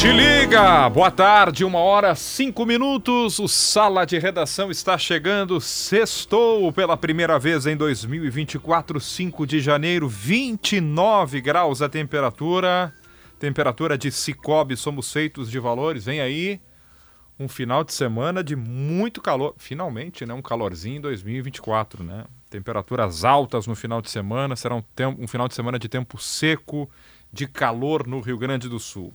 Te liga! Boa tarde, uma hora cinco minutos. O Sala de Redação está chegando. Sextou pela primeira vez em 2024, 5 de janeiro, 29 graus a temperatura. Temperatura de Cicobi, somos feitos de valores. Vem aí um final de semana de muito calor. Finalmente, né? Um calorzinho em 2024, né? Temperaturas altas no final de semana. Será um, um final de semana de tempo seco, de calor no Rio Grande do Sul.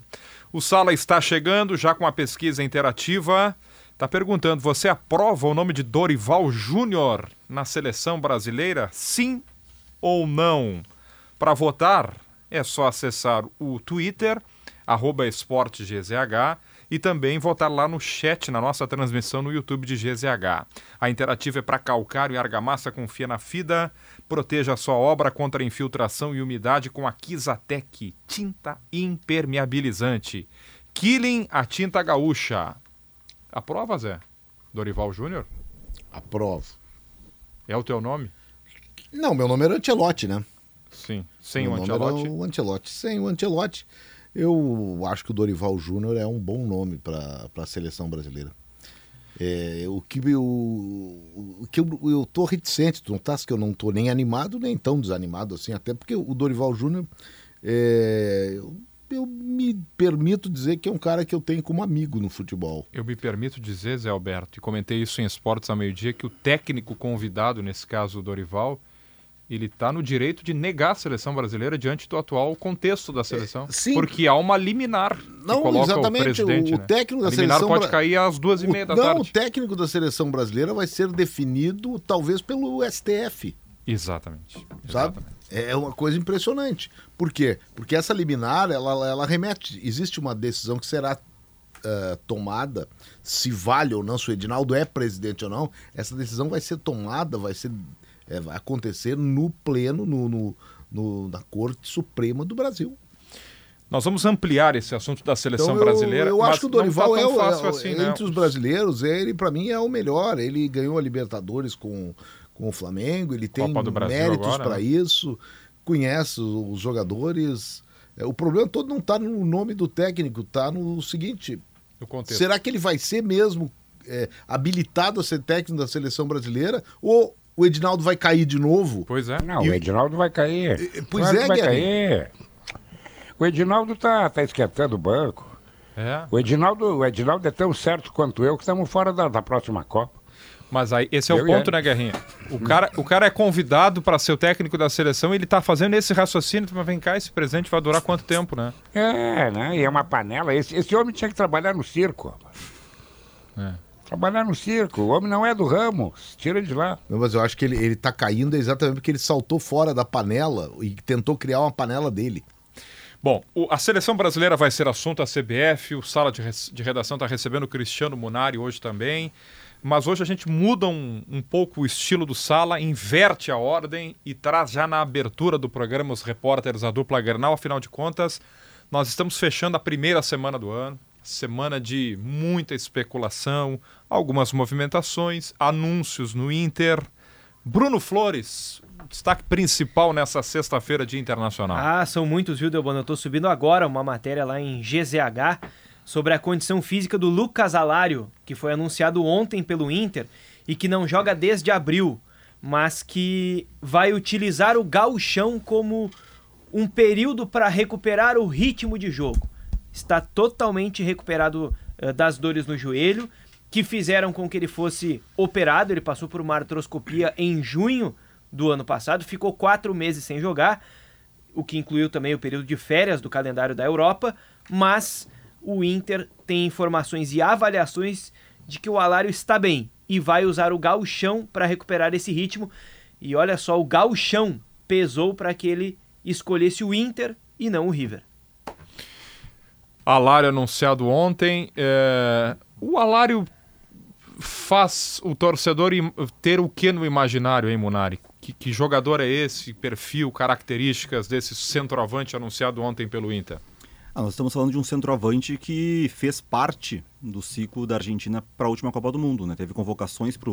O Sala está chegando já com a pesquisa interativa. Está perguntando: você aprova o nome de Dorival Júnior na seleção brasileira? Sim ou não? Para votar, é só acessar o Twitter, esportegzh, e também votar lá no chat na nossa transmissão no YouTube de GZH. A interativa é para calcário e argamassa, confia na FIDA. Proteja a sua obra contra infiltração e umidade com a Kizatec, tinta impermeabilizante. Killing, a tinta gaúcha. Aprova, Zé? Dorival Júnior? Aprovo. É o teu nome? Não, meu nome era Antelote, né? Sim, sem meu o Antelote. o Antelote. Sem o Antelote, eu acho que o Dorival Júnior é um bom nome para a seleção brasileira. É, o que, eu, o que eu, eu tô reticente, tu notasse que eu não tô nem animado, nem tão desanimado assim, até porque o Dorival Júnior, é, eu, eu, me permito dizer que é um cara que eu tenho como amigo no futebol. Eu me permito dizer, Zé Alberto, e comentei isso em Esportes a meio-dia, que o técnico convidado, nesse caso o Dorival, ele está no direito de negar a seleção brasileira diante do atual contexto da seleção. É, sim. Porque há uma liminar não, que exatamente. o presidente. O né? técnico da a liminar seleção pode cair às duas e meia o, da não, tarde. Não, o técnico da seleção brasileira vai ser definido talvez pelo STF. Exatamente. Sabe? Exatamente. É uma coisa impressionante. Por quê? Porque essa liminar, ela, ela remete. Existe uma decisão que será uh, tomada, se vale ou não, se o Edinaldo é presidente ou não. Essa decisão vai ser tomada, vai ser é, vai acontecer no pleno, no, no, no, na Corte Suprema do Brasil. Nós vamos ampliar esse assunto da seleção então, eu, brasileira. Eu acho que o Dorival tá é, o, é, assim, entre né? os brasileiros, ele para mim é o melhor. Ele ganhou a Libertadores com, com o Flamengo, ele tem méritos para né? isso, conhece os jogadores. É, o problema todo não está no nome do técnico, está no seguinte: será que ele vai ser mesmo é, habilitado a ser técnico da seleção brasileira ou o Edinaldo vai cair de novo. Pois é. Não, e... o Edinaldo vai cair. Pois claro é, vai cair. O Edinaldo tá, tá esquentando o banco. É. O Edinaldo, o Edinaldo é tão certo quanto eu que estamos fora da, da próxima Copa. Mas aí, esse é eu o ponto, né, Guerrinha? O cara, o cara é convidado para ser o técnico da seleção e ele tá fazendo esse raciocínio, mas vem cá, esse presente vai durar quanto tempo, né? É, né? E é uma panela. Esse, esse homem tinha que trabalhar no circo. É. Trabalhar no circo. O homem não é do ramo. Tira ele de lá. Não, mas eu acho que ele, ele tá caindo exatamente porque ele saltou fora da panela e tentou criar uma panela dele. Bom, o, a seleção brasileira vai ser assunto a CBF, o Sala de, de Redação está recebendo o Cristiano Munari hoje também. Mas hoje a gente muda um, um pouco o estilo do Sala, inverte a ordem e traz já na abertura do programa os repórteres a dupla Gernal. Afinal de contas, nós estamos fechando a primeira semana do ano semana de muita especulação, algumas movimentações, anúncios no Inter. Bruno Flores, destaque principal nessa sexta-feira de Internacional. Ah, são muitos, viu, Delbano? Eu estou subindo agora uma matéria lá em GZH sobre a condição física do Lucas Alário, que foi anunciado ontem pelo Inter e que não joga desde abril, mas que vai utilizar o gauchão como um período para recuperar o ritmo de jogo está totalmente recuperado uh, das dores no joelho, que fizeram com que ele fosse operado. Ele passou por uma artroscopia em junho do ano passado, ficou quatro meses sem jogar, o que incluiu também o período de férias do calendário da Europa, mas o Inter tem informações e avaliações de que o Alário está bem e vai usar o gauchão para recuperar esse ritmo. E olha só, o gauchão pesou para que ele escolhesse o Inter e não o River. Alário anunciado ontem. É... O Alário faz o torcedor ter o que no imaginário, hein, Munari? Que, que jogador é esse? Perfil, características desse centroavante anunciado ontem pelo Inter? Ah, nós estamos falando de um centroavante que fez parte do ciclo da Argentina para a última Copa do Mundo, né? Teve convocações para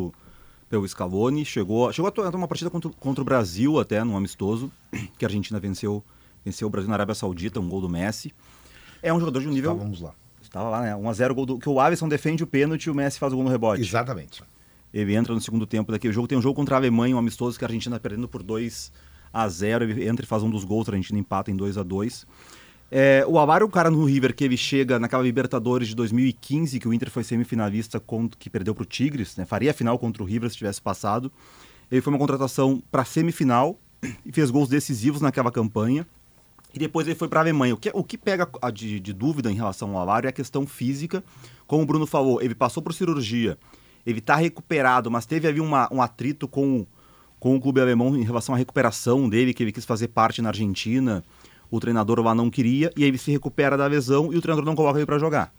pelo Scaloni, chegou, chegou a ter uma partida contra, contra o Brasil até, num amistoso, que a Argentina venceu, venceu o Brasil na Arábia Saudita, um gol do Messi. É um jogador de um nível... Estávamos lá. Estava lá, né? 1x0, gol do, que o Alisson defende o pênalti e o Messi faz o gol no rebote. Exatamente. Ele entra no segundo tempo daquele jogo. Tem um jogo contra a Alemanha, um amistoso que a Argentina está perdendo por 2 a 0 Ele entra e faz um dos gols, a Argentina empata em 2 a 2 é, o Alvaro é o cara no River que ele chega naquela Libertadores de 2015, que o Inter foi semifinalista, contra, que perdeu para o Tigres, né? faria a final contra o River se tivesse passado. Ele foi uma contratação para semifinal e fez gols decisivos naquela campanha. E depois ele foi para a Alemanha. O que, o que pega de, de, dúvida em relação ao Alvaro é a questão física. Como o Bruno falou, ele passou por cirurgia, ele está recuperado, mas teve ali uma, um atrito com, com o clube alemão em relação à recuperação dele, que ele quis fazer parte na Argentina o treinador lá não queria, e aí ele se recupera da lesão e o treinador não coloca ele para jogar.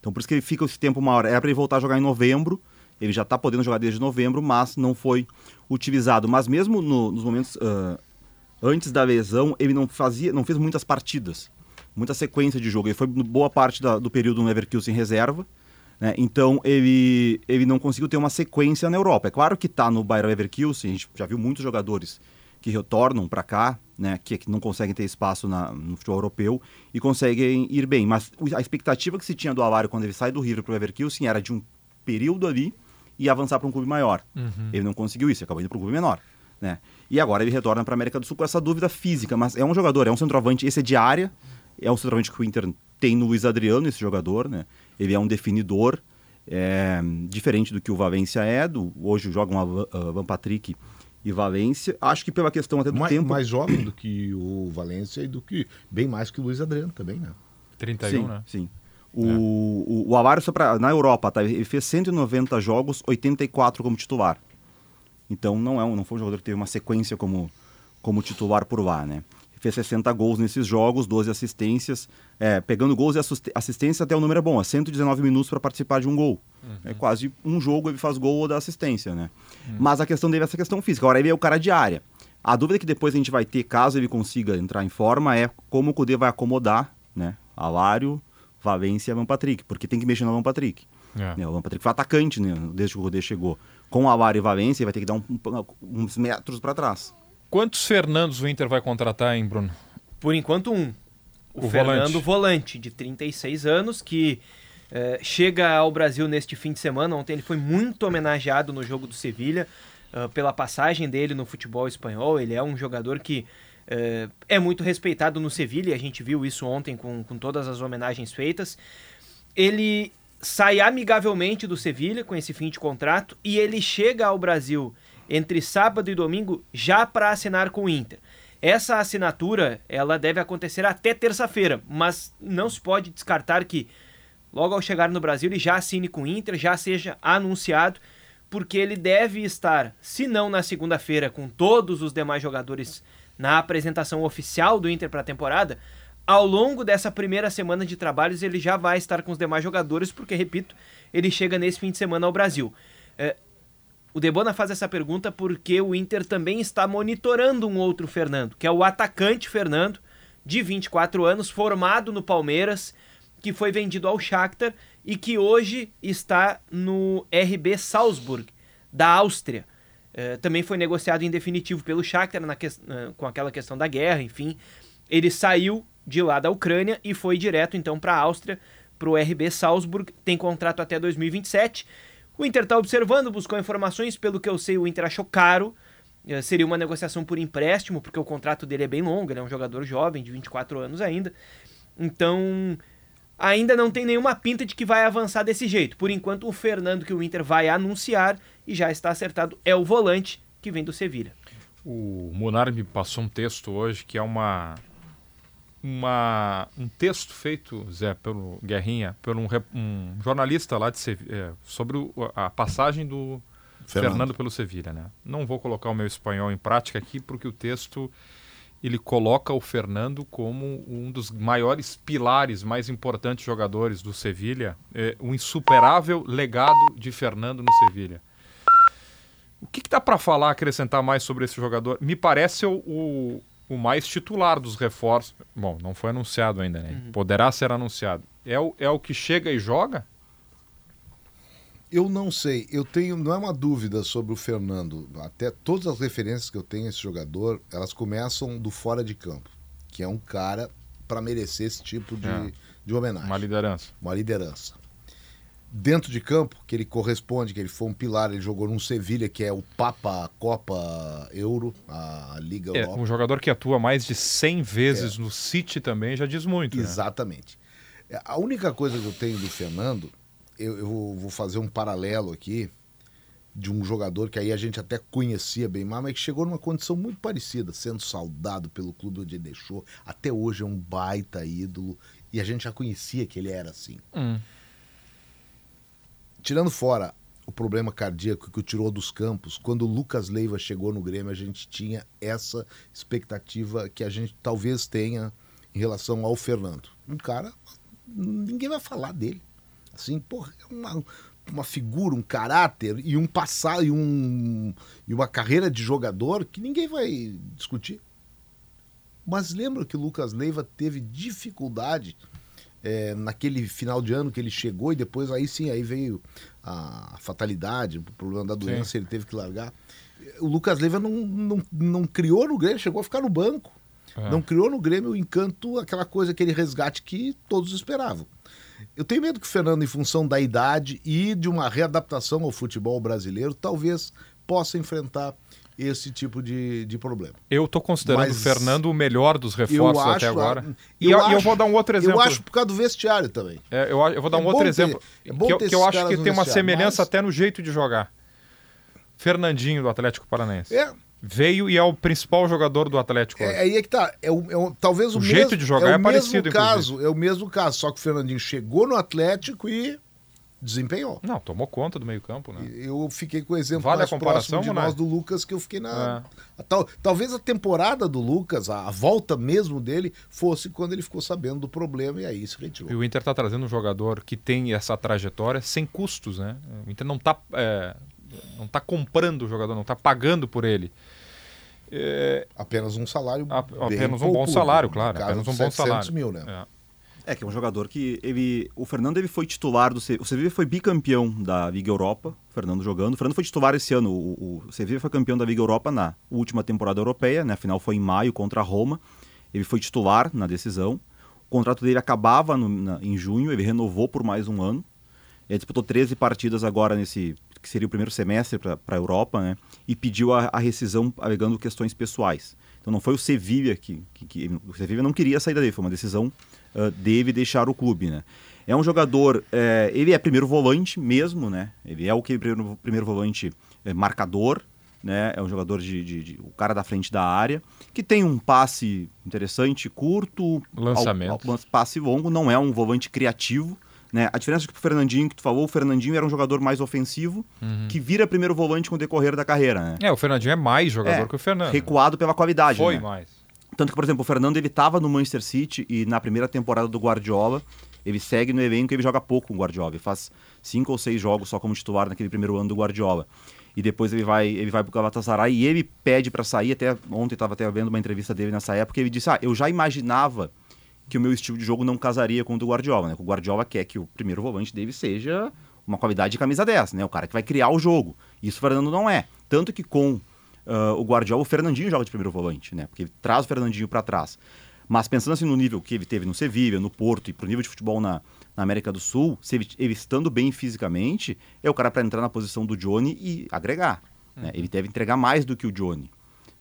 Então por isso que ele fica esse tempo maior. Era para ele voltar a jogar em novembro, ele já está podendo jogar desde novembro, mas não foi utilizado. Mas mesmo no, nos momentos uh, antes da lesão, ele não fazia, não fez muitas partidas, muita sequência de jogo. Ele foi boa parte da, do período no Leverkusen em reserva, né? então ele, ele não conseguiu ter uma sequência na Europa. É claro que está no Bayern Leverkusen, a gente já viu muitos jogadores que retornam para cá, né, que, que, não conseguem ter espaço na, no futebol europeu e conseguem ir bem. Mas a expectativa que se tinha do Alário quando ele sai do River para o Leverkusen era de um período ali e avançar para um clube maior. Uhum. Ele não conseguiu isso, acabou indo para um clube menor. Né? E agora ele retorna para a América do Sul com essa dúvida física, mas é um jogador, é um centroavante, esse é de área, é um centroavante que o Inter tem no Luiz Adriano, esse jogador, né? Ele é um definidor, é, diferente do que o Valência é, do, hoje joga um uh, Van Patrick e Valência. Acho que pela questão até do mais, tempo. Mais jovem do que o Valência e do que. Bem mais que o Luiz Adriano também, né? 31, sim, né? Sim. O, é. o, o Alário, na Europa, tá? ele fez 190 jogos, 84 como titular. Então não, é um, não foi um jogador que teve uma sequência como, como titular por lá, né? fez 60 gols nesses jogos, 12 assistências, é, pegando gols e assistência até o número é bom, é 119 minutos para participar de um gol. Uhum. É quase um jogo ele faz gol ou dá assistência, né? Uhum. Mas a questão dele é essa questão física. Agora ele é o cara de área. A dúvida que depois a gente vai ter, caso ele consiga entrar em forma, é como o Cudê vai acomodar, né? Alário, Valência e Alan Patrick, porque tem que mexer no Alan Patrick. É. Né? O Alan Patrick foi atacante né? desde que o Cudê chegou. Com o Alário e Valência, ele vai ter que dar um, um, uns metros para trás. Quantos Fernandos o Inter vai contratar, hein, Bruno? Por enquanto, um. O, o Fernando volante. volante, de 36 anos, que eh, chega ao Brasil neste fim de semana. Ontem ele foi muito homenageado no jogo do Sevilha uh, pela passagem dele no futebol espanhol. Ele é um jogador que uh, é muito respeitado no Sevilha, a gente viu isso ontem com, com todas as homenagens feitas. Ele sai amigavelmente do Sevilha com esse fim de contrato e ele chega ao Brasil entre sábado e domingo já para assinar com o Inter. Essa assinatura ela deve acontecer até terça-feira, mas não se pode descartar que logo ao chegar no Brasil ele já assine com o Inter, já seja anunciado, porque ele deve estar, se não na segunda-feira, com todos os demais jogadores na apresentação oficial do Inter para a temporada, ao longo dessa primeira semana de trabalhos ele já vai estar com os demais jogadores, porque, repito, ele chega nesse fim de semana ao Brasil. É, o Debona faz essa pergunta porque o Inter também está monitorando um outro Fernando, que é o atacante Fernando, de 24 anos, formado no Palmeiras, que foi vendido ao Shakhtar e que hoje está no RB Salzburg, da Áustria. É, também foi negociado em definitivo pelo Shakhtar na que... com aquela questão da guerra, enfim. Ele saiu de lá da Ucrânia e foi direto então para a Áustria, para o RB Salzburg, tem contrato até 2027 o Inter está observando, buscou informações, pelo que eu sei, o Inter achou caro. Eh, seria uma negociação por empréstimo, porque o contrato dele é bem longo, ele é um jogador jovem, de 24 anos ainda. Então, ainda não tem nenhuma pinta de que vai avançar desse jeito. Por enquanto, o Fernando que o Inter vai anunciar e já está acertado é o volante que vem do Sevilha. O Munar me passou um texto hoje que é uma uma, um texto feito, Zé, pelo Guerrinha, por um, um jornalista lá de é, sobre o, a passagem do Fernando. Fernando pelo Sevilha, né? Não vou colocar o meu espanhol em prática aqui porque o texto ele coloca o Fernando como um dos maiores pilares, mais importantes jogadores do Sevilha, é, um insuperável legado de Fernando no Sevilha. O que, que dá para falar, acrescentar mais sobre esse jogador? Me parece o, o, o, mais titular dos reforços. Bom, não foi anunciado ainda, né? Uhum. Poderá ser anunciado. É o, é o que chega e joga? Eu não sei. Eu tenho, não é uma dúvida sobre o Fernando. Até todas as referências que eu tenho a esse jogador, elas começam do fora de campo, que é um cara para merecer esse tipo de, é. de homenagem. Uma liderança. Uma liderança. Dentro de campo, que ele corresponde, que ele foi um pilar, ele jogou num Sevilha, que é o Papa Copa Euro, a Liga é, Europa. Um jogador que atua mais de 100 vezes é. no City também já diz muito. Né? Exatamente. Né? A única coisa que eu tenho do Fernando eu, eu vou fazer um paralelo aqui de um jogador que aí a gente até conhecia bem mais, mas que chegou numa condição muito parecida, sendo saudado pelo clube onde ele deixou. Até hoje é um baita ídolo e a gente já conhecia que ele era assim. Hum. Tirando fora o problema cardíaco que o tirou dos campos, quando o Lucas Leiva chegou no Grêmio, a gente tinha essa expectativa que a gente talvez tenha em relação ao Fernando. Um cara, ninguém vai falar dele. Assim, porra, é uma, uma figura, um caráter e um passado e, um, e uma carreira de jogador que ninguém vai discutir. Mas lembra que o Lucas Leiva teve dificuldade é, naquele final de ano que ele chegou e depois aí sim, aí veio a fatalidade, o problema da doença, sim. ele teve que largar. O Lucas Leiva não, não, não criou no Grêmio, chegou a ficar no banco. É. Não criou no Grêmio o encanto, aquela coisa, aquele resgate que todos esperavam. Eu tenho medo que o Fernando, em função da idade e de uma readaptação ao futebol brasileiro, talvez possa enfrentar esse tipo de, de problema. Eu estou considerando Mas o Fernando o melhor dos reforços acho, até agora. E eu, eu, vou dar um outro exemplo. Eu acho por causa do vestiário também. É, eu, eu, vou dar é um outro ter, exemplo. É que, eu, que eu acho que tem uma semelhança mas... até no jeito de jogar. Fernandinho do Atlético Paranaense. É, veio e é o principal jogador do Atlético. É, aí é que tá. É, o, é o, talvez o, o mesmo, jeito de jogar é, é parecido, caso. Inclusive. É o mesmo caso, só que o Fernandinho chegou no Atlético e desempenhou. Não, tomou conta do meio-campo, né? Eu fiquei com o exemplo vale mais a comparação, próximo de nós do Lucas que eu fiquei na. É. Tal, talvez a temporada do Lucas, a, a, volta mesmo dele, fosse quando ele ficou sabendo do problema e aí se retirou. E o Inter está trazendo um jogador que tem essa trajetória sem custos, né? O Inter não está é, não está comprando o jogador, não está pagando por ele. É... Apenas um salário. A, apenas um bom salário, claro. Apenas um bom salário. mil, né? É. é. que é um jogador que ele, o Fernando ele foi titular do o Sevilla foi bicampeão da Liga Europa, o Fernando jogando. O Fernando foi titular esse ano. O, o Sevilla foi campeão da Liga Europa na última temporada europeia, né? A final foi em maio contra a Roma. Ele foi titular na decisão. O contrato dele acabava no, na, em junho, ele renovou por mais um ano. Ele disputou 13 partidas agora nesse que seria o primeiro semestre para a Europa, né? E pediu a, a, rescisão alegando questões pessoais. Então não foi o Sevilla que, que, que o Sevilla não queria sair dele, foi uma decisão uh, dele deixar o clube, né? É um jogador, é, ele é primeiro volante mesmo, né? Ele é o que primeiro, primeiro volante é, marcador, né? É um jogador de, de, de, o cara da frente da área que tem um passe interessante, curto, lançamento, ao, ao, passe longo, não é um volante criativo, né? A diferença é que o Fernandinho, que tu falou, o Fernandinho era um jogador mais ofensivo, uhum. que vira primeiro volante com o decorrer da carreira. Né? É, o Fernandinho é mais jogador é, que o Fernando. Recuado pela qualidade. Foi né? mais. Tanto que, por exemplo, o Fernando ele estava no Manchester City e na primeira temporada do Guardiola, ele segue no elenco e ele joga pouco com o Guardiola. Ele faz cinco ou seis jogos só como titular naquele primeiro ano do Guardiola. E depois ele vai, ele vai pro Galatasaray e ele pede para sair. Até ontem estava até vendo uma entrevista dele nessa época. Ele disse: Ah, eu já imaginava que o meu estilo de jogo não casaria com o do Guardiola, né? O Guardiola quer que o primeiro volante dele seja uma qualidade de camisa 10, né? O cara que vai criar o jogo. Isso o Fernando não é. Tanto que com uh, o Guardiola, o Fernandinho joga de primeiro volante, né? Porque ele traz o Fernandinho para trás. Mas pensando assim no nível que ele teve no Sevilla, no Porto e pro nível de futebol na, na América do Sul, se ele, ele estando bem fisicamente, é o cara para entrar na posição do Johnny e agregar. Né? Uhum. Né? Ele deve entregar mais do que o Johnny.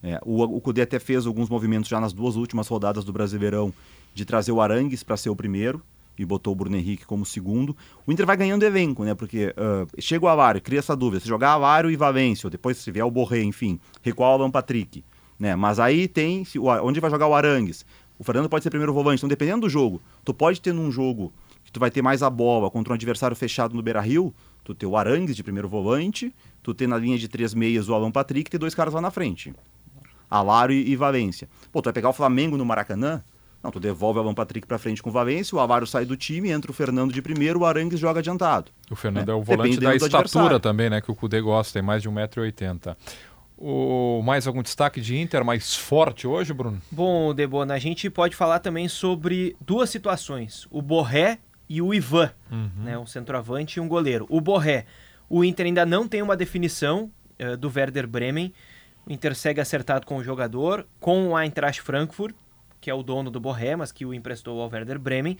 É, o, o Cudê até fez alguns movimentos já nas duas últimas rodadas do Brasileirão de trazer o Arangues para ser o primeiro e botou o Bruno Henrique como segundo. O Inter vai ganhando elenco, né? Porque uh, chega o Avário, cria essa dúvida. Se jogar Avário e Valência, ou depois se vier o Borré, enfim, recuar o Alan Patrick. Né? Mas aí tem se, onde vai jogar o Arangues. O Fernando pode ser primeiro volante. Então, dependendo do jogo, tu pode ter num jogo que tu vai ter mais a bola contra um adversário fechado no Beira-Rio, tu ter o Arangues de primeiro volante, tu ter na linha de três meias o Alan Patrick e ter dois caras lá na frente. Alário e, e Valência. Pô, tu vai pegar o Flamengo no Maracanã? Não, tu devolve o Alan Patrick para frente com o Valência, o Alário sai do time, entra o Fernando de primeiro, o Arangues joga adiantado. O Fernando né? é o volante da estatura também, né? Que o Cudê gosta, tem mais de 1,80m. O, mais algum destaque de Inter mais forte hoje, Bruno? Bom, Debona, a gente pode falar também sobre duas situações: o Borré e o Ivan, uhum. né, um centroavante e um goleiro. O Borré, o Inter ainda não tem uma definição uh, do Werder Bremen. O Inter segue acertado com o jogador, com o Eintracht Frankfurt, que é o dono do Borré, mas que o emprestou ao Werder Bremen.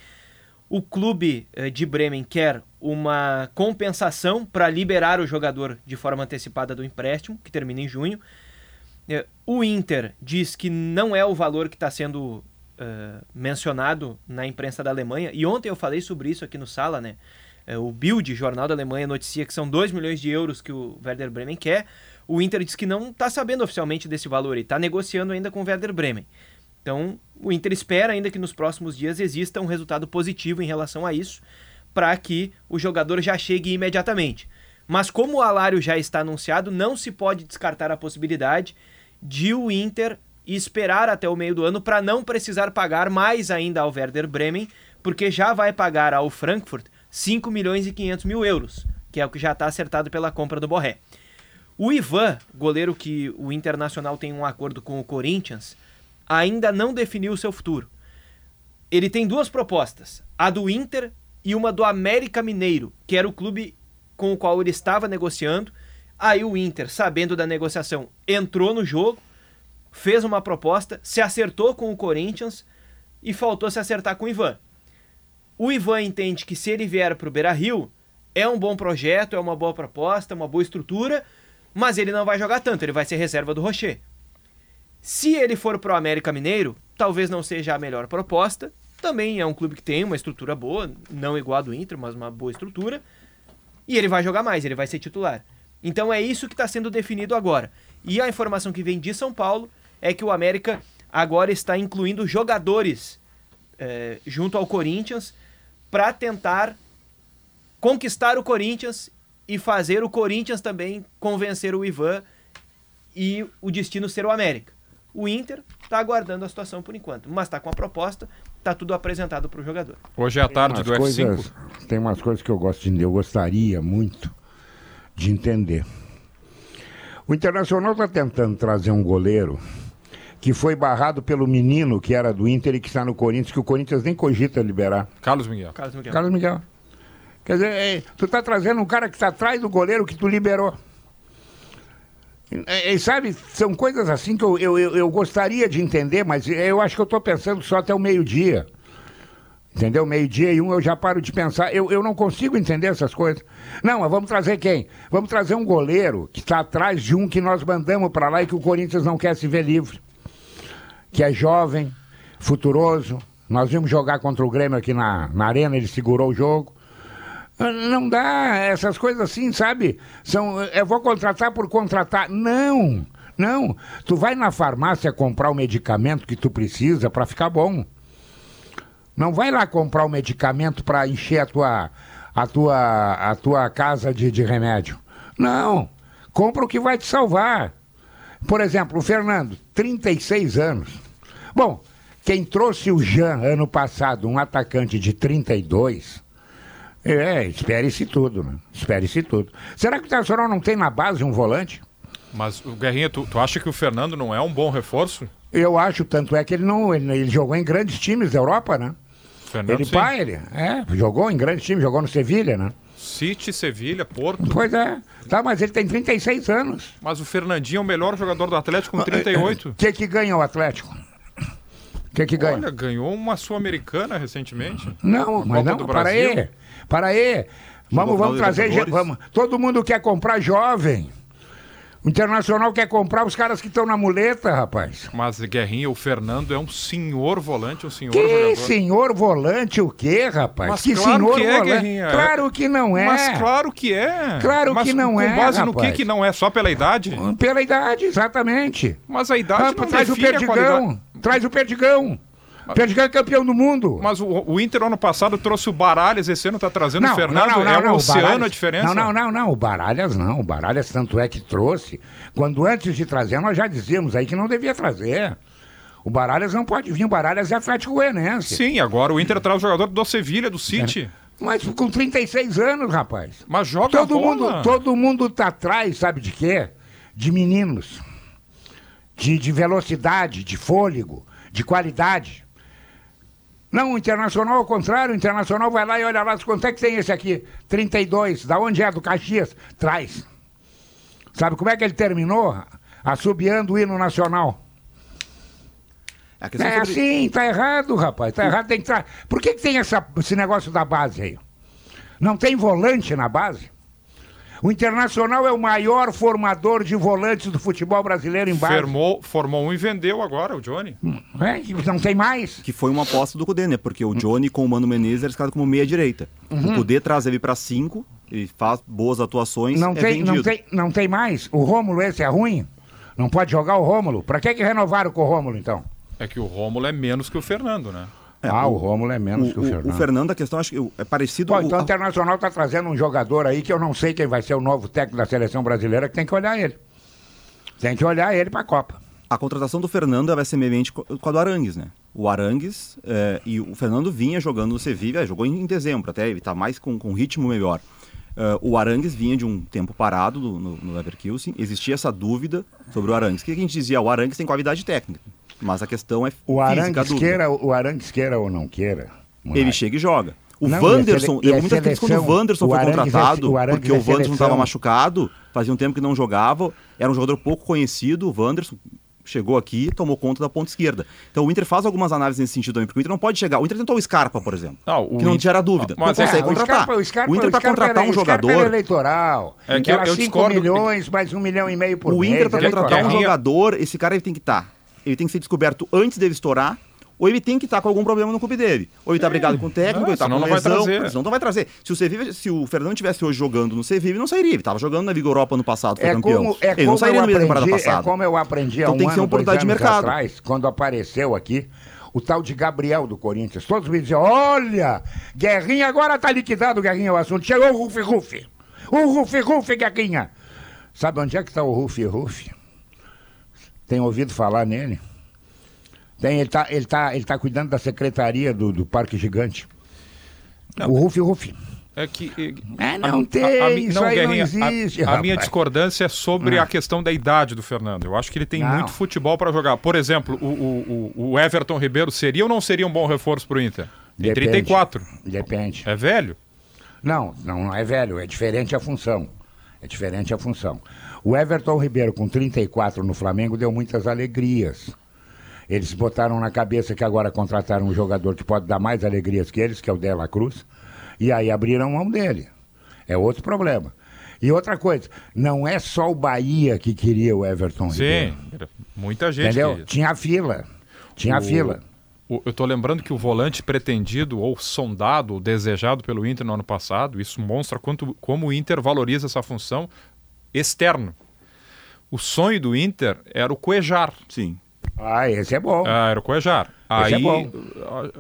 O clube uh, de Bremen quer uma compensação para liberar o jogador de forma antecipada do empréstimo, que termina em junho. É, o Inter diz que não é o valor que está sendo uh, mencionado na imprensa da Alemanha, e ontem eu falei sobre isso aqui no Sala, né? O Bild, jornal da Alemanha, noticia que são 2 milhões de euros que o Werder Bremen quer. O Inter diz que não está sabendo oficialmente desse valor e está negociando ainda com o Werder Bremen. Então, o Inter espera ainda que nos próximos dias exista um resultado positivo em relação a isso para que o jogador já chegue imediatamente. Mas como o Alário já está anunciado, não se pode descartar a possibilidade de o Inter esperar até o meio do ano para não precisar pagar mais ainda ao Werder Bremen, porque já vai pagar ao Frankfurt 5 milhões e 500 mil euros, que é o que já está acertado pela compra do Borré. O Ivan, goleiro que o Internacional tem um acordo com o Corinthians, ainda não definiu o seu futuro. Ele tem duas propostas: a do Inter e uma do América Mineiro, que era o clube com o qual ele estava negociando. Aí o Inter, sabendo da negociação, entrou no jogo, fez uma proposta, se acertou com o Corinthians e faltou se acertar com o Ivan. O Ivan entende que se ele vier para o Beira Rio, é um bom projeto, é uma boa proposta, uma boa estrutura, mas ele não vai jogar tanto, ele vai ser reserva do Rocher. Se ele for para o América Mineiro, talvez não seja a melhor proposta, também é um clube que tem uma estrutura boa, não igual a do Inter, mas uma boa estrutura. E ele vai jogar mais, ele vai ser titular. Então é isso que está sendo definido agora. E a informação que vem de São Paulo é que o América agora está incluindo jogadores é, junto ao Corinthians para tentar conquistar o Corinthians e fazer o Corinthians também convencer o Ivan e o destino ser o América. O Inter está aguardando a situação por enquanto, mas está com a proposta, está tudo apresentado para o jogador. Hoje é a tarde do coisas, F5. Tem umas coisas que eu gosto de entender, eu gostaria muito de entender. O Internacional está tentando trazer um goleiro que foi barrado pelo menino que era do Inter e que está no Corinthians, que o Corinthians nem cogita liberar. Carlos Miguel. Carlos Miguel. Carlos Miguel. Quer dizer, é, tu está trazendo um cara que está atrás do goleiro que tu liberou. E, e, sabe, são coisas assim que eu, eu, eu, gostaria de entender, mas eu acho que eu estou pensando só até o meio-dia. Entendeu? Meio-dia e um eu já paro de pensar. Eu, eu não consigo entender essas coisas. Não, mas vamos trazer quem? Vamos trazer um goleiro que está atrás de um que nós mandamos para lá e que o Corinthians não quer se ver livre. Que é jovem, futuroso. Nós vimos jogar contra o Grêmio aqui na, na arena, ele segurou o jogo. Não dá essas coisas assim, sabe? São, eu vou contratar por contratar. Não, não. Tu vai na farmácia comprar o medicamento que tu precisa para ficar bom. Não vai lá comprar o medicamento para encher a tua, a tua, a tua casa de, de remédio. Não. Compra o que vai te salvar. Por exemplo, o Fernando, 36 anos. Bom, quem trouxe o Jean ano passado, um atacante de 32 é, espere-se tudo, né? Espere-se tudo. Será que o Internacional não tem na base um volante? Mas, Guerrinha, tu, tu acha que o Fernando não é um bom reforço? Eu acho, tanto é que ele não. Ele, ele jogou em grandes times da Europa, né? Fernando, ele sim. pai, ele. É, jogou em grandes times, jogou no Sevilha, né? City, Sevilha, Porto. Pois é. Tá, mas ele tem 36 anos. Mas o Fernandinho é o melhor jogador do Atlético com 38. O que que ganha o Atlético? O que que ganha? Olha, ganhou uma Sul-Americana recentemente. Não, mas não, para aí. Para aí. Vamos, vamos trazer. Vamos. Todo mundo quer comprar jovem. O Internacional quer comprar os caras que estão na muleta, rapaz. Mas, Guerrinha, o Fernando é um senhor volante, um senhor que jogador. senhor volante o quê, rapaz? Mas que claro senhor que é, Guerrinha. Claro que não é. Mas claro que é. Claro Mas que não com é, Com base rapaz. no que que não é? Só pela idade? Pela idade, exatamente. Mas a idade Ah, não traz o define a perdigão. qualidade. Traz o perdigão. Perdigão é campeão do mundo. Mas o, o Inter ano passado trouxe o Baralhas, esse ano está trazendo não, o Fernando. Não, não, é um oceano Baralhas, a diferença. Não, não, não, não. O Baralhas não. O Baralhas tanto é que trouxe. Quando antes de trazer, nós já dizíamos aí que não devia trazer. O Baralhas não pode vir, o Baralhas é Atlético Goianense. Sim, agora o Inter traz o jogador do Sevilha, do City. É. Mas com 36 anos, rapaz. Mas joga todo mundo Todo mundo tá atrás, sabe de quê? De meninos. De, de velocidade, de fôlego, de qualidade. Não, o Internacional ao contrário, o Internacional vai lá e olha lá, quanto é que tem esse aqui? 32, da onde é? Do Caxias? Traz. Sabe como é que ele terminou? Assobiando o hino nacional. É, é sobre... assim, tá errado, rapaz. Tá errado, tem que tra... Por que, que tem essa, esse negócio da base aí? Não tem volante na base? O Internacional é o maior formador de volantes do futebol brasileiro em base. Formou, formou um e vendeu agora, o Johnny. Hum, é, não tem mais. Que foi uma aposta do Cudê, né? Porque o Johnny com o Mano Menezes era escalado como meia-direita. Uhum. O Cudê traz ele para cinco, e faz boas atuações, não é tem, vendido. Não tem, não tem mais. O Rômulo esse é ruim? Não pode jogar o Rômulo? Para que, que renovaram com o Rômulo, então? É que o Rômulo é menos que o Fernando, né? É, ah, o, o Rômulo é menos o, que o Fernando. O Fernando, a questão acho que é parecido... Bom, então o Internacional está trazendo um jogador aí que eu não sei quem vai ser o novo técnico da seleção brasileira, que tem que olhar ele. Tem que olhar ele para a Copa. A contratação do Fernando vai ser semelhante com a do Arangues, né? O Arangues é, e o Fernando vinha jogando no Sevilla, jogou em, dezembro até, ele está mais com, com ritmo melhor. Uh, o Arangues vinha de um tempo parado no, no, no Leverkusen, existia essa dúvida sobre o Arangues. O que a gente dizia? O Arangues tem qualidade técnica. Mas a questão é o Arangues queira, o Arangues queira ou não queira. Ele chega e joga. O não, Wanderson, levou muita crítica quando o Wanderson foi contratado, é, porque o Wanderson estava machucado, fazia um tempo que não jogava, era um jogador pouco conhecido, o Wanderson chegou aqui tomou conta da ponta esquerda. Então o Inter faz algumas análises nesse sentido também, porque o Inter não pode chegar. O Inter tentou o Scarpa, por exemplo, não, que não gera dúvida. Mas, não consegue é, contratar. O, Scarpa, o, Scarpa, o Inter para contratar um jogador. Era eleitoral. É que era 5 milhões, mais um milhão e meio por o mês. O Inter para contratar um jogador, esse cara ele tem que estar tá ele tem que ser descoberto antes dele estourar, ou ele tem que estar com algum problema no clube dele. Ou ele está é. brigado com o técnico, ou ele está com não lesão, vai trazer. senão não vai trazer. Se o, Sevilla, se o Fernando tivesse hoje jogando no Sevilla, ele não sairia. Ele estava jogando na Liga Europa no passado, foi é campeão. Como, é ele não sairia da temporada passada. É como eu aprendi então há um tem que ser uma oportunidade de mercado. atrás, quando apareceu aqui, o tal de Gabriel do Corinthians. Todos me diziam, olha, Guerrinha agora está liquidado, Guerrinha, o assunto. Chegou o Rufi Rufi. O Rufi Rufi, Guerrinha. Sabe onde é que está o Rufi Rufi? Tem ouvido falar nele? Tem, ele está ele tá, ele tá cuidando da secretaria do, do Parque Gigante. Não. O Rufi Rufi. É que. É, não a, tem, a, a, isso não, aí não existe. A, minha discordância é sobre ah. a questão da idade do Fernando. Eu acho que ele tem não. muito futebol para jogar. Por exemplo, o, o, o, Everton Ribeiro seria ou não seria um bom reforço para o Inter? Tem Depende. 34. Depende. É velho? Não, não é velho. É diferente a função. É diferente a função. O Everton Ribeiro, com 34 no Flamengo, deu muitas alegrias. Eles botaram na cabeça que agora contrataram um jogador que pode dar mais alegrias que eles, que é o Dela Cruz, e aí abriram mão dele. É outro problema. E outra coisa, não é só o Bahia que queria o Everton Sim, Ribeiro. muita gente. Entendeu? Queria. Tinha fila. Tinha o... fila. eu estou lembrando que o volante pretendido ou sondado ou desejado pelo Inter no ano passado, isso mostra quanto, como o Inter valoriza essa função externo. O sonho do Inter era o Cuejar. Sim. Ah, esse é bom. Ah, era o Cuejar. Aí, é bom.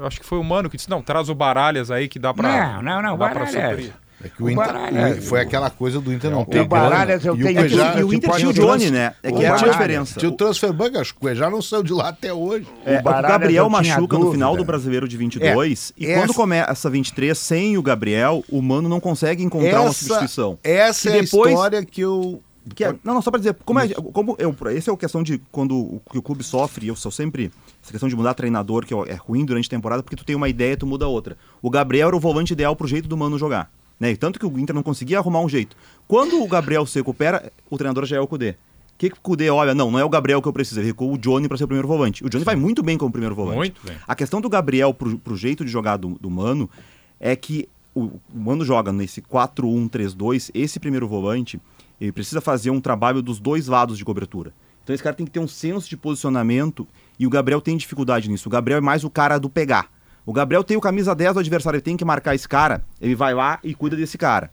acho que foi o Mano que disse, não, traz o Baralhas aí que dá pra... Não, não, não, dá Baralhas. É que o, o Inter, Baralhas, foi aquela coisa do Inter não ter o Baralhas eu tenho... E o, e o Inter tinha o Johnny, né? É que era a diferença. Tinha o transfer bank, acho que o Cuejar não saiu de lá até hoje. É, o, Gabriel machuca no final do Brasileiro de 22 é, e essa... quando começa 23 sem o Gabriel, o Mano não consegue encontrar essa, uma substituição. Essa é depois... a história que eu que é, não, não, só para dizer, como, é, como eu, essa é a questão de quando o, que o clube sofre, eu sou sempre, essa questão de mudar treinador, que é ruim durante a temporada, porque tu tem uma ideia e tu muda outra. O Gabriel era o volante ideal pro jeito do Mano jogar. Né? E tanto que o Inter não conseguia arrumar um jeito. Quando o Gabriel se recupera, o treinador já é o Cudê. O que, que o Cudê olha? Não, não é o Gabriel que eu preciso. Ele recuou o Johnny para ser o primeiro volante. O Johnny vai muito bem como primeiro volante. Muito bem. A questão do Gabriel pro, pro jeito de jogar do, do Mano é que o, o Mano joga nesse 4-1-3-2, esse primeiro volante ele precisa fazer um trabalho dos dois lados de cobertura. Então esse cara tem que ter um senso de posicionamento e o Gabriel tem dificuldade nisso. O Gabriel é mais o cara do pegar. O Gabriel tem o camisa 10 do adversário, ele tem que marcar esse cara, ele vai lá e cuida desse cara.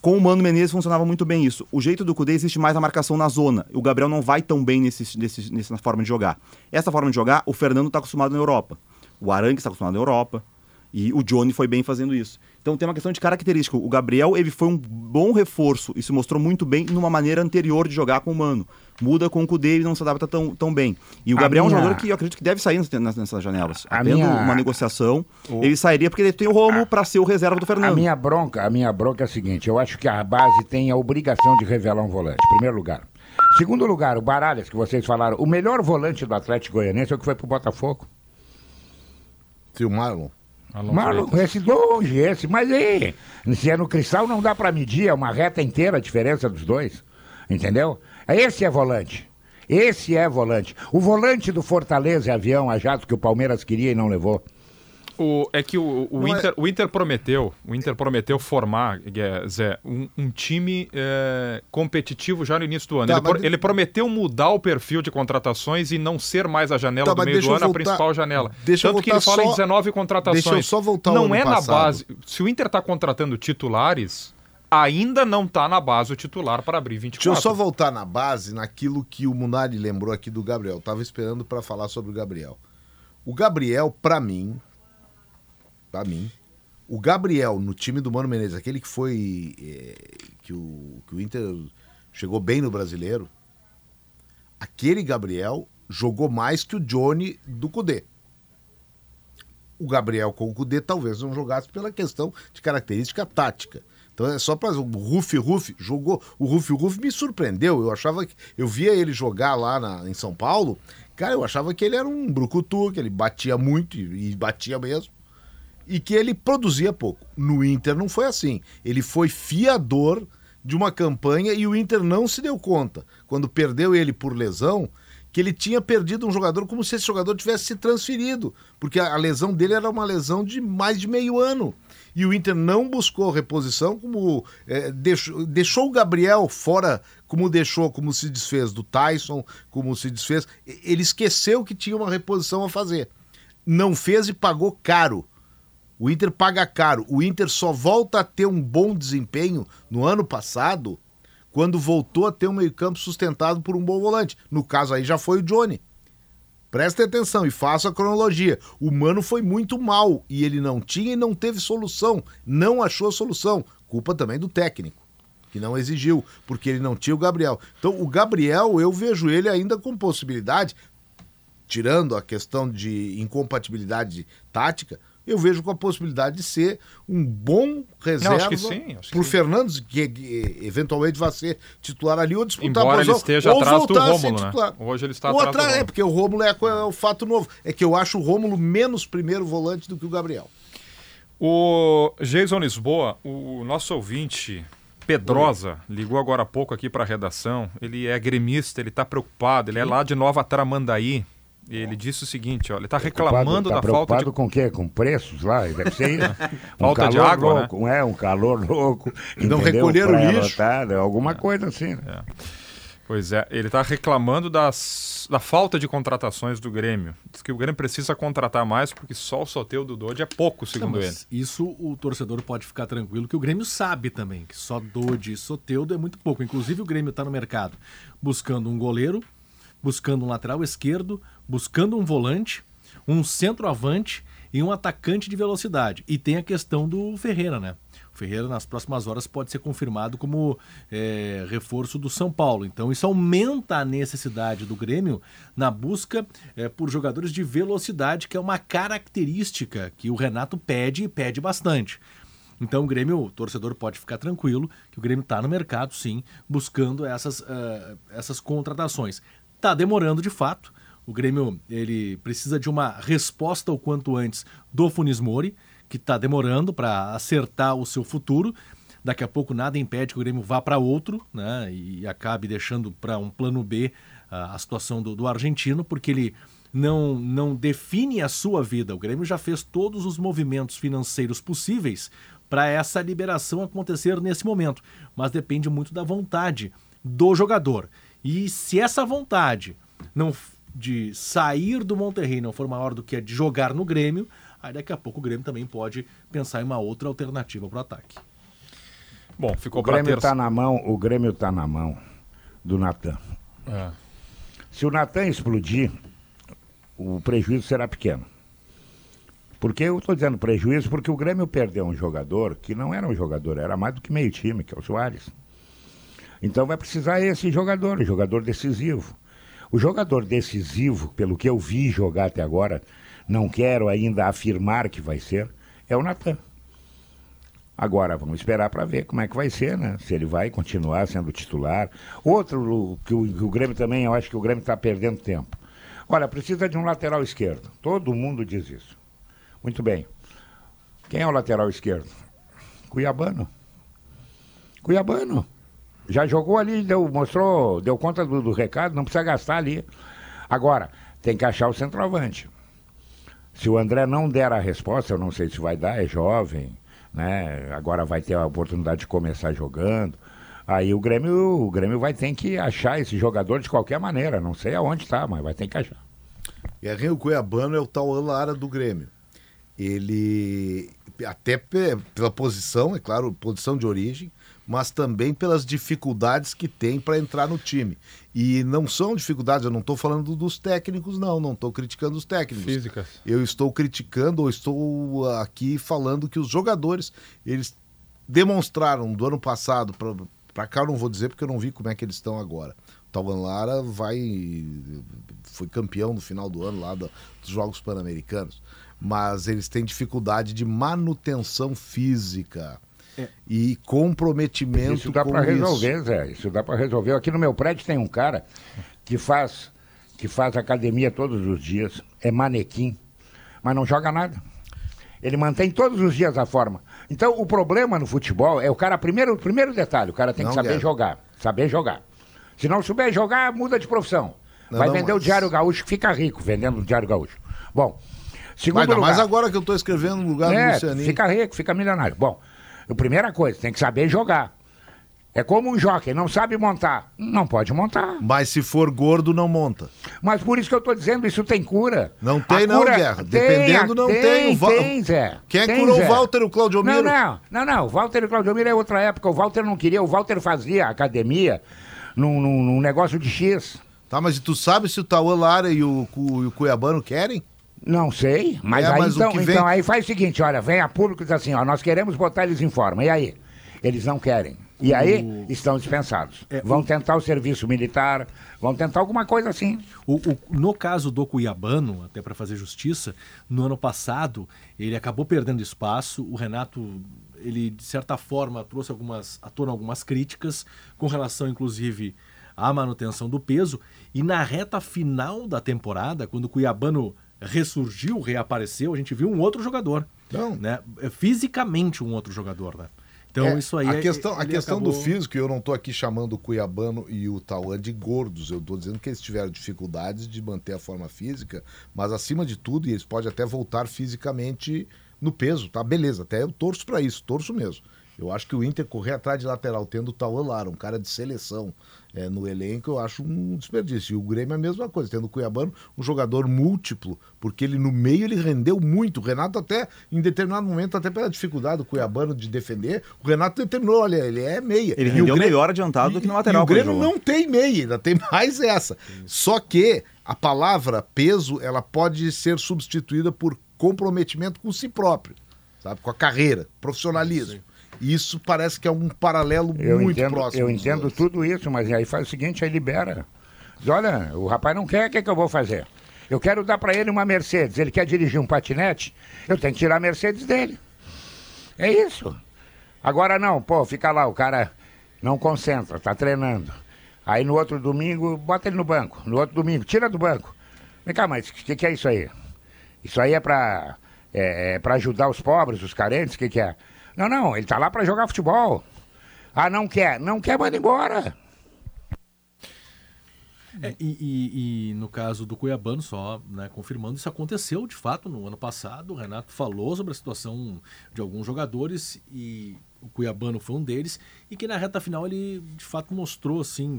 Com o Mano Menezes funcionava muito bem isso. O jeito do Cudê existe mais a marcação na zona. O Gabriel não vai tão bem nesse, nesse, nessa forma de jogar. Essa forma de jogar, o Fernando está acostumado na Europa. O Arangue está acostumado na Europa. E o Johnny foi bem fazendo isso. Então tem uma questão de característica. O Gabriel ele foi um bom reforço e se mostrou muito bem numa maneira anterior de jogar com o Mano. Muda com o Kudê e não se adapta tão, tão bem. E o a Gabriel minha... é um jogador que eu acredito que deve sair nessas, nessas janelas. A Havendo minha... uma negociação, o... ele sairia porque ele tem o Romo para ser o reserva do Fernando. A minha bronca, a minha bronca é a seguinte: eu acho que a base tem a obrigação de revelar um volante. Primeiro lugar. Segundo lugar, o Baralhas, que vocês falaram, o melhor volante do Atlético Goianense é o que foi pro Botafogo. Sim, o Marlon. Marlon, esse longe, esse, mas aí, se é no cristal não dá para medir, é uma reta inteira a diferença dos dois, entendeu? Esse é volante, esse é volante. O volante do Fortaleza é avião a jato que o Palmeiras queria e não levou. O, é que o, o, Inter, é... o Inter prometeu, o Inter prometeu formar, Zé, um, um time é, competitivo já no início do ano. Tá, ele, mas... ele, prometeu mudar o perfil de contratações e não ser mais a janela tá, do meio do ano voltar... a principal janela. Deixa Tanto que ele fala em 19 contratações. Deixa eu só voltar Não é passado. na base. Se o Inter está contratando titulares, ainda não está na base o titular para abrir 24. Deixa eu só voltar na base, naquilo que o Munari lembrou aqui do Gabriel. Estava esperando para falar sobre o Gabriel. O Gabriel, para mim, para mim. O Gabriel no time do Mano Menezes, aquele que foi. É, que, o, que o Inter chegou bem no brasileiro, aquele Gabriel jogou mais que o Johnny do Cudê. O Gabriel com o Cudê talvez não jogasse pela questão de característica tática. Então é só para o Ruf Ruf jogou, o Ruf Ruf me surpreendeu. Eu achava que eu via ele jogar lá na, em São Paulo, cara, eu achava que ele era um brucutu, que ele batia muito e, e batia mesmo e que ele produzia pouco. No Inter não foi assim. Ele foi fiador de uma campanha e o Inter não se deu conta, quando perdeu ele por lesão, que ele tinha perdido um jogador como se esse jogador tivesse se transferido, porque a lesão dele era uma lesão de mais de meio ano. E o Inter não buscou reposição, como é, deixou, deixou o Gabriel fora, como deixou, como se desfez do Tyson, como se desfez. Ele esqueceu que tinha uma reposição a fazer. Não fez e pagou caro. O Inter paga caro. O Inter só volta a ter um bom desempenho no ano passado quando voltou a ter um meio-campo sustentado por um bom volante. No caso aí já foi o Johnny. Preste atenção e faça a cronologia. O Mano foi muito mal e ele não tinha e não teve solução. Não achou solução. Culpa também do técnico, que não exigiu, porque ele não tinha o Gabriel. Então, o Gabriel, eu vejo ele ainda com possibilidade, tirando a questão de incompatibilidade tática, eu vejo com a possibilidade de ser um bom reserva para o Fernandes, que, que, eventualmente vai ser titular ali ou disputar Embora a posição, ele esteja ou atrás do Rômulo, né? Hoje ele está ou atrás, atrás É, porque o Rômulo é, é o fato novo. É que eu acho o Rômulo menos primeiro volante do que o Gabriel. O Jason Lisboa, o nosso ouvinte Pedrosa ligou agora há pouco aqui para a redação. Ele é gremista, ele está preocupado, ele é lá de Nova Tramandaí. Ele disse o seguinte, ó, ele está reclamando tá da falta de... com o quê? Com preços lá? Deve ser isso. um falta de água, né? louco, né? É, um calor louco. Não recolheram o lixo. Tá, alguma coisa assim. Né? É. Pois é, ele está reclamando das, da falta de contratações do Grêmio. Diz que o Grêmio precisa contratar mais porque só o sorteio do Dodge é pouco, segundo Não, ele. Isso o torcedor pode ficar tranquilo que o Grêmio sabe também que só Dodge e Soteudo é muito pouco. Inclusive o Grêmio está no mercado buscando um goleiro, buscando um lateral esquerdo, buscando um volante, um centroavante e um atacante de velocidade. E tem a questão do Ferreira, né? O Ferreira, nas próximas horas, pode ser confirmado como é, reforço do São Paulo. Então, isso aumenta a necessidade do Grêmio na busca é, por jogadores de velocidade, que é uma característica que o Renato pede e pede bastante. Então o Grêmio, o torcedor pode ficar tranquilo que o Grêmio está no mercado, sim, buscando essas, uh, essas contratações. Está demorando de fato, o Grêmio ele precisa de uma resposta o quanto antes do Funes Mori, que está demorando para acertar o seu futuro. Daqui a pouco nada impede que o Grêmio vá para outro né, e acabe deixando para um plano B a, a situação do, do argentino, porque ele não, não define a sua vida. O Grêmio já fez todos os movimentos financeiros possíveis para essa liberação acontecer nesse momento, mas depende muito da vontade do jogador. E se essa vontade não de sair do Monterrey não for maior do que a de jogar no Grêmio, aí daqui a pouco o Grêmio também pode pensar em uma outra alternativa para o ataque. Bom, ficou o Grêmio está ter... na mão, o Grêmio está na mão do Natan. É. Se o Natan explodir, o prejuízo será pequeno. Porque eu estou dizendo prejuízo porque o Grêmio perdeu um jogador que não era um jogador, era mais do que meio time, que é o Soares. Então vai precisar esse jogador, jogador decisivo. O jogador decisivo, pelo que eu vi jogar até agora, não quero ainda afirmar que vai ser, é o Natan. Agora, vamos esperar para ver como é que vai ser, né? Se ele vai continuar sendo titular. Outro que o, que o Grêmio também, eu acho que o Grêmio está perdendo tempo. Olha, precisa de um lateral esquerdo. Todo mundo diz isso. Muito bem. Quem é o lateral esquerdo? Cuiabano. Cuiabano. Já jogou ali, deu, mostrou, deu conta do, do recado, não precisa gastar ali. Agora, tem que achar o centroavante. Se o André não der a resposta, eu não sei se vai dar, é jovem, né? Agora vai ter a oportunidade de começar jogando. Aí o Grêmio, o Grêmio vai ter que achar esse jogador de qualquer maneira. Não sei aonde está, mas vai ter que achar. E a o Cuiabano é o tal Lara do Grêmio. Ele, até pela posição, é claro, posição de origem, mas também pelas dificuldades que tem para entrar no time. E não são dificuldades, eu não estou falando dos técnicos, não, não estou criticando os técnicos. Físicas. Eu estou criticando, ou estou aqui falando que os jogadores, eles demonstraram do ano passado para cá, eu não vou dizer porque eu não vi como é que eles estão agora. O Tauan Lara vai, foi campeão no final do ano lá dos Jogos Pan-Americanos, mas eles têm dificuldade de manutenção física. E comprometimento Isso dá para resolver, isso. Zé. Isso dá para resolver. Aqui no meu prédio tem um cara que faz, que faz academia todos os dias, é manequim, mas não joga nada. Ele mantém todos os dias a forma. Então, o problema no futebol é o cara, primeiro, primeiro detalhe, o cara tem não que saber quero. jogar. Saber jogar. Se não souber jogar, muda de profissão. Não, Vai não, vender mas... o Diário Gaúcho, fica rico vendendo o Diário Gaúcho. Bom, segundo mas, lugar... Mas agora que eu estou escrevendo no lugar é, do Lucianinho... fica rico, fica milionário. Bom, a primeira coisa, tem que saber jogar. É como um jockey, não sabe montar. Não pode montar. Mas se for gordo, não monta. Mas por isso que eu estou dizendo, isso tem cura. Não tem, não, Guerra. Dependendo, não tem. Tem, o tem, Zé. Quem é tem, curou Zé. o Walter, o Claudio Miro? Não, não, não, não. O Walter e o Claudio Miro é outra época. O Walter não queria, o Walter fazia academia num, num, num negócio de X. Tá, mas tu sabe se o Tauan Lara e o, o, o Cuiabano querem? Não sei, mas, é, aí, mas então, vem... então aí faz o seguinte, olha, vem a público e diz assim, ó, nós queremos botar eles em forma, e aí? Eles não querem. E aí o... estão dispensados. É, vão o... tentar o serviço militar, vão tentar alguma coisa assim. O, o no caso do Cuiabano, até para fazer justiça, no ano passado ele acabou perdendo espaço. O Renato, ele de certa forma trouxe algumas à tona algumas críticas com relação, inclusive, à manutenção do peso. E na reta final da temporada, quando o Cuiabano ressurgiu, reapareceu, a gente viu um outro jogador. Não. Né? Fisicamente um outro jogador, né? Então é, isso aí a é, questão, a questão acabou... do físico, eu não estou aqui chamando o Cuiabano e o Tauan de gordos. Eu estou dizendo que eles tiveram dificuldades de manter a forma física, mas acima de tudo, e eles podem até voltar fisicamente no peso, tá? Beleza, até eu torço para isso, torço mesmo. Eu acho que o Inter correr atrás de lateral, tendo o Tauan Lara, um cara de seleção, é, no elenco, eu acho um desperdício. E o Grêmio é a mesma coisa, tendo o Cuiabano um jogador múltiplo, porque ele no meio ele rendeu muito. O Renato até, em determinado momento, até pela dificuldade do Cuiabano de defender, o Renato determinou, olha, ele é meia. Ele rendeu Grêmio, melhor adiantado do que no lateral. E o Grêmio não tem meia, ainda tem mais essa. Só que a palavra peso, ela pode ser substituída por comprometimento com si próprio, sabe? Com a carreira, profissionalismo. Sim. Isso parece que é um paralelo eu muito entendo, próximo. Eu entendo dois. tudo isso, mas aí faz o seguinte, aí libera. Diz, olha, o rapaz não quer, o que, é que eu vou fazer? Eu quero dar para ele uma Mercedes. Ele quer dirigir um patinete, eu tenho que tirar a Mercedes dele. É isso. Agora não, pô, fica lá, o cara não concentra, tá treinando. Aí no outro domingo, bota ele no banco. No outro domingo, tira do banco. Vem cá, mas o que, que, é isso aí? Isso aí é para é, é pra ajudar os pobres, os carentes? O que, que é? Não, não, ele tá lá para jogar futebol. Ah, não quer? Não quer, manda embora. É, e, e, e, no caso do Cuiabano, só né, confirmando, isso aconteceu de fato no ano passado. O Renato falou sobre a situação de alguns jogadores e o Cuiabano foi um deles. E que na reta final ele de fato mostrou, assim,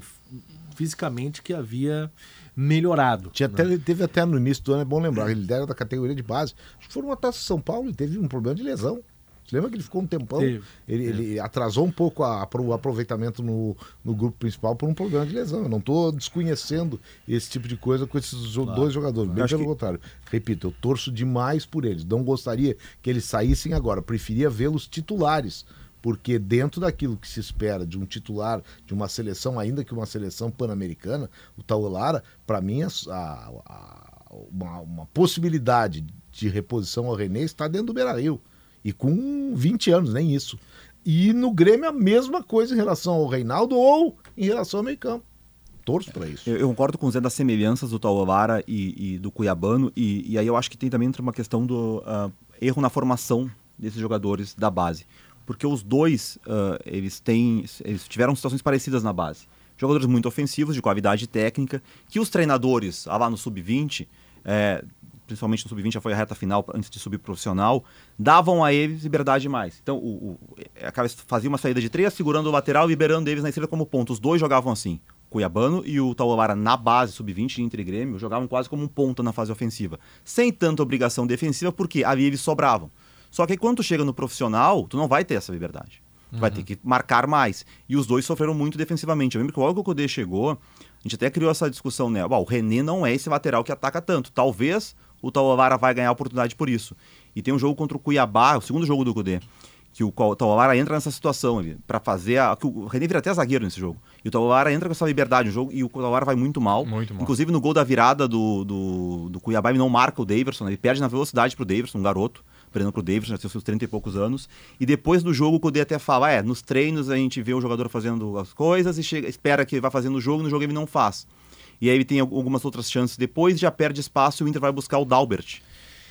fisicamente que havia melhorado. Tinha né? até, teve até no início do ano, é bom lembrar, ele era da categoria de base. Acho que foi uma taça São Paulo e teve um problema de lesão. Você lembra que ele ficou um tempão? Ele, ele, atrasou um pouco a, a, o aproveitamento no, no grupo principal por um problema de lesão. Eu não estou desconhecendo esse tipo de coisa com esses claro. dois jogadores. Bem pelo que... contrário. Repito, eu torço demais por eles. Não gostaria que eles saíssem agora. Preferia vê-los titulares porque dentro daquilo que se espera de um titular de uma seleção, ainda que uma seleção pan-americana, o Taulara, para mim, a, a, uma, uma, possibilidade de reposição ao René está dentro do Beira-Rio. E com 20 anos, nem isso. E no Grêmio a mesma coisa em relação ao Reinaldo ou em relação ao meio campo. Torço para isso. Eu, eu, concordo com o Zé das semelhanças do Taulara e, e do Cuiabano, e, e, aí eu acho que tem também uma questão do uh, erro na formação desses jogadores da base porque os dois uh, eles têm eles tiveram situações parecidas na base jogadores muito ofensivos de qualidade técnica que os treinadores lá no sub-20 é, principalmente no sub-20 já foi a reta final antes de subir profissional davam a eles liberdade demais então o, o fazia uma saída de três segurando o lateral e liberando eles na esquerda como ponto os dois jogavam assim Cuiabano e o Tauara na base sub-20 de Inter e Grêmio jogavam quase como um ponta na fase ofensiva, sem tanta obrigação defensiva, porque ali eles sobravam. Só que quando tu chega no profissional, tu não vai ter essa liberdade. Tu uhum. vai ter que marcar mais. E os dois sofreram muito defensivamente. Eu lembro que logo que o Codê chegou, a gente até criou essa discussão, né? o René não é esse lateral que ataca tanto. Talvez o Talavara vai ganhar oportunidade por isso. E tem um jogo contra o Cuiabá, o segundo jogo do Codê, que o Talavara entra nessa situação para fazer a, que o René vira até zagueiro nesse jogo. E o Talavara entra com essa liberdade no jogo e o Talavara vai muito mal. Muito mal. Inclusive no gol da virada do, do, do Cuiabá ele não marca o Daverson, ele perde na velocidade pro Daverson, um garoto perdendo pro Davis, já tem seus 30 e poucos anos. E depois do jogo, o Cudê até fala: é, nos treinos a gente vê o jogador fazendo as coisas e chega, espera que vá fazendo o jogo, no jogo ele não faz. E aí ele tem algumas outras chances depois, já perde espaço e o Inter vai buscar o Dalbert.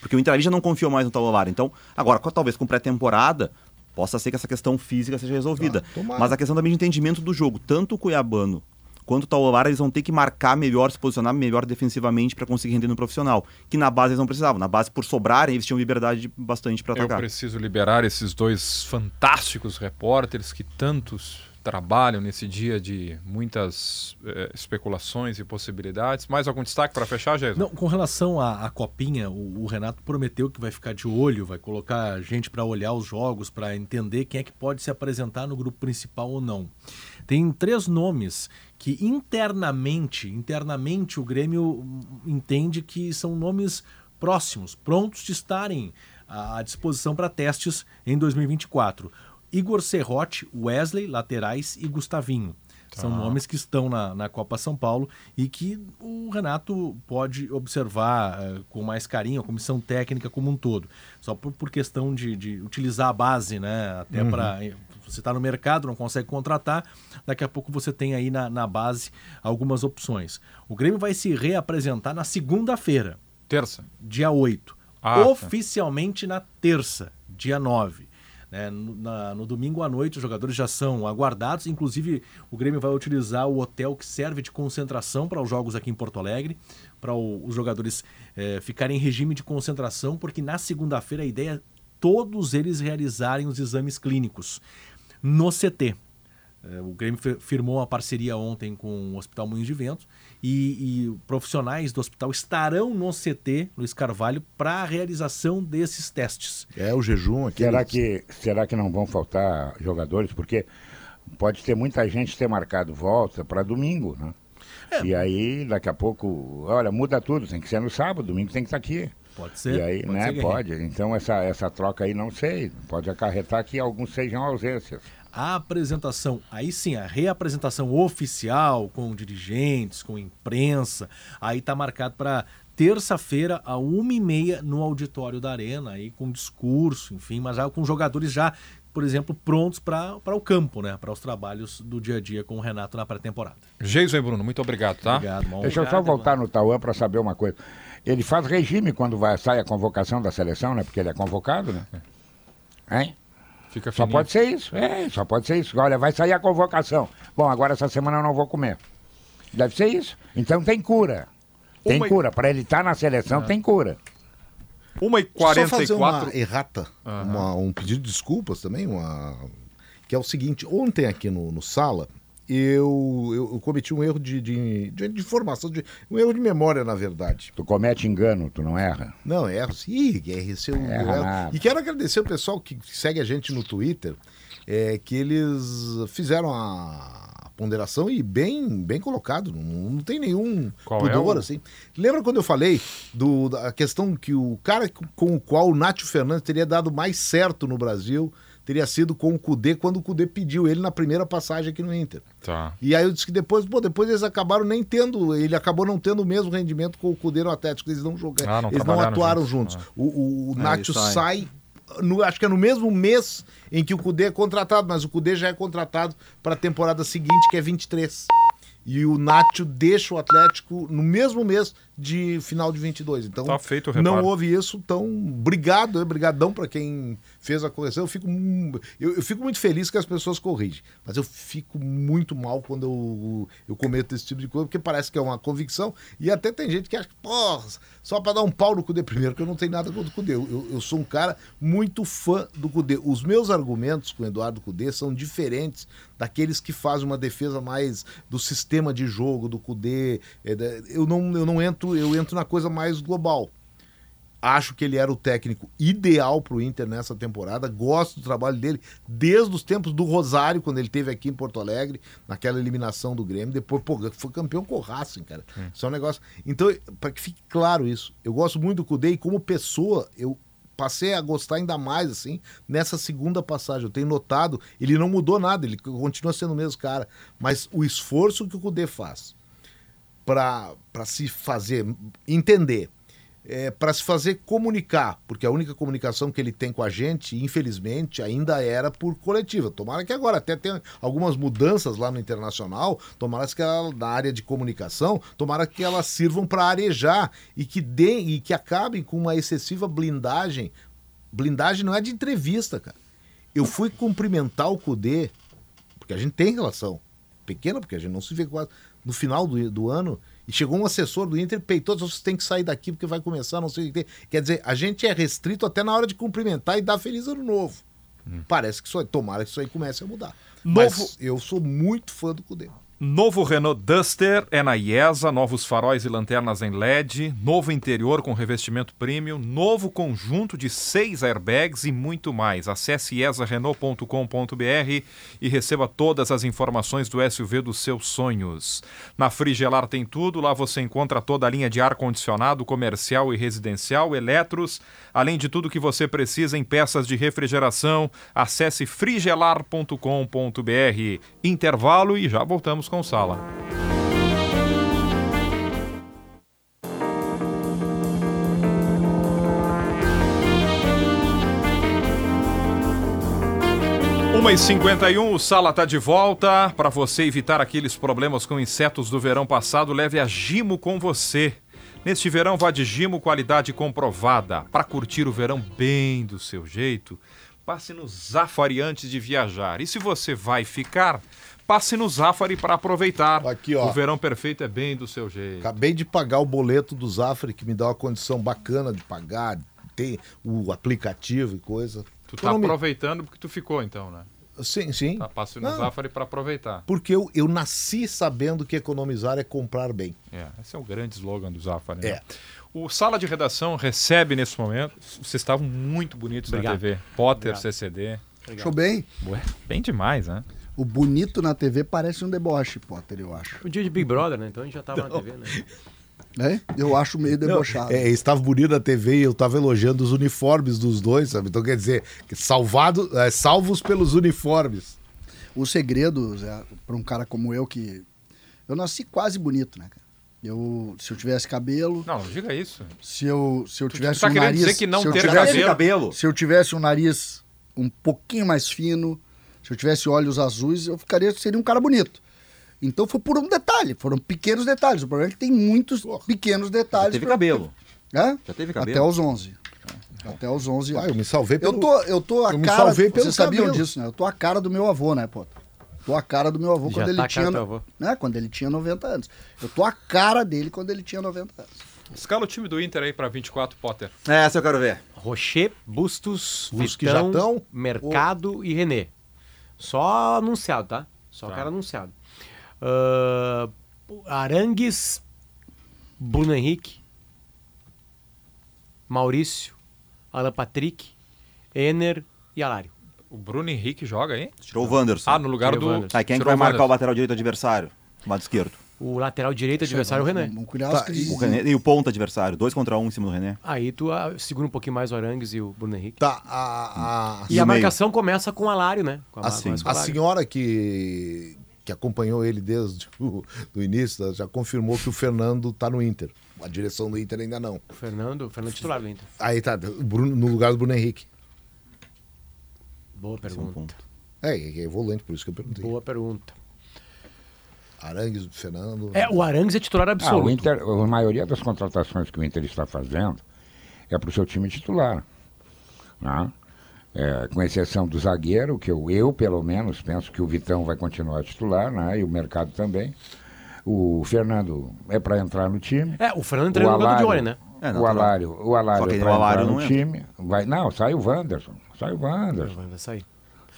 Porque o Inter ali já não confiou mais no Talolar. Então, agora, talvez com pré-temporada, possa ser que essa questão física seja resolvida. Tá, Mas a questão também de entendimento do jogo, tanto o Cuiabano quanto o Taulara, eles vão ter que marcar melhor, se posicionar melhor defensivamente para conseguir render no profissional. Que na base eles não precisavam. Na base, por sobrarem, eles tinham liberdade bastante para atacar. Eu preciso liberar esses dois fantásticos repórteres que tantos trabalham nesse dia de muitas eh, especulações e possibilidades. Mais algum destaque para fechar, Jesus? Não, com relação à, à copinha, o, o, Renato prometeu que vai ficar de olho, vai colocar gente para olhar os jogos, para entender quem é que pode se apresentar no grupo principal ou não. Tem três nomes que internamente, internamente o Grêmio entende que são nomes próximos, prontos de estarem à disposição para testes em 2024. Igor Serrote, Wesley, laterais e Gustavinho. São ah. nomes que estão na, na Copa São Paulo e que o Renato pode observar uh, com mais carinho, a comissão técnica como um todo. Só por, por questão de, de utilizar a base, né? Até uhum. para você está no mercado, não consegue contratar, daqui a pouco você tem aí na, na base algumas opções. O Grêmio vai se reapresentar na segunda-feira. Terça. Dia 8. Ah, tá. Oficialmente tá. na terça, dia 9. Né? No, na, no, domingo à noite, os jogadores já são aguardados. Inclusive, o Grêmio vai utilizar o hotel que serve de concentração para os jogos aqui em Porto Alegre, para os jogadores é, ficarem em regime de concentração, porque na segunda-feira a ideia é todos eles realizarem os exames clínicos no CT. É, o Grêmio firmou uma parceria ontem com o Hospital Moinhos de Vento e, e profissionais do hospital estarão no CT Luiz Carvalho para a realização desses testes. É o jejum aqui. Será que, será que não vão faltar jogadores? Porque pode ter muita gente ter marcado volta para domingo, né? É. E aí, daqui a pouco, olha, muda tudo, tem que ser no sábado, domingo tem que estar aqui. Pode ser. E aí, pode né, pode. Então, essa, essa troca aí, não sei, pode acarretar que alguns sejam ausências. A apresentação, aí sim, a reapresentação oficial com dirigentes, com imprensa, aí está marcado para terça-feira, a uma e meia, no auditório da Arena, aí com discurso, enfim, mas já com jogadores já, por exemplo, prontos para o campo, né? Para os trabalhos do dia a dia com o Renato na pré-temporada. Geison e Bruno, muito obrigado, tá? Obrigado, Deixa obrigado, eu só voltar no Tauan para saber uma coisa. Ele faz regime quando vai, sai a convocação da seleção, né? Porque ele é convocado, né? É. Hein? Fica só pode ser isso, é, só pode ser isso. Olha, vai sair a convocação. Bom, agora essa semana eu não vou comer. Deve ser isso. Então tem cura. Tem uma... cura. Para ele estar tá na seleção, é. tem cura. Uma e quarenta Só fazer uma errata, uhum. uma, um pedido de desculpas também, uma... que é o seguinte, ontem aqui no, no Sala, eu, eu, eu, cometi um erro de, de, de, de informação, de, um erro de memória, na verdade. Tu comete engano, tu não erra? Não, erro sim, erro, seu, erra. E quero agradecer o pessoal que segue a gente no Twitter, é, que eles fizeram a ponderação e bem, bem colocado, não, não tem nenhum Qual pudor, é o... assim. Lembra quando eu falei do, da questão que o cara com o qual o Nátio Fernandes teria dado mais certo no Brasil teria sido com o Cudê quando o Cudê pediu ele na primeira passagem aqui no Inter. Tá. E aí eu disse que depois, pô, depois eles acabaram nem tendo, ele acabou não tendo o mesmo rendimento com o Cudê no Atlético, eles não jogaram, ah, não eles não atuaram juntos. juntos. Ah. O, o, o é, sai, sai no, acho que é no mesmo mês em que o Cudê é contratado, mas o Cudê já é contratado para a temporada seguinte, que é 23. E o Nacho deixa o Atlético no mesmo mês de final de 22. Então, tá feito o não houve isso. Então, obrigado, brigadão para quem fez a correção. Eu fico, eu, eu, fico muito feliz que as pessoas corrigem, mas eu fico muito mal quando eu, eu cometo esse tipo de coisa, porque parece que é uma convicção. E até tem gente que acha que, pô, só para dar um pau no Cudê primeiro, que eu não tenho nada contra o Cudê. Eu, eu, eu, sou um cara muito fã do Cudê. Os meus argumentos com o Eduardo Cudê são diferentes daqueles que fazem uma defesa mais do sistema de jogo do Cudê. É, eu não, eu não entro eu entro na coisa mais global. Acho que ele era o técnico ideal para o Inter nessa temporada. Gosto do trabalho dele desde os tempos do Rosário, quando ele teve aqui em Porto Alegre, naquela eliminação do Grêmio. Depois, pô, foi campeão com o Racing, cara. Hum. Isso é um negócio. Então, para que fique claro isso, eu gosto muito do Cudê e como pessoa, eu passei a gostar ainda mais, assim, nessa segunda passagem. Eu tenho notado, ele não mudou nada, ele continua sendo o mesmo cara. Mas o esforço que o Cudê faz para se fazer entender, é, para se fazer comunicar, porque a única comunicação que ele tem com a gente, infelizmente, ainda era por coletiva. Tomara que agora até tenha algumas mudanças lá no internacional, tomara que ela, na área de comunicação, tomara que elas sirvam para arejar e que deem e que acabem com uma excessiva blindagem. Blindagem não é de entrevista, cara. Eu fui cumprimentar o Cudê, porque a gente tem relação pequena, porque a gente não se vê quase no final do, do ano, e chegou um assessor do Inter e peitou, você tem que sair daqui porque vai começar, não sei o que. Quer dizer, a gente é restrito até na hora de cumprimentar e dar feliz ano novo. Hum. Parece que isso aí, tomara que isso aí comece a mudar. Novo... Mas eu sou muito fã do Cudê. Novo Renault Duster é na IESA, novos faróis e lanternas em LED, novo interior com revestimento premium, novo conjunto de seis airbags e muito mais. Acesse iesarenault.com.br e receba todas as informações do SUV dos seus sonhos. Na Frigelar tem tudo, lá você encontra toda a linha de ar-condicionado comercial e residencial, eletros, além de tudo que você precisa em peças de refrigeração. Acesse frigelar.com.br. Intervalo e já voltamos com Sala. Uma e 51, o Sala está de volta. Para você evitar aqueles problemas com insetos do verão passado, leve a Gimo com você. Neste verão, vá de Gimo, qualidade comprovada. Para curtir o verão bem do seu jeito, passe no Zafari antes de viajar. E se você vai ficar, passe no Zafari para aproveitar. Aqui, ó. O verão perfeito é bem do seu jeito. Acabei de pagar o boleto do Zafari, que me dá uma condição bacana de pagar, tem o aplicativo e coisa. Tu tá aproveitando porque tu ficou, então, né? Sim, sim. Tá, passe no Não, Zafari para aproveitar. Porque eu, eu nasci sabendo que economizar é comprar bem. É, esse é o grande slogan do Zafari. Né? É. O Sala de Redação recebe nesse momento. Vocês estavam muito bonitos Obrigado. na TV. Potter, Obrigado. CCD. Show bem? Ué, bem demais, né? O bonito na TV parece um deboche, Potter, eu acho. O dia de Big Brother, né? Então a gente já tava Não. na TV, né? É? Eu acho meio debochado. é, estava bonito na TV e eu estava elogiando os uniformes dos dois, sabe? Então quer dizer, salvado, é, salvos pelos uniformes. O segredo, Zé, para um cara como eu que. Eu nasci quase bonito, né, cara? Eu, se eu tivesse cabelo. Não, não diga isso. Se eu, se eu tivesse tu, tu tá um nariz. Dizer que não ter tivesse, cabelo. Se eu tivesse um nariz um pouquinho mais fino, se eu tivesse olhos azuis, eu ficaria seria um cara bonito. Então foi por um detalhe, foram pequenos detalhes. O problema é que tem muitos pequenos detalhes. Já teve pra... cabelo. É? Já teve cabelo. Até os 11. Até os 11 anos. Ah, eu me salvei pelo... Eu tô, eu tô a eu cara... Vocês sabiam cabelo. disso, né? Eu tô a cara do meu avô, né, pô? Tô a cara do meu avô quando tá ele tinha... Né? Quando ele tinha 90 anos. Eu tô a cara dele quando ele tinha 90 anos. Escala o time do Inter aí pra 24, Potter. É, essa eu quero ver. Rocher, Bustos, Bustos Vitão, Mercado e René. Só anunciado, tá? Só tá. cara anunciado. Uh, Arangues, Bruno Henrique, Maurício, Alan Patrick, Ener e Alário. O Bruno Henrique joga, hein? Tirou o Wanderson. Ah, no lugar Tirou do. Tá, quem é que vai marcar o lateral direito adversário? O lado esquerdo. O lateral direito adversário é o René. Vamos cuidar Tá, o René. E o ponto adversário. Dois contra um em cima do René. Aí tu ah, segura um pouquinho mais o Arangues e o Bruno Henrique. Tá, a, a, E a marcação começa com o Alário, né? Com a, Assim. com a senhora que, que acompanhou ele desde o do início já confirmou que o Fernando tá no Inter. A direção do Inter ainda não. O Fernando, o Fernando titular do Inter. Aí tá, Bruno- no lugar do Bruno Henrique. Boa é pergunta. ponto. É, é volante, por isso que eu perguntei. Boa pergunta. Arangues, Fernando. É, o Arangues é titular Ah, absoluto. o Inter, a maioria das contratações que o Inter está fazendo é para o seu time titular. né? É, com exceção do zagueiro, que eu, eu, pelo menos, penso que o Vitão vai continuar titular, né? e o mercado também. O Fernando é para entrar no time. É, o Fernando entrou no lugar do Johnny, né? É, o natural. Alário, o Alário Só que é o para Alário entrar no entra. time. Vai, não, sai o Wanderson. Sai o Wanderson. Vai sair.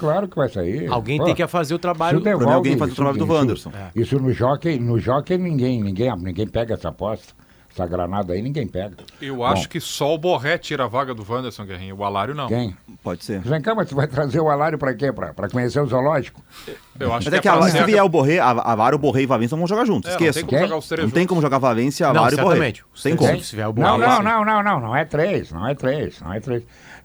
Claro que vai sair. Alguém Pô, tem que fazer o trabalho. isso Pra mim, alguém faz o isso- trabalho do isso- Wanderson. Isso no jockey, no jockey ninguém, ninguém, ninguém, pega essa aposta. Essa granada aí ninguém pega. Eu acho Bom, que só o Borré tira a vaga do Wanderson Guerrinho. O Alário não. Quem? Pode ser. Vem cá, mas tu vai trazer o Alário pra quê? Pra, pra conhecer o zoológico? Eu acho Mas é que é a, pra se vier o Borré, a, a Vara, o Borré e o Valência vão jogar juntos. É, não Esqueça. tem como jogar os três Não tem como jogar Valência, Não, Alário e Borré. certamente. Tem como. Se tiver o Não, Borré, não, sim. não, não, não, não é três, não é três, não é três.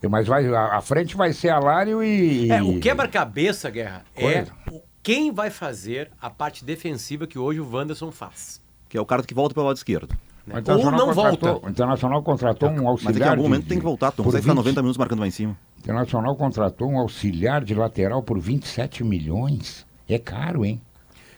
Mas vai, a, a frente vai ser Alário e... É, o quebra-cabeça, Guerra, é Coisa. o- quem vai fazer a parte defensiva que hoje o Wanderson faz. Que é o cara que volta pelo lado esquerdo. O Ou Internacional não contratou- volta. O Internacional contratou um Mas auxiliar daqui a algum de- momento tem que voltar. Não por consegue ficar 20 90 minutos marcando lá em cima. O Internacional contratou um auxiliar de lateral por 27 milhões. É caro, hein?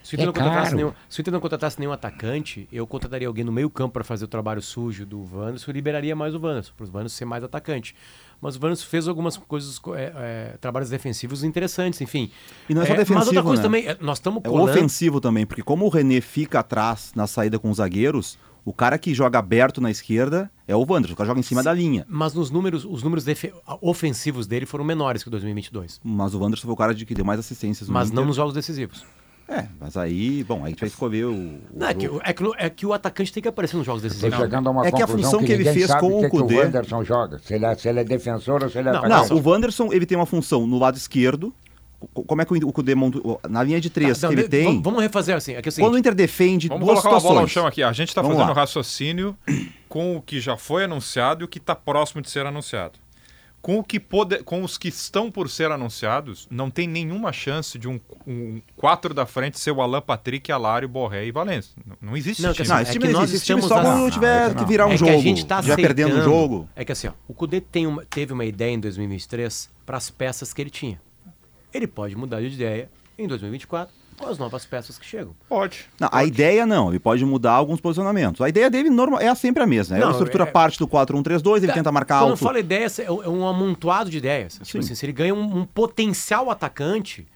Se o Inter, É não contratasse caro. nenhum, se o Inter não contratasse nenhum atacante, eu contrataria alguém no meio campo para fazer o trabalho sujo do Wanderson e liberaria mais o Wanderson, para o Wanderson ser mais atacante. Mas o Wanderson fez algumas coisas, co- é, é, trabalhos defensivos interessantes, enfim. E não é só Mas outra defensivo, coisa né? também, é, nós estamos É colando... ofensivo também, porque como o René fica atrás na saída com os zagueiros, o cara que joga aberto na esquerda é o Wanderson, o cara joga em cima da linha. Mas nos números, os números ofensivos dele foram menores que o 2022. Mas o Wanderson foi o cara de que deu mais assistências no Mas não nos jogos decisivos. É, mas aí, bom, aí a gente vai escolher o. o Não, é, que, é, que, no- é que o atacante tem que aparecer nos jogos Estou decisivos. chegando a uma É que a função que ele ninguém fez com o que, o que o Wanderson joga. Se ele, é, se ele é defensor ou se ele é Não, atacante. Não, o Wanderson ele tem uma função no lado esquerdo. Co- Como é que o Cudê monta. Na linha de três Tá, que não, ele de- tem. Vamos, vamos refazer assim. É que é o seguinte, Quando o Inter defende Vamos duas colocar uma bola situações. chão aqui. A gente está fazendo lá. raciocínio com o que já foi anunciado e o que está próximo de ser anunciado. Com, o que pode... com os que estão por ser anunciados, não tem nenhuma chance de um, um quatro da frente ser o Alan Patrick, Alário, Borré e Valência. Não, não existe Não, time. que Não, É esse que time, não nós existe. Esse time estamos só quando Não, tiver que virar um é jogo. que a gente tá já perdendo o jogo. É que assim, ó, o Cudê tem uma- teve uma ideia em 2023 para as peças que ele tinha. Ele pode mudar de ideia em 2024 com as novas peças que chegam. Pode. Não, a ideia não, ele pode mudar alguns posicionamentos. A ideia dele normal, é sempre a mesma. É Não, uma estrutura é- parte do 4-1-3-2, ele tenta marcar Quando eu alto. falo ideia, é um é um amontoado de ideias. Tipo Sim. assim, se ele ganha um, um potencial atacante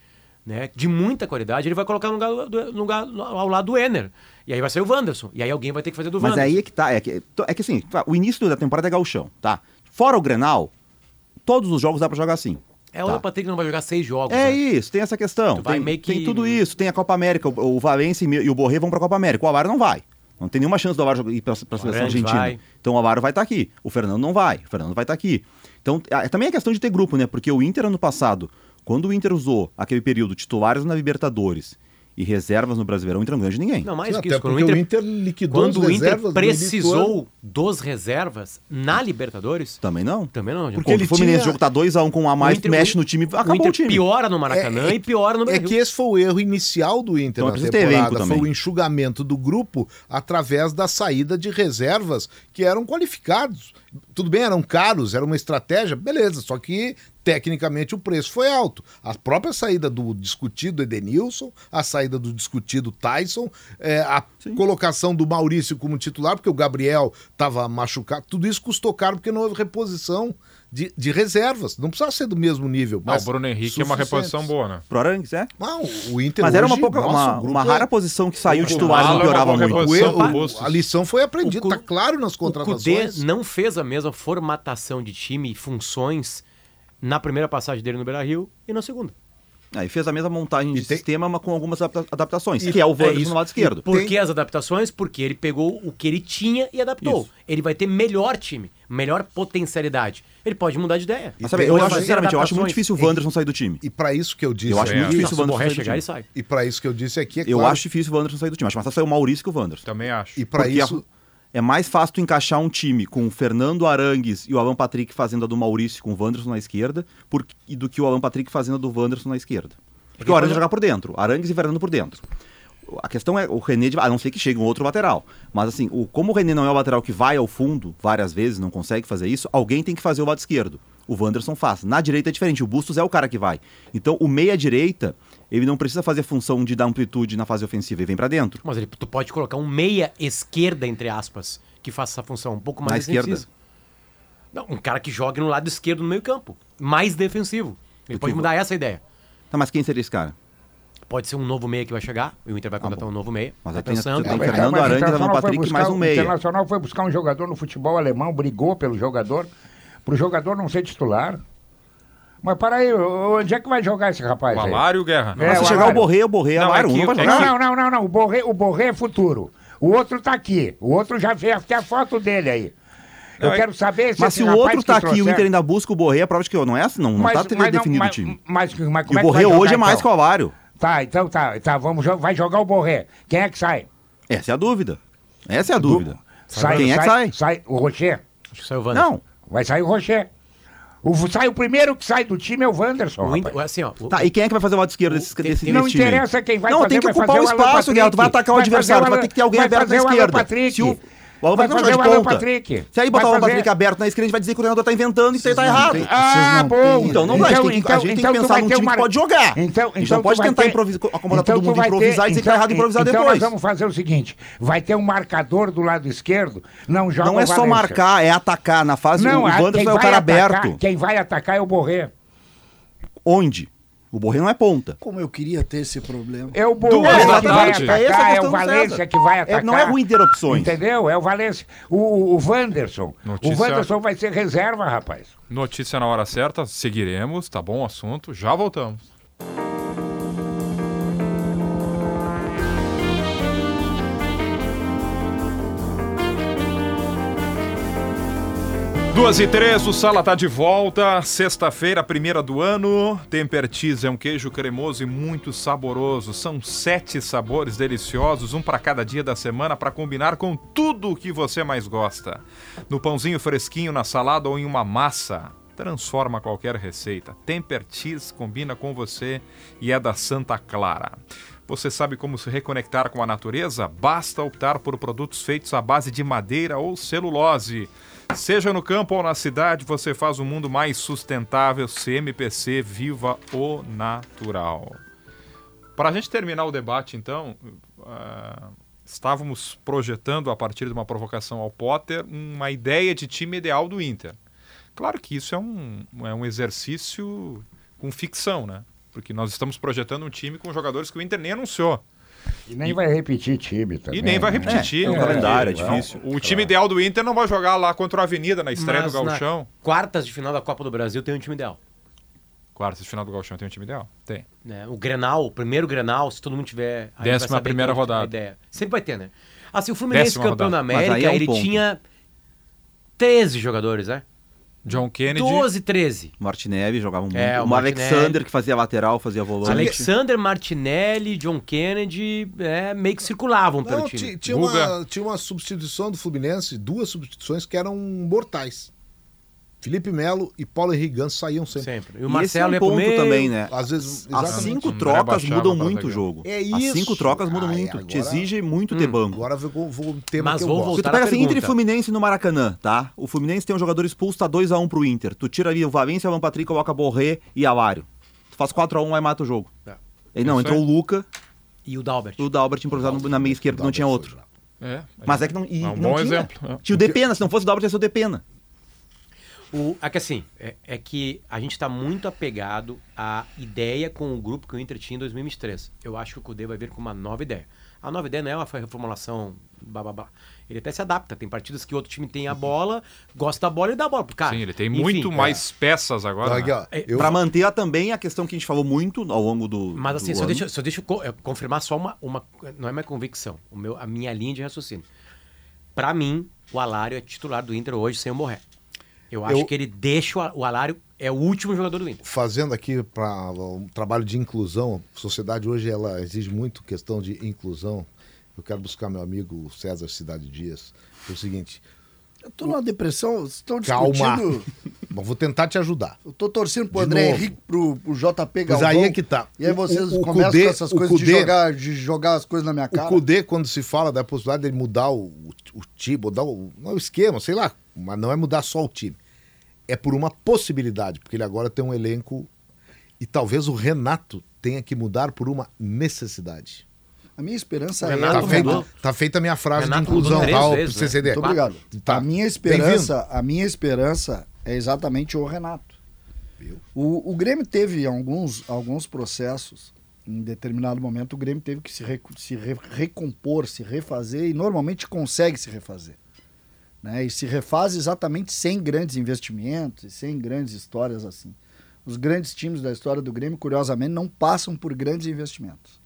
né, de muita qualidade, ele vai colocar no lugar, do- no lugar ao lado do Ener. E aí vai sair o Wanderson. E aí alguém vai ter que fazer do Mas Wanderson. aí é que tá. É que, é que assim, tá, o início da temporada é gauchão, tá? Fora o Grenal, todos os jogos dá pra jogar assim. É, o tá. Patrick não vai jogar seis jogos. É né? isso, tem essa questão. Tem, que- tem tudo isso, tem a Copa América. O, o Valência e o Borré vão pra Copa América. O Avar não vai. Não tem nenhuma chance do Avar ir pra, pra seleção argentina. vai. Então o Avar vai estar aqui. O Fernando não vai. O Fernando vai estar aqui. Então, é, também é questão de ter grupo, né? Porque o Inter ano passado, quando o Inter usou aquele período titulares na Libertadores e reservas no Brasileirão, o Inter não ganhou de ninguém. Não, mais Sim, que até isso. Quando o Inter, o Inter liquidou quando o Inter precisou dos reservas na Libertadores, Também não. também não. Porque ele o Fluminense, tinha- jogo tá 2x1 com um a mais, Inter- mexe no time, acabou o Inter o time. piora no Maracanã É- e piora no É Brasil. que esse foi o erro inicial do Inter Então, na ter temporada. Foi o enxugamento do grupo através da saída de reservas que eram qualificados. Tudo bem, eram caros, era uma estratégia, beleza, só que tecnicamente o preço foi alto. A própria saída do discutido Edenilson, a saída do discutido Tyson, é, a colocação do Maurício como titular, porque o Gabriel estava machucado, tudo isso custou caro porque não houve reposição de, de reservas. Não precisava ser do mesmo nível. Não, mas o Bruno Henrique é uma reposição boa, né? Pro Arangues, é? Não, o Inter Mas era uma, hoje, pouca, nossa, uma, uma é- rara posição que saiu O titular e Malo é piorava boa muito. O São o- a lição foi aprendida, O tá claro nas O Cudê contratações. não fez a mesma formatação de time e funções na primeira passagem dele no Beira-Rio e na segunda. Aí fez a mesma montagem de tem... sistema, mas com algumas adaptações, e que é o Wanderson é no lado esquerdo. Por tem... que as adaptações? Porque ele pegou o que ele tinha e adaptou. Isso. Ele vai ter melhor time, melhor potencialidade. Ele pode mudar de ideia. Mas, sabe, eu, acho, sinceramente, eu acho muito difícil o Wanderson sair do time. E para isso que eu disse... Eu acho é, muito difícil o Wanderson sair chegar e sai. E para isso que eu disse aqui, é claro... Eu acho difícil o Wanderson sair do time. Acho mais fácil sair o Maurício que o Wanderson. Também acho. E para isso... É mais fácil tu encaixar um time com o Fernando Arangues e o Alan Patrick fazendo a do Maurício com o Wanderson na esquerda por, do que o Alan Patrick fazendo a do Wanderson na esquerda. Porque o Arangues jogar por dentro, Arangues e Fernando por dentro. A questão é o René, de, a não ser que chegue um outro lateral. Mas assim, o, como o René não é o lateral que vai ao fundo várias vezes, não consegue fazer isso, alguém tem que fazer o lado esquerdo. O Wanderson faz. Na direita é diferente, o Bustos é o cara que vai. Então o meia-direita, ele não precisa fazer a função de dar amplitude na fase ofensiva, ele vem para dentro. Mas ele, tu pode colocar um meia-esquerda, entre aspas, que faça essa função um pouco mais Na esquerda? Não, um cara que jogue no lado esquerdo no meio campo, mais defensivo. Ele pode mudar essa ideia. Tá, mas quem seria esse cara? Pode ser um novo meia que vai chegar, o Inter vai tá contratar ah, um novo meia. Mas tá pensando, tem, tem Fernando Arantes, Alan Patrick mais um meia. O Internacional foi buscar um jogador no futebol alemão, brigou pelo jogador, pro jogador não ser titular. Mas para aí, onde é que vai jogar esse rapaz? O Alário, aí? Guerra. É, se chegar o Borré, o Borré, não, Alário, é um vai jogar. Não, não, não, não, o Borré, o Borré é futuro. O outro tá aqui. O outro já fez até a foto dele aí. Eu não, quero saber se Mas se o outro tá aqui e o Inter ainda busca o Borré, a prova de que não é assim, não, não mas, tá mas definido não, o time. Mas, mas, mas e o Borré hoje é mais então? que o Alário. Tá, então tá, tá, vamos, vai jogar o Borré. Quem é que sai? Essa é a dúvida. Essa é a dúvida. Sai, Quem é que sai? Sai o Rocher. Acho que sai o Wanderson. Não. Vai sair o Rocher. O, sai o primeiro que sai do time é o Wanderson. O Inter, assim, ó, o, tá, e quem é que vai fazer o lado esquerdo desse, desse, Não interessa quem vai não, fazer. Não, tem que ocupar o espaço, Guilherme. Tu vai atacar o adversário, tu vai ter que ter alguém aberto na esquerda. Se o, o Alan Patrick não joga de ponta. Patrick. Se aí botar o Alan Patrick aberto na esquerda, a gente vai dizer que o treinador tá inventando e que tá errado. Tem, ah, bom. Então não vai. Então, a gente então, tem que então pensar num time que pode jogar. Então, a gente não pode tentar acomodar todo mundo improvisar e dizer que tá errado improvisar depois. Então nós vamos fazer o seguinte, vai ter um marcador do lado esquerdo, não joga Não é só marcar, é atacar. Na fase, o Wanderson é o cara aberto. Quem vai atacar é o Borré. Onde? O Borré não é ponta. Como eu queria ter esse problema. É o Borré que vai atacar, é, é o Valência que vai atacar. É, não é ruim ter opções. Entendeu? É o Valência. O, o Wanderson. Notícia... O Wanderson vai ser reserva, rapaz. Notícia na hora certa, seguiremos, tá bom o assunto, já voltamos. Duas e três, o Sala tá de volta. Sexta-feira, primeira do ano. Temper Cheese é um queijo cremoso e muito saboroso. São sete sabores deliciosos, um para cada dia da semana para combinar com tudo o que você mais gosta. No pãozinho fresquinho, na salada ou em uma massa. Transforma qualquer receita. Temper Cheese combina com você e é da Santa Clara. Você sabe como se reconectar com a natureza? Basta optar por produtos feitos à base de madeira ou celulose. Seja no campo ou na cidade, você faz um mundo mais sustentável. CMPC, viva o natural. Para a gente terminar o debate, então, uh, estávamos projetando, a partir de uma provocação ao Potter, uma ideia de time ideal do Inter. Claro que isso é um, é um exercício com ficção, né? Porque nós estamos projetando um time com jogadores que o Inter nem anunciou. E nem e... vai repetir time também. E nem vai né? repetir é, time. É, calendário, é, difícil. O time ideal do Inter não vai jogar lá contra o Avenida na estreia Mas do Gauchão. quartas de final da Copa do Brasil tem um time ideal. Quartas de final do Gauchão tem um time ideal? Tem. É, o Grenal, o primeiro Grenal, se todo mundo tiver... Décima primeira rodada. Ideia. Sempre vai ter, né? Assim, o Fluminense Décima campeão rodada. da América, é um ele ponto. tinha 13 jogadores, né? John Kennedy. 12, 13. Martinelli jogava muito. É, o, o Alexander que fazia lateral, fazia volante. Alexander, Martinelli, John Kennedy é, meio que circulavam Não, pelo time. Tinha uma, tinha uma substituição do Fluminense, duas substituições que eram mortais. Felipe Melo e Paulo Henrique saíam sempre. sempre. E o Marcelo e esse é um ponto meio... também, né? Às vezes, As cinco trocas mudam muito o jogo. É isso. As cinco trocas mudam Ai, muito. Agora... Te exige muito hum. ter banco. Agora vou, vou ter Mas que vou voltar tu pega assim, Inter e Fluminense no Maracanã, tá? O Fluminense tem um jogador expulso, tá 2x1 um pro Inter. Tu tira ali o Valência, o Alan Patrick, coloca Borré e Alário. Tu faz 4x1 e mata o jogo. É. E não, entrou o Luca. E o Dalbert. O Dalbert improvisado na meia esquerda, não tinha outro. É, Mas é que não. E é um não bom tinha. exemplo. É. Tinha o Depena, se não fosse o Dalbert, ia ser o Depena. O, é que assim, é, é que a gente está muito apegado à ideia com o grupo que o Inter tinha em 2023. Eu acho que o Cudê vai vir com uma nova ideia. A nova ideia não é uma reformulação, blá. Ele até se adapta. Tem partidas que outro time tem a bola, gosta da bola e dá a bola pro cara. Sim, ele tem Enfim, muito é. mais peças agora. Né? É, eu... Para manter também a questão que a gente falou muito ao longo do. Mas assim, do só, deixa, só deixa eu confirmar só uma, uma. Não é minha convicção, o meu, a minha linha de raciocínio. Para mim, o Alário é titular do Inter hoje sem o Morré. Eu acho eu... que ele deixa o, Alário é o último jogador do Inter. Fazendo aqui para um trabalho de inclusão, a sociedade hoje ela exige muito questão de inclusão. Eu quero buscar meu amigo César Cidade Dias. É o seguinte. Eu tô numa depressão, estão discutindo. Calma. Bom, vou tentar te ajudar. Eu tô torcendo pro de André novo. Henrique, pro, pro JP Galvão. Mas aí é que tá. E aí vocês o, o começam Cudê, com essas coisas Cudê, de, jogar, de jogar as coisas na minha cara. O Cudê, quando se fala da possibilidade dele mudar o, o, o time, mudar o, não é o esquema, sei lá, mas não é mudar só o time é por uma possibilidade, porque ele agora tem um elenco e talvez o Renato tenha que mudar por uma necessidade. A minha esperança é. Tá, feito, tá feita a minha frase Renato de inclusão, tá? Vezes, CCD. Né? Muito obrigado. Tá. A minha esperança, a minha esperança é exatamente o Renato. O, o Grêmio teve alguns, alguns processos. Em determinado momento, o Grêmio teve que se, re, se re, recompor, se refazer e normalmente consegue se refazer. Né? E se refaz exatamente sem grandes investimentos, sem grandes histórias assim. Os grandes times da história do Grêmio, curiosamente, não passam por grandes investimentos.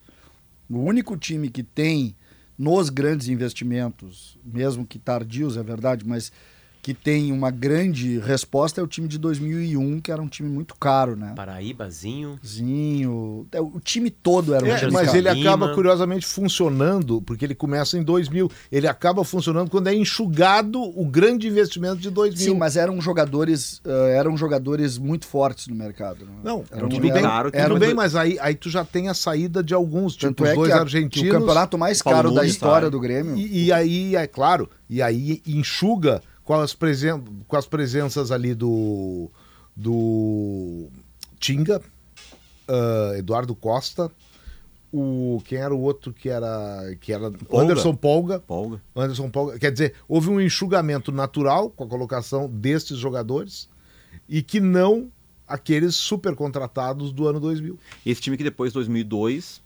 O único time que tem nos grandes investimentos, mesmo que tardios, é verdade, mas que tem uma grande resposta é o time de 2001, que era um time muito caro, né? Paraíbazinho. Zinho. É, o time todo era um é, time Mas caro. ele acaba curiosamente funcionando, porque ele começa em 2000. Ele acaba funcionando quando é enxugado o grande investimento de 2000. Sim, mas eram jogadores, uh, eram jogadores muito fortes no mercado. Né? Não, era um time bem caro. Tudo era, bem, mas aí, aí tu já tem a saída de alguns, tipo os é dois a, argentinos. o campeonato mais caro da história do Grêmio. E, e aí, é claro, e aí enxuga com as, presen com as presenças ali do, do Tinga, uh, Eduardo Costa, o quem era o outro que era que era Polga. Anderson Polga, Polga. Anderson Polga. Quer dizer, houve um enxugamento natural com a colocação destes jogadores e que não aqueles super contratados do ano 2000. Esse time que depois 2002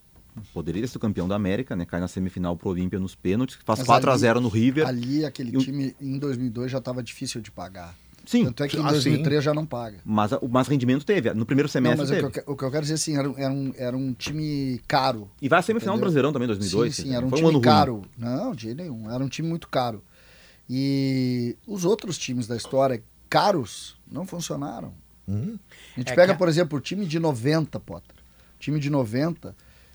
poderia ser o campeão da América, né? Cai na semifinal pro Olímpia nos pênaltis, faz Mas 4 ali, a 0 no River. Ali aquele time em 2002 já estava difícil de pagar. Sim. Tanto é que em 2003 ah, já não paga. Mas o mais rendimento teve. No primeiro semestre não, mas teve. O que, eu, o que eu quero dizer assim, era, era, um, era um time caro. E vai à semifinal do Brasileirão também, 2002. Sim, sim era um Foi time um caro. Ruim. Não, de nenhum. Era um time muito caro. E os outros times da história, caros, não funcionaram. Uhum. A gente é pega, que... por exemplo, o time de 90, Potter. O time de 90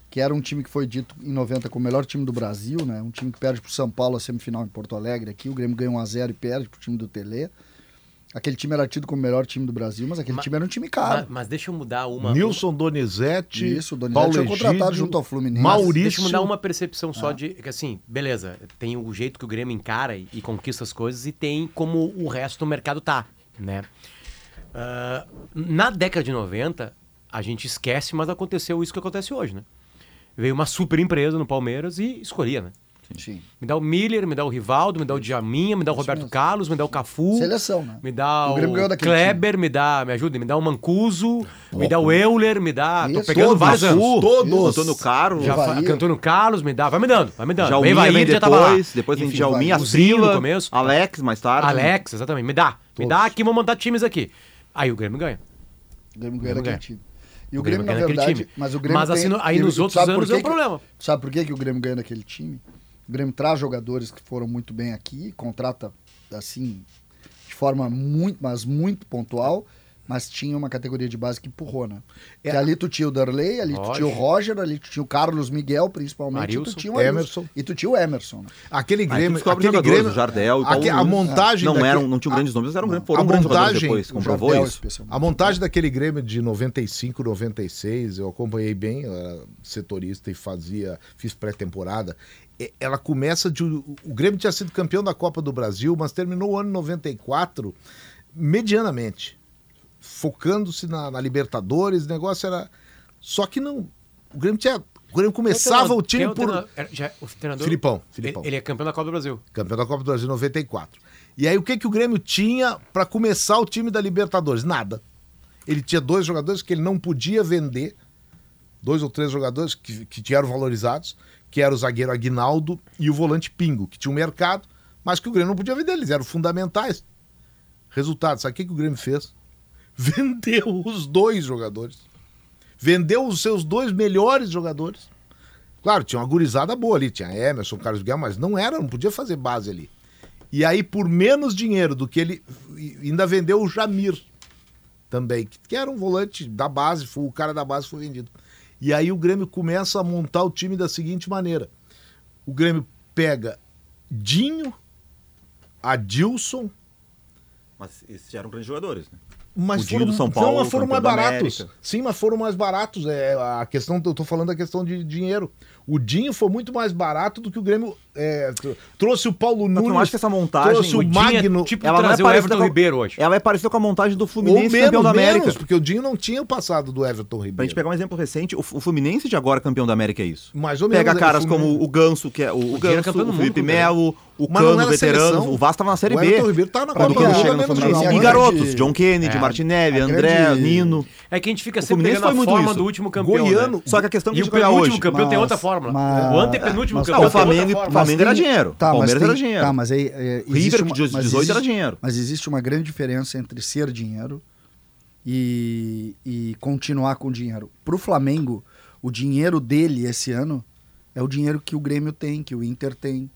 que era um time que foi dito em 90 como o melhor time do Brasil, né? Um time que perde para o São Paulo a semifinal em Porto Alegre aqui, o Grêmio ganha 1 a 0 e perde para o time do Tele. Aquele time era tido como o melhor time do Brasil, mas aquele mas, time era um time caro. Mas, mas deixa eu mudar uma. Nilson Donizete. Isso, o Donizete foi contratado junto ao Fluminense. Maurício. deixa eu mudar uma percepção só ah. de. Que assim, beleza, tem o jeito que o Grêmio encara e, e, conquista as coisas e tem como o resto do mercado tá, né? Uh, na década de 90, a gente esquece, mas aconteceu isso que acontece hoje, né? Veio uma super empresa no Palmeiras e escolhia, né? Sim. Me dá o Miller, me dá o Rivaldo, me dá o Djaminha, me dá o Roberto mesmo. Carlos, me dá o Cafu. Seleção, né? Me dá o, o Kleber, time. me dá, me ajuda, me dá o Mancuso, me dá o Euler, me dá. Isso. Tô pegando todos, vários anos. Todos. Antônio Carlos. Já, Antônio Carlos, me dá. Vai me dando, vai me dando. Jalminha vem, vai, vem depois, depois vem Jalminha, Frila, no começo. Alex mais tarde. Alex, exatamente. Me dá. Todos. Me dá aqui, vou montar times aqui. Aí o Grêmio ganha. O Grêmio ganha daquele time. E o, o Grêmio, Grêmio na verdade. Time. Mas o Grêmio. Mas assim, tem, aí nos outros anos é um problema. Sabe por que, que o Grêmio ganha naquele time? O Grêmio traz jogadores que foram muito bem aqui, contrata assim, de forma muito, mas muito pontual mas tinha uma categoria de base que empurrou, né? É. Que ali tu tinha o Darley, ali Roger. tu tinha o Roger, ali tu tinha o Carlos Miguel, principalmente, Marilson, e tu tinha o Emerson. E tu tinha o Emerson. Né? Aquele Grêmio, aquele Grêmio, Jardel, e a montagem não daquele, eram, não tinham grandes nomes, eram foram a montagem, depois, comprovou Jardel, isso. A montagem daquele Grêmio de 95, 96, eu acompanhei bem, eu era setorista e fazia, fiz pré-temporada. Ela começa de o Grêmio tinha sido campeão da Copa do Brasil, mas terminou o ano 94 medianamente focando-se na, na, Libertadores, o negócio era. Só que não. O Grêmio tinha O Grêmio começava o time por. Já, o treinador, Filipão, Filipão. Ele, ele, é campeão da Copa do Brasil. Campeão da Copa do Brasil 94. E aí o que, que o Grêmio tinha para começar o time da Libertadores? Nada. Ele tinha dois jogadores que ele não podia vender, dois ou três jogadores que, que eram valorizados, que era o zagueiro Aguinaldo e o volante Pingo, que tinha um mercado, mas que o Grêmio não podia vender, eles eram fundamentais. Resultado, sabe o que, que o Grêmio fez? Vendeu os dois jogadores. Vendeu os seus dois melhores jogadores. Claro, tinha uma gurizada boa ali, tinha Emerson, Carlos Guilherme, mas não era, não podia fazer base ali. E aí, por menos dinheiro do que ele. Ainda vendeu o Jamir também, que era um volante da base, foi, o cara da base foi vendido. E aí o Grêmio começa a montar o time da seguinte maneira: o Grêmio pega Dinho, Adilson. Mas esses eram grandes jogadores, né? Mas o foram, do São Paulo, mas foram mais baratos. Sim, mas foram mais baratos. É, a questão, eu tô falando da questão de dinheiro. O Dinho foi muito mais barato do que o Grêmio é, trouxe o Paulo Nunes. Eu acho que essa montagem. Trouxe o, o Magno. Tipo, ela trazer é o Everton com, Ribeiro hoje. Ela é parecida com a montagem do Fluminense menos, campeão da América. Menos, porque o Dinho não tinha o passado do Everton Ribeiro. Pra gente pegar um exemplo recente, o, o Fluminense de agora campeão da América é isso. Mais ou menos. Pega caras o como o Ganso, que é o, o, o Ganso, o Felipe Melo, o Cano, veterano. O Vasco tava na Série B. O Everton Ribeiro tá na Copa do E garotos, John Kennedy, Martinelli, André, Nino. É que a gente fica sempre pegando a forma do último campeão. Goiano. Só que a questão que a gente o último campeão tem outra fórmula. O antepenúltimo campeão. O Flamengo era dinheiro. Tá, Palmeiras era dinheiro. Tá, mas aí. É, River, uma, de 18 era dinheiro. Mas existe uma grande diferença entre ser dinheiro e, e continuar com dinheiro. Pro Flamengo, o dinheiro dele esse ano é o dinheiro que o Grêmio tem, que o Inter tem.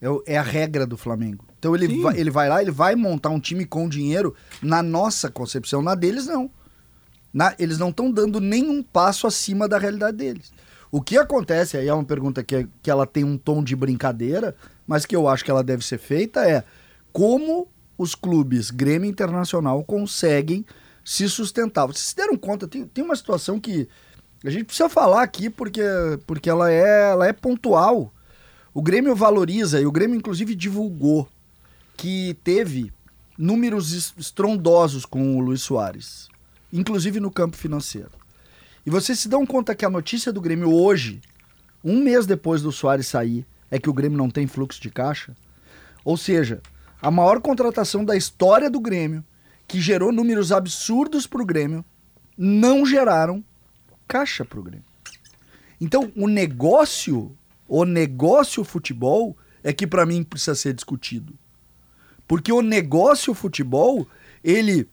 É, é a regra do Flamengo. Então ele vai, ele vai lá, ele vai montar um time com dinheiro na nossa concepção, na deles não. Na, eles não estão dando nenhum passo acima da realidade deles. O que acontece, aí é uma pergunta que, que ela tem um tom de brincadeira, mas que eu acho que ela deve ser feita, é como os clubes Grêmio Internacional conseguem se sustentar. Vocês se deram conta, tem, tem uma situação que a gente precisa falar aqui porque, porque ela, é, ela é pontual. O Grêmio valoriza, e o Grêmio inclusive divulgou, que teve números estrondosos com o Luiz Soares, inclusive no campo financeiro. E vocês se dão conta que a notícia do Grêmio hoje, um mês depois do Soares sair, é que o Grêmio não tem fluxo de caixa? Ou seja, a maior contratação da história do Grêmio, que gerou números absurdos para o Grêmio, não geraram caixa para o Grêmio. Então, o negócio, o negócio futebol, é que para mim precisa ser discutido. Porque o negócio futebol, ele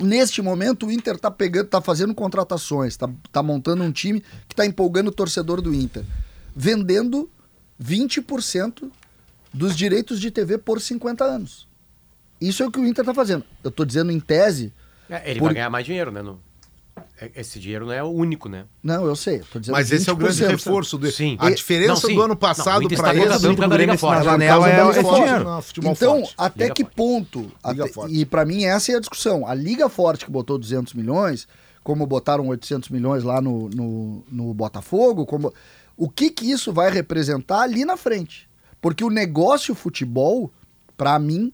Neste momento, o Inter está pegando, tá fazendo contratações, está tá montando um time que está empolgando o torcedor do Inter, vendendo 20% dos direitos de TV por 50 anos. Isso é o que o Inter está fazendo. Eu estou dizendo em tese. É, ele por... vai ganhar mais dinheiro, né? No... É, esse dinheiro não é o único, né? Não, eu sei. Mas esse é o grande reforço. Do... Sim. A diferença não, do ano passado para esse do Grêmio na janela é, é dinheiro. Então, forte. até Liga que forte. ponto? Até, e para mim essa é a discussão. A Liga Forte que botou 200 milhões, como botaram 800 milhões lá no, no, no Botafogo, como o que que isso vai representar ali na frente? Porque o negócio futebol, para mim,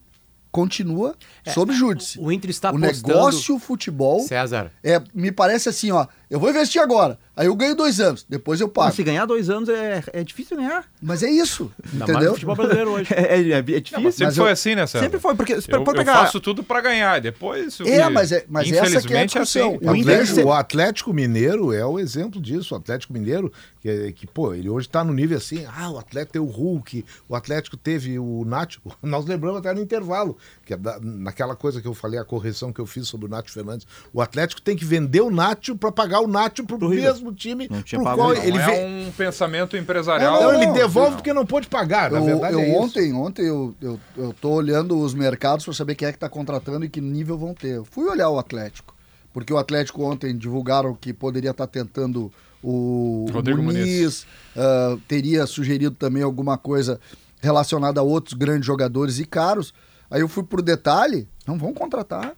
continua é, sob júdice. O Inter está O negócio futebol. César. É, me parece assim, ó. Eu vou investir agora. Aí eu ganho dois anos. Depois eu pago. Mas se ganhar dois anos é, é difícil ganhar. Mas é isso. Ainda entendeu? Mais futebol brasileiro hoje. é, é, é, difícil. Não, sempre mas foi eu, assim, né, César? Sempre foi, porque eu, pegar. Eu faço tudo para ganhar. Depois. É, mas, é, mas essa que é a discussão. É assim. o, Atlético, o Atlético Mineiro é o exemplo disso. O Atlético Mineiro, que, que pô, ele hoje tá no nível assim. Ah, o Atlético tem o Hulk, o Atlético teve o Nacho. Nós lembramos até no intervalo, que é da, naquela coisa que eu falei, a correção que eu fiz sobre o Nacho Fernandes. O Atlético tem que vender o Nacho para pagar o Nacho pro, pro mesmo time não pro qual ele não é um pensamento empresarial. Não, não, ele devolve não. porque não pôde pagar, na eu, verdade eu, é ontem, isso. ontem eu, eu, eu tô olhando os mercados para saber quem é que tá contratando e que nível vão ter. Eu fui olhar o Atlético, porque o Atlético ontem divulgaram que poderia estar tá tentando o Rodrigo Muniz, Muniz. Uh, teria sugerido também alguma coisa relacionada a outros grandes jogadores e caros. Aí eu fui pro detalhe, não vão contratar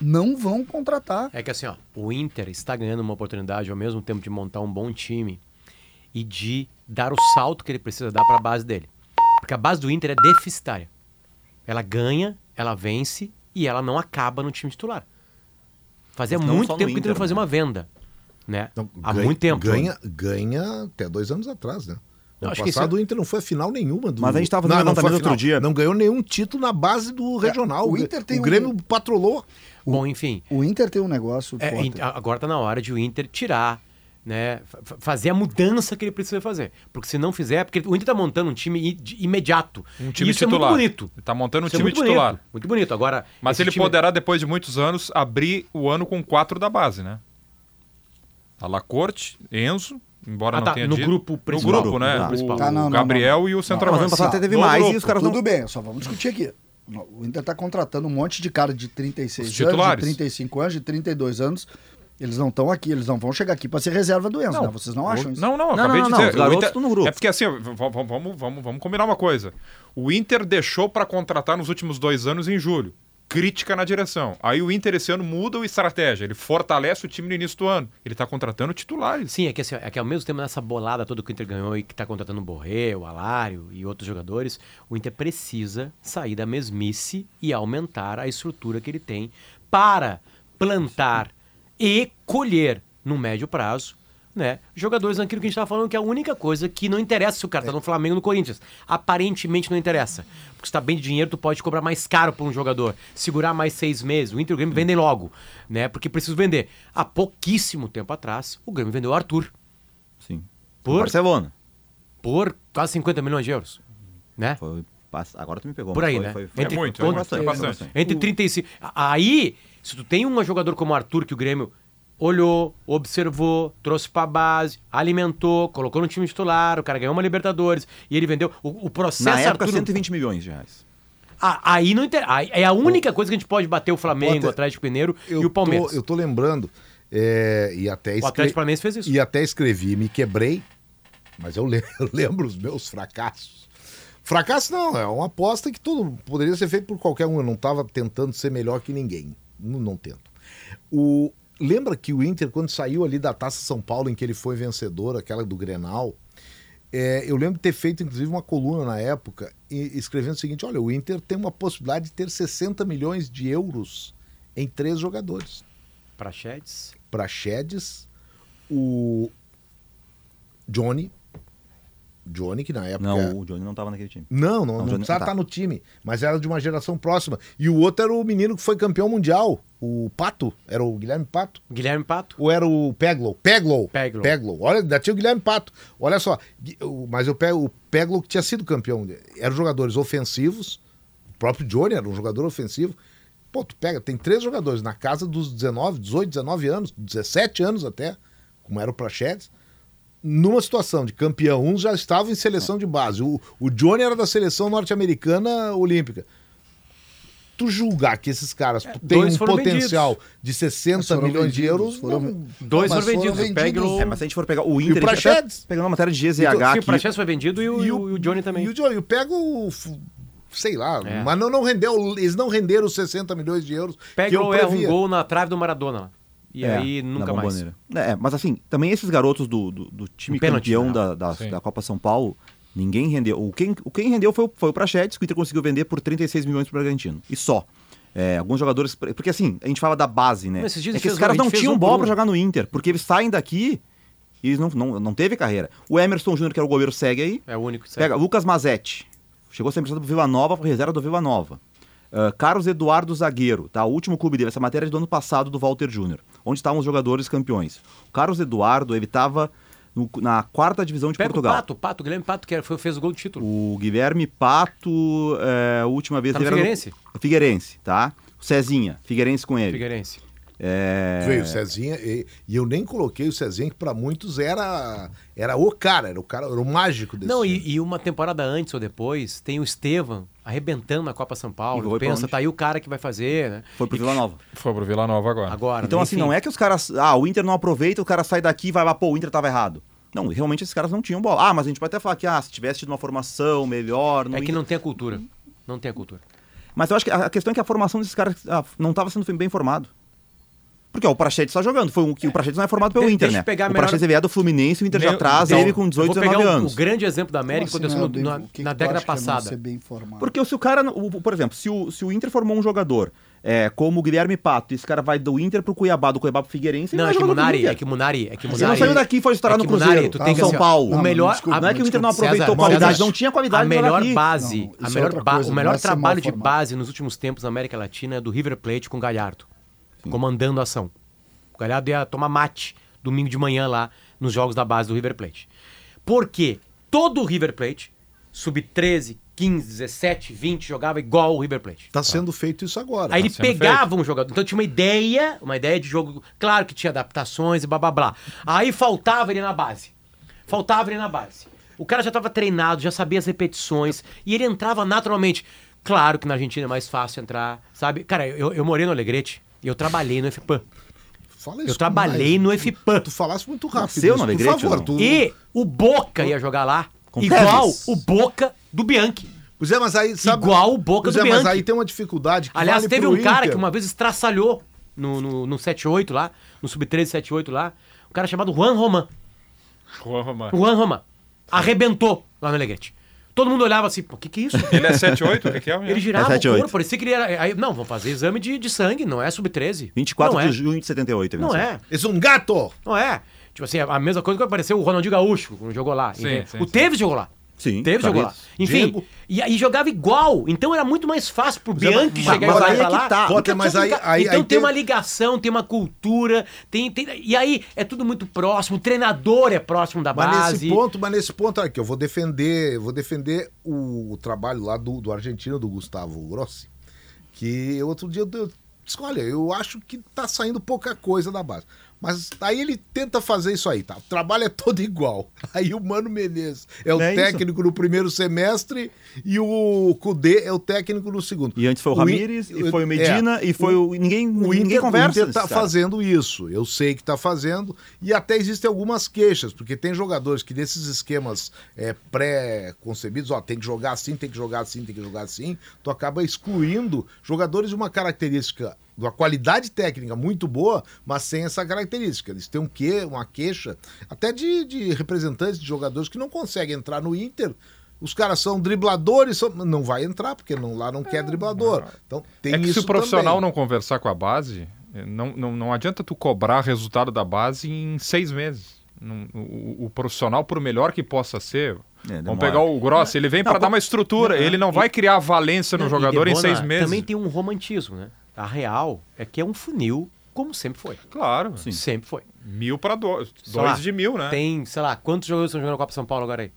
não vão contratar. É que assim, ó, o Inter está ganhando uma oportunidade ao mesmo tempo de montar um bom time e de dar o salto que ele precisa dar para a base dele. Porque a base do Inter é deficitária. Ela ganha, ela vence e ela não acaba no time titular. Fazia muito tempo que o Inter não fazia uma venda. Né? Não, Há ganha, muito tempo. Ganha, né? ganha até dois anos atrás, né? No acho passado, que o Inter não foi a final nenhuma. Do... Mas a gente estava fazendo não, não outro dia. Não ganhou nenhum título na base do é, regional. o Inter tem o Grêmio um... patrolou. Bom, enfim. O Inter tem um negócio. É, agora está na hora de o Inter tirar né, fazer a mudança que ele precisa fazer. Porque se não fizer, porque o Inter está montando um time imediato. Um time isso titular. é muito bonito. Está montando um isso é time é muito titular. Bonito, muito bonito. Agora, Mas ele time... poderá, depois de muitos anos, abrir o ano com quatro da base, né? Alacorte, Enzo, embora ah, tá. não tenha no dito. grupo principal. No grupo, né? O, tá, não, o Gabriel não, e o centroavante. Ano passado até teve mais grupo. e os caras Tudo não... bem, só vamos discutir aqui. O Inter está contratando um monte de cara de 36 anos, de 35 anos, de 32 anos eles não estão aqui, eles não vão chegar aqui para ser reserva do Enzo, não, né? Vocês não acham isso? Não, não, não acabei não, não, de dizer. Inter... no grupo. É porque assim, vamos, vamos, vamos, vamos combinar uma coisa. O Inter deixou para contratar nos últimos dois anos em julho. Crítica na direção. Aí o Inter esse ano muda a estratégia. Ele fortalece o time no início do ano. Ele está contratando titulares. Sim, é que, assim, é que ao mesmo tempo nessa bolada toda que o Inter ganhou e que está contratando o Borré, o Alário e outros jogadores, o Inter precisa sair da mesmice e aumentar a estrutura que ele tem para plantar e colher no médio prazo né, jogadores naquilo que a gente estava falando, que é a única coisa que não interessa se o cara está no Flamengo ou no Corinthians. Aparentemente não interessa. Porque se está bem de dinheiro, tu pode cobrar mais caro por um jogador, segurar mais seis meses. O Inter e o Grêmio vendem logo, né? Porque precisa vender. Há pouquíssimo tempo atrás, o Grêmio vendeu o Arthur. Sim. Por Barcelona. Por quase 50 milhões de euros. Né? Foi, agora tu me pegou. Por aí, foi, né? Foi, foi, entre, é muito, é bastante, bastante. Entre 35. Aí se tu tem um jogador como o Arthur, que o Grêmio olhou, observou, trouxe pra base, alimentou, colocou no time titular, o cara ganhou uma Libertadores e ele vendeu. O, o processo. Na época, Arthur... 120 milhões de reais. Ah, aí não inter... aí é a única coisa que a gente pode bater o Flamengo, o Atlético Mineiro e o Palmeiras. Tô, eu tô lembrando, é, e até escre... O Atlético Paranaense fez isso. E até escrevi, me quebrei, mas eu lembro, eu lembro os meus fracassos. Fracasso não, é uma aposta que tudo poderia ser feito por qualquer um. Eu não estava tentando ser melhor que ninguém. Não, não tento. O, lembra que o Inter, quando saiu ali da Taça São Paulo, em que ele foi vencedor, aquela do Grenal, é, eu lembro de ter feito, inclusive, uma coluna na época, e, escrevendo o seguinte: olha, o Inter tem uma possibilidade de ter 60 milhões de euros em três jogadores. Praxedes? Praxedes, o Johnny, Johnny, que na época. Não, o Johnny não estava naquele time. Não, não, não, não precisava estar tá no time, mas era de uma geração próxima. E o outro era o menino que foi campeão mundial, o Pato. Era o Guilherme Pato. Guilherme Pato? Ou era o Peglow? Peglow. Peglow. Peglow. Olha, ainda tinha o Guilherme Pato. Olha só, mas eu pego o Peglow que tinha sido campeão. Eram jogadores ofensivos. O próprio Johnny era um jogador ofensivo. Pô, tu pega, tem três jogadores na casa dos 19, 18, 19 anos, 17 anos até, como era o Prachedes numa situação de campeão, uns já estavam em seleção de base. O, o Johnny era da seleção norte-americana olímpica. Tu julgar que esses caras é, têm um potencial vendidos. de 60 milhões vendidos, de euros. Foram, não, dois foram vendidos. Foram vendidos. É, mas se a gente for pegar o Inter, e o Prachedes, pegando uma matéria de GZH. Sim, o Prachedes foi vendido e o, e o, e o Johnny também. E o Johnny, eu pego sei lá, é. mas não, não rendeu, eles não renderam os 60 milhões de euros. Pega o erro um gol na trave do Maradona. E é, aí nunca mais. É, mas assim, também esses garotos do, do, do time um campeão né? da, da, da, Copa São Paulo, ninguém rendeu. O quem, o quem rendeu foi, foi o Prachetes, que o Inter conseguiu vender por 36 milhões para o Bragantino. E só. É, alguns jogadores. Porque assim, a gente fala da base, né? Mas é que esses caras não tinham um bola para jogar no Inter, porque eles saem daqui e não, não, não teve carreira. O Emerson Júnior, que era o goleiro, segue aí. É o único que segue. Pega Lucas Mazetti. Chegou a ser emprestado pro Vila Nova, reserva do Vila Nova. Uh, Carlos Eduardo Zagueiro, tá? O último clube dele, essa matéria é do ano passado do Walter Júnior. Onde estavam os jogadores campeões? O Carlos Eduardo, ele estava na quarta divisão de Pega Portugal. O Pato, Pato, Guilherme Pato, que foi, fez o gol do título. O Guilherme Pato, é, a última vez... Tá no Figueirense? No... Figueirense, tá? O Cezinha, Figueirense com ele. Figueirense. É... Veio o Cezinha, e, e, eu nem coloquei o Cezinha, que para muitos era, era o cara, era o cara, era o mágico desse Não, e, e, uma temporada antes ou depois, tem o Estevam arrebentando na Copa São Paulo. Pensa, tá aí o cara que vai fazer, né? Foi pro Vila Nova. Foi pro Vila Nova agora. Agora. Então, assim, não é que os caras. Ah, o Inter não aproveita, o cara sai daqui e vai lá, pô, o Inter tava errado. Não, realmente esses caras não tinham bola. Ah, mas a gente pode até falar que, ah, se tivesse tido uma formação melhor. É que Inter... não tem a cultura. Não tem a cultura. Mas eu acho que a questão é que a formação desses caras ah, não estava sendo bem formado. Porque ó, o Prachedes está jogando. Foi um, o Prachedes não é formado pelo de, Inter, né? Pegar o Prachedes melhor... é do Fluminense, o Inter já traz ele com 18, 19 anos. O grande exemplo da América assim, aconteceu na, na década passada. Porque se o cara, o, por exemplo, se o, se o Inter formou um jogador é, como o Guilherme Pato. Esse cara vai do Inter pro Cuiabá, do Cuiabá pro Figueirense. Não, não é que Munari, é que Munari, é que Munari. Você não saiu daqui e foi estourar é no Cruzeiro. Munari, tu tem que, São assim, Paulo. O melhor, não, não é que o Inter não aproveitou César, qualidade, César, não tinha qualidade. A melhor base, não, a melhor ba coisa, o melhor trabalho de base nos últimos tempos na América Latina é do River Plate com o Galhardo, Sim. comandando a ação. O Galhardo ia tomar mate domingo de manhã lá nos jogos da base do River Plate. Por quê? Todo o River Plate, sub-13, 15, 17, 20, jogava igual o River Plate. Tá sendo feito isso agora. Aí tá ele pegava feito. um jogador. Então tinha uma ideia, uma ideia de jogo. Claro que tinha adaptações e blá blá blá. Aí faltava ele na base. Faltava ele na base. O cara já estava treinado, já sabia as repetições e ele entrava naturalmente. Claro que na Argentina é mais fácil entrar, sabe? Cara, eu, eu morei no Alegrete eu trabalhei no FPAM. Fala isso eu trabalhei mais. no FPAM. Tu falasse muito rápido. Seu no Alegrete, por favor. Tu... E o Boca ia jogar lá com igual Teves. o Boca do Bianchi. Pois é, mas aí. Sabe, Igual o Boca do é, Bianchi. Mas aí tem uma dificuldade. Aliás, vale teve um cara Inter. que uma vez estraçalhou no, no, no 7-8 lá, no Sub-13 7-8 lá. Um cara chamado Juan Roman. Juan Roman. Juan Roman. Arrebentou lá no Alegrete. Todo mundo olhava assim, o que que é isso? Ele é 7-8? O que, que é? Ele girava é o corpo, parecia que ele era... Aí, não, vamos fazer exame de, de sangue, não é sub-13. 24 não de é. junho de 78. Não é. É um gato! Não é. Tipo assim, a mesma coisa que apareceu o Ronaldinho Gaúcho, quando jogou lá. Sim, sim, o Tevez jogou lá. Sim. Teve, jogou lá. Enfim, e, e, jogava igual. Então era muito mais fácil pro Bianchi chegar mas, mas e jogar lá. Tá. Então, mas aí, aí, então aí tem, tem, uma ligação, tem uma cultura, tem, tem, e aí é tudo muito próximo, o treinador é próximo da mas base. Nesse ponto, mas nesse ponto aqui, eu vou defender, vou defender o, o trabalho lá do, do argentino, do Gustavo Grossi, que outro dia eu, eu olha, eu acho que tá saindo pouca coisa da base. Mas aí ele tenta fazer isso aí, tá? O trabalho é todo igual. Aí o Mano Menezes é o é técnico isso? no primeiro semestre e o Cudê é o técnico no segundo. E antes foi o, o Ramires, e foi o Medina, é, e foi o. Ninguém, o ninguém Inter, conversa. O Inter tá fazendo isso. Eu sei que tá fazendo. E até existem algumas queixas, porque tem jogadores que nesses esquemas é, pré-concebidos, ó, tem que jogar assim, tem que jogar assim, tem que jogar assim, tu acaba excluindo jogadores de uma característica de uma qualidade técnica muito boa, mas sem essa característica. Eles têm um quê, uma queixa, até de, de representantes de jogadores que não conseguem entrar no Inter. Os caras são dribladores, são... não vai entrar, porque não, lá não quer driblador. Então tem é que isso se o profissional também. não conversar com a base, eh, não, não, não adianta tu cobrar resultado da base em seis meses. o, o, profissional, por melhor que possa ser, é, vamos pegar o Gross, ele vem para dar uma estrutura, não, ele não e, vai criar valência no jogador em seis meses. Também tem um romantismo, né? A real é que é um funil como sempre foi. Claro. Sim. Sempre foi. Mil para dois. Sei dois lá, de mil, né? Tem, sei lá, quantos jogadores estão jogando na Copa São Paulo agora aí?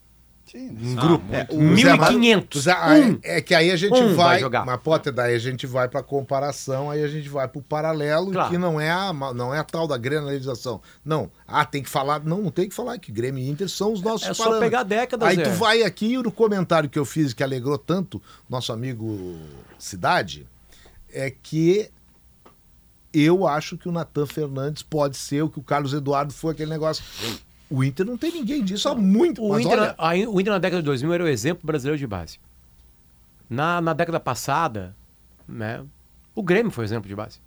Sim, um ah, grupo. É, 1.500. Um. É que aí a gente um vai, vai jogar. Mas, Potter, daí a gente vai para comparação, aí a gente vai para o paralelo, claro. que não é, a, não é a tal da granalização. Não. Ah, tem que falar. Não, não tem que falar que Grêmio e Inter são os nossos É, é só pegar décadas. Aí Zé. tu vai aqui no comentário que eu fiz, que alegrou tanto nosso amigo Cidade é que eu acho que o Natan Fernandes pode ser o que o Carlos Eduardo foi aquele negócio. O Inter não tem ninguém disso há muito. O, Inter, olha... a, o Inter na década de 2000 era o exemplo brasileiro de base. Na, na década passada, né, o Grêmio foi o exemplo de base.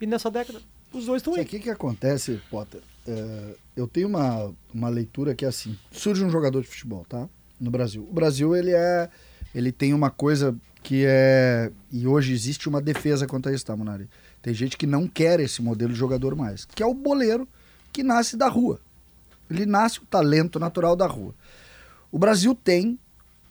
E nessa década, os dois estão aí. O que, que acontece, Potter? É, eu tenho uma, uma leitura que é assim: surge um jogador de futebol, tá? No Brasil. O Brasil, ele é. Ele tem uma coisa que é. E hoje existe uma defesa contra isso, tá, Munari? Tem gente que não quer esse modelo de jogador mais, que é o boleiro que nasce da rua. Ele nasce o talento natural da rua. O Brasil tem,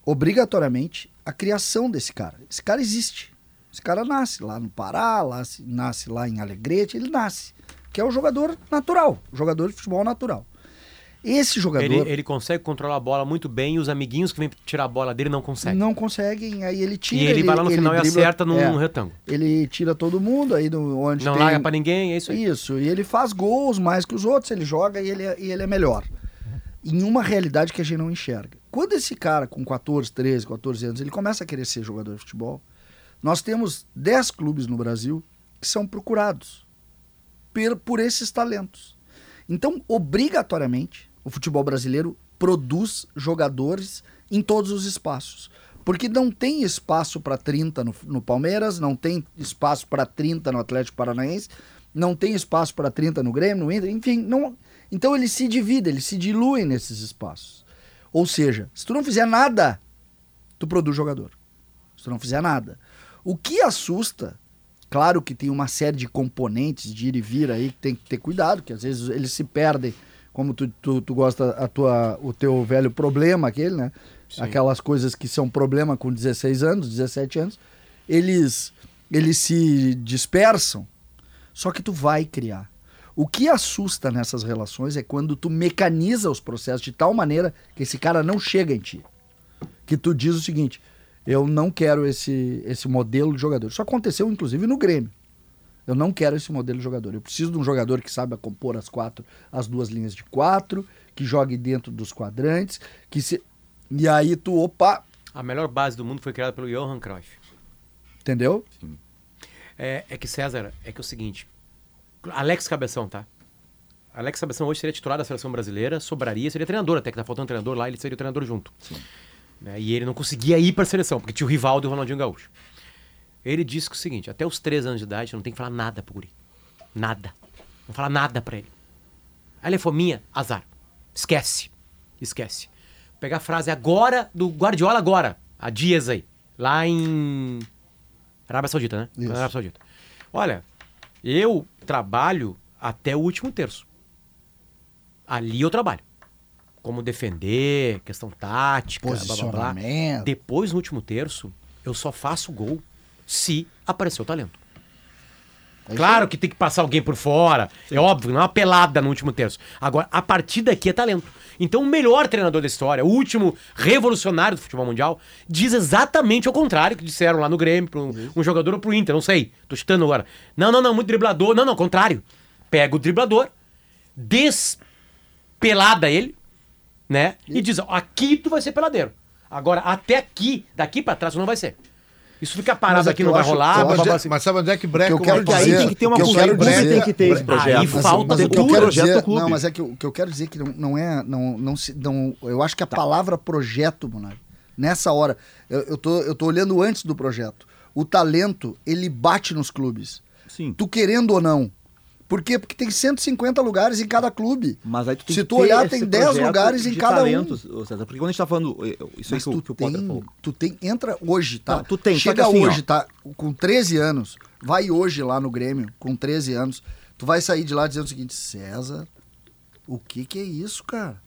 obrigatoriamente, a criação desse cara. Esse cara existe. Esse cara nasce lá no Pará, lá, nasce lá em Alegrete, ele nasce. Que é o jogador natural, o jogador de futebol natural. Esse jogador. Ele, ele, consegue controlar a bola muito bem e os amiguinhos que vêm tirar a bola dele não conseguem. Não conseguem, aí ele tira. E ele, ele vai lá no final dribla, e acerta num é, retângulo. Ele tira todo mundo aí no, onde Não tem... larga pra ninguém, é isso aí. Isso, e ele faz gols mais que os outros, ele joga e ele, é, e ele é melhor. Em uma realidade que a gente não enxerga. Quando esse cara com 14, 13, 14 anos, ele começa a querer ser jogador de futebol, nós temos 10 clubes no Brasil que são procurados por, por esses talentos. Então, obrigatoriamente, o futebol brasileiro produz jogadores em todos os espaços. Porque não tem espaço para 30 no, no, Palmeiras, não tem espaço para 30 no Atlético Paranaense, não tem espaço para 30 no Grêmio, no Inter, enfim. Não... Então ele se divide, ele se dilui nesses espaços. Ou seja, se tu não fizer nada, tu produz jogador. Se tu não fizer nada. O que assusta Claro que tem uma série de componentes de ir e vir aí que tem que ter cuidado, que às vezes eles se perdem, como tu, tu, tu gosta, a tua, o teu velho problema aquele, né? Sim. Aquelas coisas que são problema com 16 anos, 17 anos, eles, eles se dispersam, só que tu vai criar. O que assusta nessas relações é quando tu mecaniza os processos de tal maneira que esse cara não chega em ti. Que tu diz o seguinte: eu não quero esse, esse modelo de jogador. Isso aconteceu, inclusive, no Grêmio. Eu não quero esse modelo de jogador. Eu preciso de um jogador que saiba compor as quatro, as duas linhas de quatro, que jogue dentro dos quadrantes, que se. E aí tu, opa. A melhor base do mundo foi criada pelo Johan Cruyff. Entendeu? Sim. É, é que, César, é que é o seguinte, Alex Cabeção, tá? Alex Cabeção hoje seria titular da seleção brasileira, sobraria, seria treinador até, que tá faltando treinador lá, ele seria o treinador junto. Né? E ele não conseguia ir para a seleção, porque tinha o Rivaldo e o Ronaldinho Gaúcho. Ele disse que é o seguinte, até os três anos de idade, não tem que falar nada pro guri. Nada. Não falar nada para ele. Aí ele falou, minha, azar. Esquece. Esquece. Vou pegar a frase agora, do Guardiola agora, há dias aí, lá em Arábia Saudita, né? Isso. Arábia Saudita. Olha, eu trabalho até o último terço. Ali eu trabalho. Como defender, questão tática, blá, blá, blá. Depois, no último terço, eu só faço gol se aparecer o talento. É claro que tem que passar alguém por fora. Sim. É óbvio, não é uma pelada no último terço. Agora, a partir daqui é talento. Então, o melhor treinador da história, o último revolucionário do futebol mundial, diz exatamente o contrário que disseram lá no Grêmio, para um, um, jogador ou pro Inter, não sei. Tô chutando agora. Não, não, não, muito driblador. Não, não, contrário. Pega o driblador, despelada ele, né? E diz: aqui tu vai ser peladeiro. Agora, até aqui, daqui para trás, tu não vai ser. Isso fica parado é aqui, não vai rolar. Mas, sabe onde é que breca que eu quero dizer, aí tem que ter uma cultura, clube tem que ter esse projeto. Aí falta mas, mas projeto dizer, clube. Não, mas é que o que eu quero dizer que não, não é, não, não se, não, eu acho que a tá. palavra projeto, Monark, nessa hora, eu, eu, tô, eu tô olhando antes do projeto. O talento, ele bate nos clubes. Sim. Tu querendo ou não. Por quê? Porque tem 150 lugares em cada clube. Mas aí tu tem Se tu olhar, tem 10 lugares em cada talentos, um. César, porque quando a gente tá falando. Eh, isso aí que, que o Potter falou. Tu tem. Entra hoje, tá? Não, tu tem. Chega assim, hoje, ó. tá? Com 13 anos. Vai hoje lá no Grêmio, com 13 anos. Tu vai sair de lá dizendo o seguinte: César, o que que é isso, cara?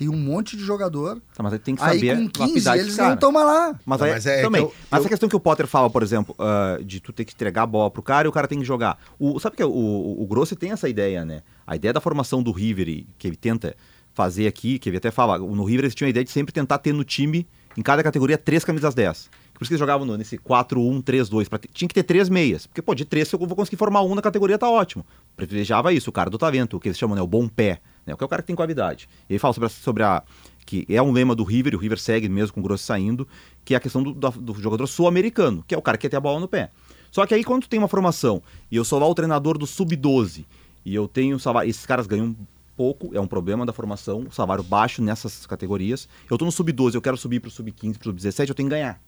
Tem um monte de jogador. Tá, mas aí tem que saber aí, com 15, eles não estão lá. Mas, aí, mas é também. Eu, mas eu... a questão que o Potter fala, por exemplo, uh, de tu ter que entregar a bola pro cara e o cara tem que jogar. O, sabe que o, o, o Grossi tem essa ideia, né? A ideia da formação do River, que ele tenta fazer aqui, que ele até fala, no River eles tinham a ideia de sempre tentar ter no time, em cada categoria, três camisas 10. Por isso que eles jogavam nesse 4-1-3-2. Tinha que ter três meias. Porque, pô, de três, se eu vou conseguir formar um na categoria, tá ótimo. Privilegiava isso, o cara do talento, o que eles chamam, né? O bom pé. Né, que é o cara que tem qualidade. E ele fala sobre a, sobre a que é um lema do River, o River segue mesmo com o Grosso saindo, que é a questão do, do, do jogador sul-americano, que é o cara que quer ter a bola no pé. Só que aí quando tem uma formação e eu sou lá o treinador do sub-12 e eu tenho esses caras ganham pouco, é um problema da formação, salário baixo nessas categorias. Eu tô no sub-12, eu quero subir pro sub-15, pro sub-17, eu tenho que ganhar.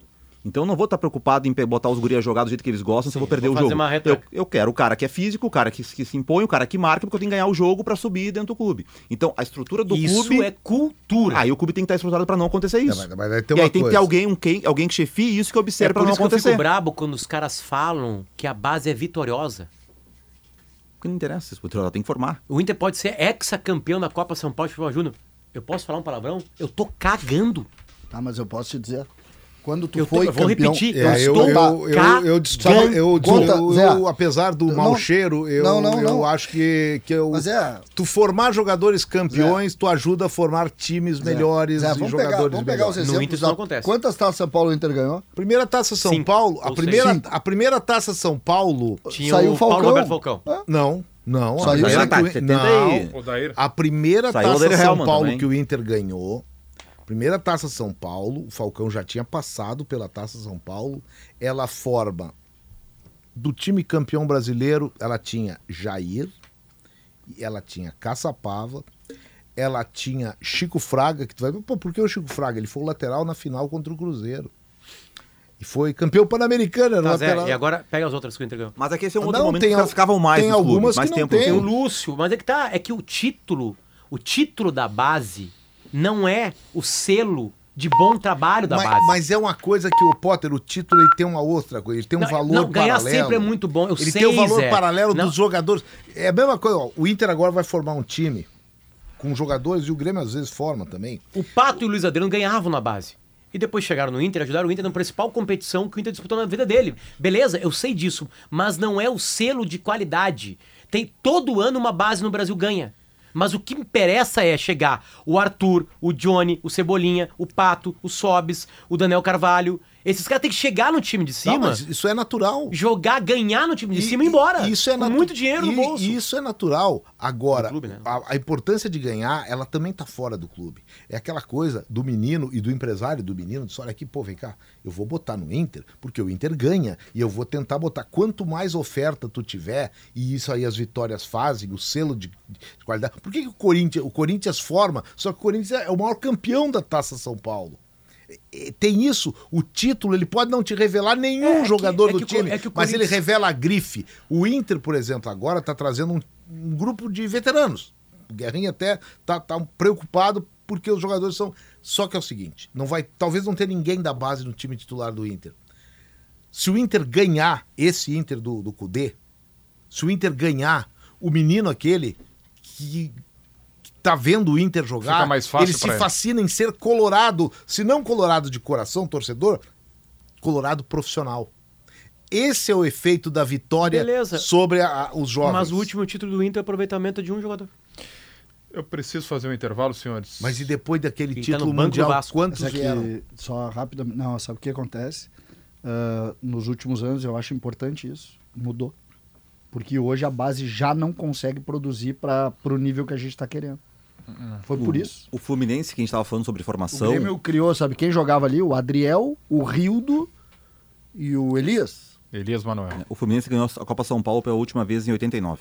Então eu não vou estar preocupado em botar os gurias jogar do jeito que eles gostam, Sim, se eu vou perder vou o jogo. Eu, eu, quero o cara que é físico, o cara que, que, se impõe, o cara que marca, porque eu tenho que ganhar o jogo para subir dentro do clube. Então a estrutura do isso clube. Isso é cultura. Aí o clube tem que estar estruturado para não acontecer isso. Não, mas, mas aí tem e aí tem que ter alguém, um, quem, alguém que chefie isso que observe é para não acontecer. Eu fico brabo quando os caras falam que a base é vitoriosa. Porque não interessa, ela tem que formar. O Inter pode ser ex-campeão da Copa São Paulo de Futebol Júnior. Eu posso falar um palavrão? Eu tô cagando. Tá, mas eu posso te dizer. Quando tu eu foi eu vou campeão, repetir, é, eu, eu, eu, eu, eu, eu, Conta, eu, apesar do mau cheiro, eu, não, não, não. eu acho que, que eu, é, tu formar jogadores campeões, Zé, tu ajuda a formar times Zé, melhores Zé, vamos e jogadores pegar, vamos pegar os exemplos. No Inter isso não acontece. Quantas taças São Paulo o Inter ganhou? Primeira taça São Sim. Paulo, a primeira, a primeira taça São Paulo tinha saiu o Falcão. Paulo Roberto Falcão. Não. Não, Saiu a, tá, não, a primeira Saiu taça São Paulo também. que o Inter ganhou Primeira Taça São Paulo, o Falcão já tinha passado pela Taça São Paulo. Ela forma do time campeão brasileiro, ela tinha Jair, ela tinha Caçapava, ela tinha Chico Fraga, que tu vai, pô, por que o Chico Fraga? Ele foi o lateral na final contra o Cruzeiro. E foi campeão pan-americano, tá, lateral. E agora pega as outras que eu. Mas aqui esse é um outro não, momento tem, que elas ficavam mais tem algumas mais que tempo. Tem. tem o Lúcio, mas é que tá, é que o título, o título da base não é o selo de bom trabalho da mas, base. Mas é uma coisa que o Potter, o título, ele tem uma outra coisa, ele tem um não, valor não, ganhar paralelo. sempre é muito bom. Eu ele sei, tem um valor paralelo não. dos jogadores. É a mesma coisa, ó, o Inter agora vai formar um time com jogadores e o Grêmio às vezes forma também. O Pato e o Luiz Adriano ganhavam na base. E depois chegaram no Inter, ajudaram o Inter na principal competição que o Inter disputou na vida dele. Beleza, eu sei disso, mas não é o selo de qualidade. Tem todo ano uma base no Brasil ganha. Mas o que interessa é chegar o Arthur, o Johnny, o Cebolinha, o Pato, o Sobis, o Daniel Carvalho. Esses caras têm que chegar no time de cima. Não, mas isso é natural. Jogar, ganhar no time de cima e ir embora. Isso é com muito dinheiro no e- bolso. Isso é natural. Agora, clube, né? a, a importância de ganhar, ela também tá fora do clube. É aquela coisa do menino e do empresário do menino, diz, olha aqui, pô, vem cá, eu vou botar no Inter, porque o Inter ganha, e eu vou tentar botar. Quanto mais oferta tu tiver, e isso aí as vitórias fazem, o selo de, de qualidade. Por que, que o, Corinthians, o Corinthians forma? Só que o Corinthians é o maior campeão da Taça São Paulo. É, Tem isso, o título, ele pode não te revelar nenhum É, é que- jogador é do que o Co- time, é que o mas ele Corinthians- revela a grife. O Inter, por exemplo, agora está trazendo um, um grupo de veteranos. O Guerrinha até tá, tá preocupado porque os jogadores são. Só que é o seguinte: não vai, talvez não tenha ninguém da base no time titular do Inter. Se o Inter ganhar esse Inter do, do Cudê, se o Inter ganhar o menino aquele que tá vendo o Inter jogar, Fica mais fácil ele se ele. fascina em ser colorado, se não colorado de coração, torcedor, colorado profissional. Esse é o efeito da vitória Beleza. sobre a- os jovens. Mas o último título do Inter é aproveitamento de um jogador. Eu preciso fazer um intervalo, senhores. Mas e depois daquele Quem tá título do mundial, Vasco. quantos é vieram? só rapidamente, não, sabe o que acontece? Ah, nos últimos anos, eu acho importante isso, mudou. Porque hoje a base já não consegue produzir para o nível que a gente está querendo. Foi por isso. O Fluminense, que a gente estava falando sobre O formação. Grêmio criou, sabe quem jogava ali? O Adriel, o Rildo e o Elias. Elias Manuel. O Fluminense ganhou a Copa São Paulo pela última vez em 89.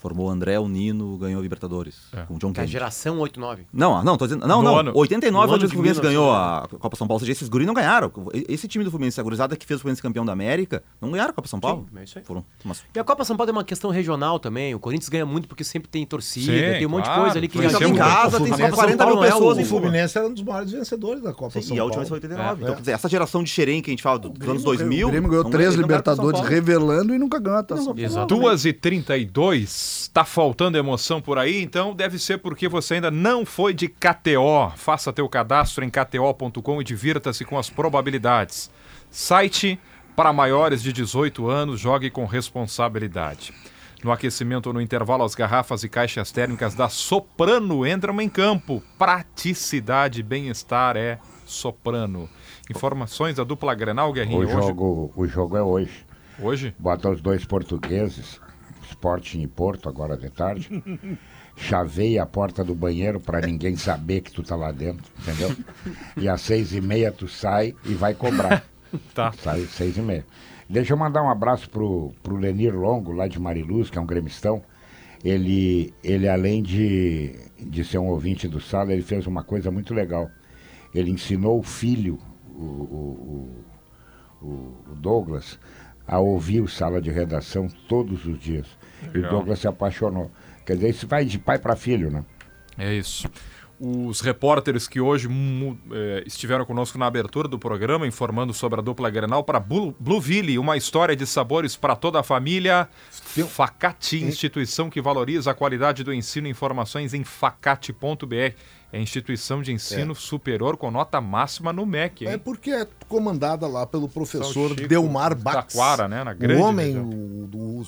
Formou o André, o Nino, ganhou a Libertadores. É. Com o John Kennedy. geração 8-9. Não, não, tô dizendo. Não, No não. ano- 89 no foi o ano dia que o de Fluminense ganhou 1990. a Copa São Paulo. Ou seja, esses guris não ganharam. Esse time do Fluminense, a gurizada que fez o Fluminense campeão da América, não ganharam a Copa São Paulo. é isso aí. Foram. Mas... E a Copa São Paulo é uma questão regional também. O Corinthians ganha muito porque sempre tem torcida, Sim, tem um monte de coisa ali que já sempre em muito- casa, o tem Fluminense- 40 mil Paulo não é pessoas o- em O Fluminense. Era um dos maiores vencedores da Copa São E a última Paulo. vez foi 89. É. Então, quer dizer, essa geração de xerém que a gente fala dos anos 2000. O Grêmio ganhou três a Libertadores Paulo. revelando e nunca ganhou a taça. 2 e 32 tá faltando emoção por aí, então deve ser porque você ainda não foi de KTO. Faça teu cadastro em kto.com e divirta-se com as probabilidades. Site para maiores de 18 anos, jogue com responsabilidade. No aquecimento ou no intervalo, as garrafas e caixas térmicas da Soprano entram em campo. Praticidade bem-estar é Soprano. Informações da dupla Grenal, Guerrinho, O hoje. jogo, o jogo é hoje. Hoje? Bota os dois portugueses, Sporting e Porto, agora de tarde. Chaveia a porta do banheiro para ninguém saber que tu tá lá dentro, entendeu? E às seis e meia tu sai e vai cobrar. Tá. Sai às seis e meia. Deixa eu mandar um abraço pro, pro Lenir Longo, lá de Mariluz, que é um gremistão. Ele, ele além de, de ser um ouvinte do Sala, ele fez uma coisa muito legal. Ele ensinou o filho, o, o, o, o Douglas, a ouvir o Sala de Redação todos os dias. E o Legal. Douglas se apaixonou. Quer dizer, isso vai de pai para filho, né? É isso. Os repórteres que hoje eh, estiveram conosco na abertura do programa, informando sobre a dupla Grenal para Blue, Blueville, uma história de sabores para toda a família. Facate, instituição que valoriza a qualidade do ensino. Informações em facate.br. É instituição de ensino superior com nota máxima no MEC. É Hein? porque é comandada lá pelo professor Chico Delmar Bax. Taquara, né, na o grande homem o- do,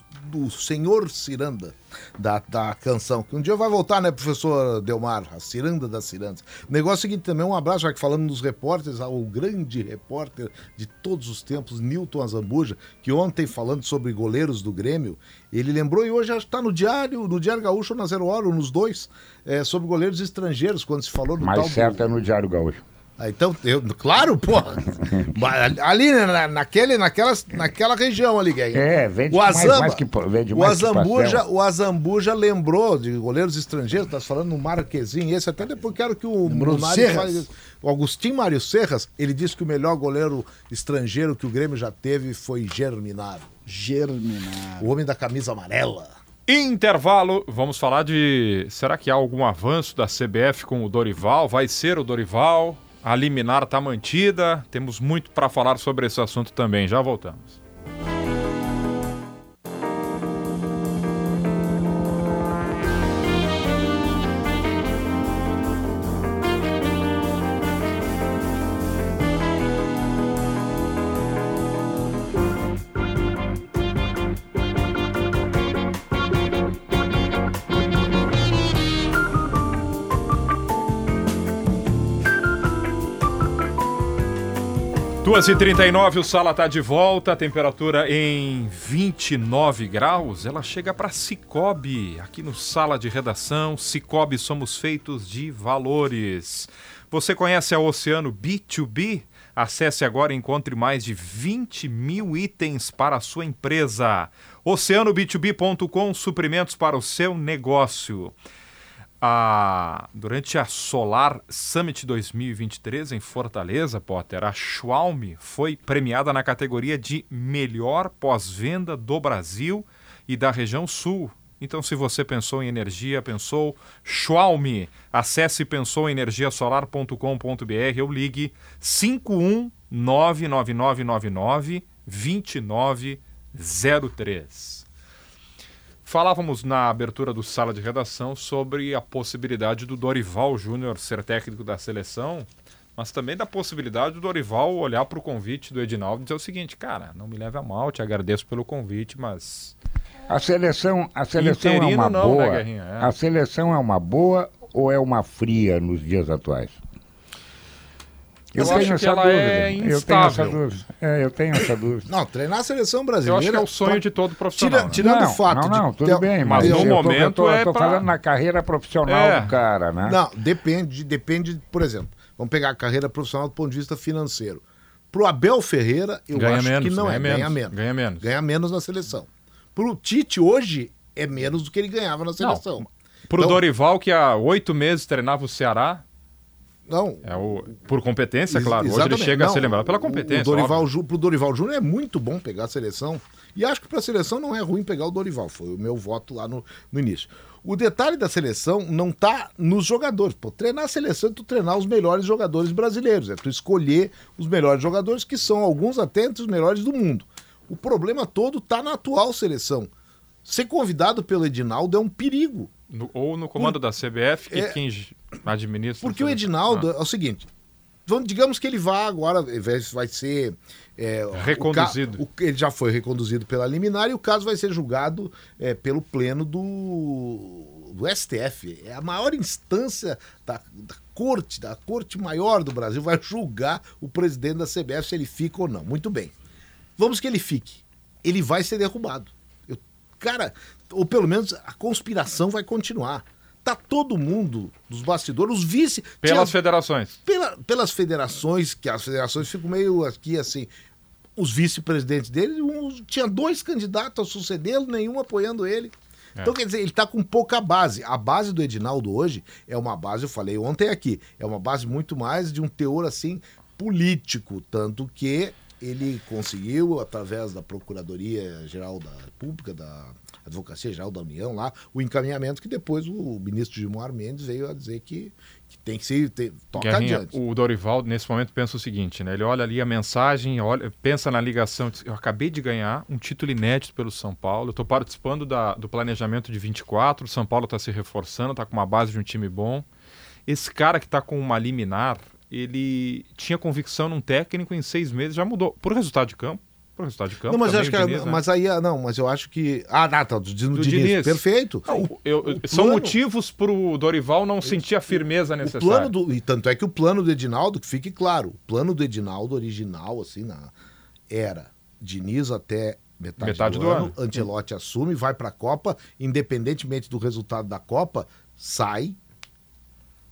do senhor Ciranda, da, da canção. Que um dia vai voltar, né, professor Delmar? A Ciranda das Cirandas. O negócio é o seguinte também, um abraço, já que falando dos repórteres, ao grande repórter de todos os tempos, Newton Azambuja, que ontem, falando sobre goleiros do Grêmio, ele lembrou, e hoje está no Diário, no Diário Gaúcho ou na Zero Hora, nos dois, é, sobre goleiros estrangeiros, quando se falou no tal Mais do- certo é no Diário Gaúcho. ah, então, eu, claro, pô. Ali, né, na, naquele, naquela, naquela região ali, Guilherme. É, vende o mais- Azamba, mais que po- vende o mais que Azambuja, o Azambuja lembrou de goleiros estrangeiros, tá falando no Marquezinho, esse até depois quero que o do Serras? fale. O Agostinho Mário Serras, ele disse que o melhor goleiro estrangeiro que o Grêmio já teve foi Germinado. Germinar. O homem da camisa amarela. Intervalo, vamos falar de. Será que há algum avanço da CBF com o Dorival? Vai ser o Dorival? A liminar está mantida? Temos muito para falar sobre esse assunto também. Já voltamos. Duas e 39 o Sala está de volta, temperatura em 29 graus. Ela chega para Cicobi, aqui no Sala de Redação. Cicobi, somos feitos de valores. Você conhece a Oceano B2B? Acesse agora e encontre mais de 20 mil itens para a sua empresa. OceanoB2B.com, suprimentos para o seu negócio a, durante a Solar Summit 2023 em Fortaleza, Potter, a Xiaomi foi premiada na categoria de melhor pós-venda do Brasil e da região sul. Então, se você pensou em energia, pensou Xiaomi, acesse pensouenergiasolar.com.br ou ligue 5199999 2903. Falávamos na abertura do Sala de Redação sobre a possibilidade do Dorival Júnior ser técnico da seleção, mas também da possibilidade do Dorival olhar para o convite do Edinaldo e dizer o seguinte, cara, não me leve a mal, te agradeço pelo convite, mas a seleção, a seleção é uma não, né, boa. Né, é. A seleção é uma boa ou é uma fria nos dias atuais? Eu, eu acho que ela dúvida. é instável. Eu tenho essa dúvida. É, eu tenho essa dúvida. Não, treinar a seleção brasileira. Eu acho que é o sonho de todo profissional. Tira, tirando o fato não, não, tudo bem, mas no momento eu tô, pra... falando na carreira profissional é. do cara, né? Não, depende, depende, por exemplo, vamos pegar a carreira profissional do ponto de vista financeiro. Pro Abel Ferreira, eu ganha acho menos, que não ganha é, menos, ganha menos. Ganha menos. Ganha menos na seleção. Pro Tite hoje é menos do que ele ganhava na seleção. Não. Pro então, Dorival, que há oito meses treinava o Ceará, não. É o, por competência, claro. Hoje ele chega não, a ser lembrado pela competência. O Dorival, pro Dorival Júnior é muito bom pegar a seleção. E acho que para a seleção não é ruim pegar o Dorival. Foi o meu voto lá no, no início. O detalhe da seleção não está nos jogadores. Pô, treinar a seleção é tu treinar os melhores jogadores brasileiros. É tu escolher os melhores jogadores, que são alguns até entre os melhores do mundo. O problema todo está na atual seleção. Ser convidado pelo Edinaldo é um perigo. No, ou no comando Por, da CBF, que é, quem administra. Porque o Edinaldo ah. é o seguinte: vamos, digamos que ele vá agora, vai ser. É, reconduzido. O, o, ele já foi reconduzido pela liminar e o caso vai ser julgado é, pelo pleno do, do STF. É a maior instância da, da corte, da corte maior do Brasil, vai julgar o presidente da CBF se ele fica ou não. Muito bem. Vamos que ele fique. Ele vai ser derrubado. Eu, cara, ou pelo menos a conspiração vai continuar. Tá todo mundo dos bastidores, os vice. Pelas tinha, federações. Pela, pelas federações, que as federações ficam meio aqui assim. Os vice-presidentes dele, um, tinha dois candidatos a sucedê-lo, nenhum apoiando ele. É. Então, quer dizer, ele está com pouca base. A base do Edinaldo hoje é uma base, eu falei ontem aqui, é uma base muito mais de um teor assim político, tanto que ele conseguiu, através da Procuradoria Geral da República, da Advocacia Geral da União lá, o encaminhamento que depois o ministro Gilmar Mendes veio a dizer que, que tem que ser, tem, toca Guerrinha, adiante. O Dorival, nesse momento, pensa o seguinte, né? Ele olha ali a mensagem, olha, pensa na ligação, diz, eu acabei de ganhar um título inédito pelo São Paulo, eu estou participando da, do planejamento de 24, o São Paulo está se reforçando, está com uma base de um time bom. Esse cara que está com uma liminar, ele tinha convicção num técnico em seis meses, já mudou. Por resultado de campo, pro resultado de campo. Não, mas, acho que, Diniz, né? mas aí, ah, não, mas eu acho que. Ah, não, tá, do, do, do Diniz. Diniz. Perfeito. Não, o, eu, o são plano... motivos para o Dorival não sentir a firmeza necessária. O plano do, e tanto é que o plano do Edinaldo, que fique claro, o plano do Edinaldo original, assim, na, era Diniz até metade, metade do, do, ano, ano. Ancelotti assume, vai para a Copa, independentemente do resultado da Copa, sai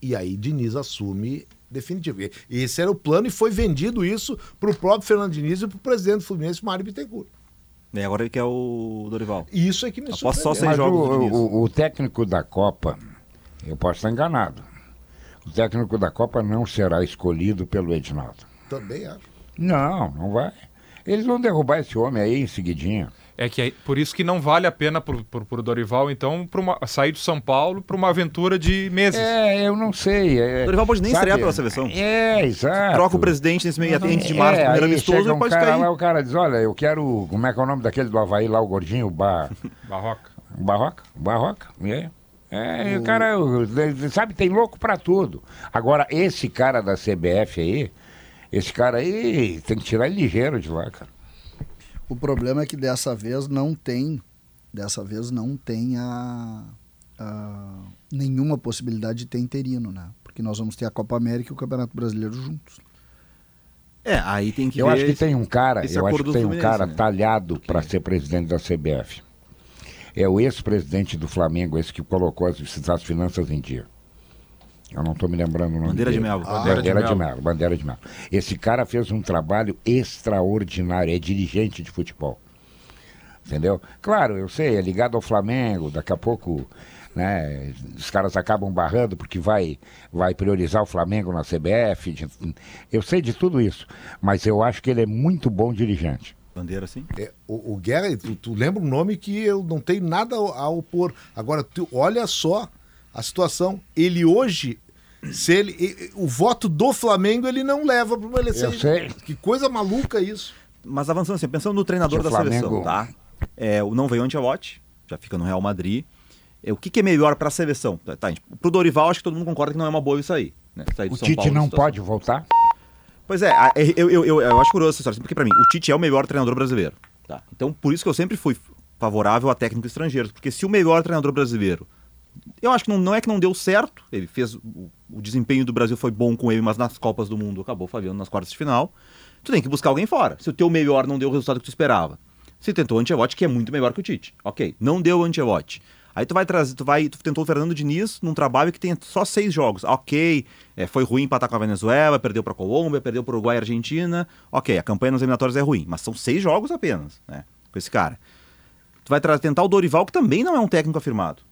e aí Diniz assume definitivo. Esse era o plano e foi vendido isso para o próprio Fernando Diniz e para o presidente do Fluminense, Mário Bittencourt. E agora ele quer o Dorival. Isso é que me Após só seis jogos o, o, o, técnico da Copa, eu posso estar enganado, o técnico da Copa não será escolhido pelo Edinaldo. Também acho. Não, não vai. Eles vão derrubar esse homem aí em seguidinha. É que é por isso que não vale a pena pro, pro, pro Dorival, então, uma, sair do São Paulo para uma aventura de meses. É, eu não sei. É, o Dorival pode nem sabe, estrear pela seleção. É, exato. Troca o presidente nesse meio atente de março, é, primeiro amistoso, um pode cara cair. Lá, o cara diz, olha, eu quero, como é que é o nome daquele do Havaí lá, o gordinho, o Bar... Barroca. Barroca, Barroca, é. É, o cara, sabe, tem louco para tudo. Agora, esse cara da CBF aí, esse cara aí, tem que tirar ele ligeiro de lá, cara. O problema é que dessa vez não tem, dessa vez não tem a, a, nenhuma possibilidade de ter interino, né? Porque nós vamos ter a Copa América e o Campeonato Brasileiro juntos. É, aí tem que Eu acho que tem um cara, eu acho que tem um cara né? talhado para ser presidente da CBF. É o ex-presidente do Flamengo, esse que colocou as, as finanças em dia. Eu não estou me lembrando o nome Bandeira dele. de Melo. Ah, Bandeira, Bandeira de, Melo. Bandeira de Melo. Esse cara fez um trabalho extraordinário, é dirigente de futebol. Entendeu? Claro, eu sei, é ligado ao Flamengo, daqui a pouco né, os caras acabam barrando porque vai, vai priorizar o Flamengo na CBF. De, eu sei de tudo isso, mas eu acho que ele é muito bom dirigente. Bandeira, sim. É, o, o Guerra, tu, tu, lembra um nome que eu não tenho nada a opor. Agora, tu, olha só a situação. Ele hoje, se ele, o voto do Flamengo ele não leva para uma eleição. Eu sei. Que coisa maluca isso. Mas avançando assim, pensando no treinador da Flamengo... seleção, tá? É, o não veio Ancelotti, já fica no Real Madrid. É, o que, que é melhor para a seleção? Tá, tá, pro Dorival, acho que todo mundo concorda que não é uma boa isso aí. Né? o Tite Paulo, não pode voltar? Pois é, eu, eu, eu, eu acho curioso essa história, porque para mim, o Tite é o melhor treinador brasileiro. Tá? Então, por isso que eu sempre fui favorável a técnicos estrangeiros, porque se o melhor treinador brasileiro eu acho que não, não é que não deu certo. Ele fez. O, o, desempenho do Brasil foi bom com ele, mas nas Copas do Mundo acabou falhando nas quartas de final. Tu tem que buscar alguém fora. Se o teu melhor não deu o resultado que tu esperava. Se tentou o Ancelotti, que é muito melhor que o Tite. Ok, não deu o Ancelotti. Aí tu vai trazer, tu vai, tu tentou o Fernando Diniz num trabalho que tem só seis jogos. Ok, é, foi ruim empatar com a Venezuela, perdeu para Colômbia, perdeu para Uruguai e Argentina. Ok, a campanha nas eliminatórias é ruim, mas são seis jogos apenas, né? Com esse cara. Tu vai tentar o Dorival, que também não é um técnico afirmado.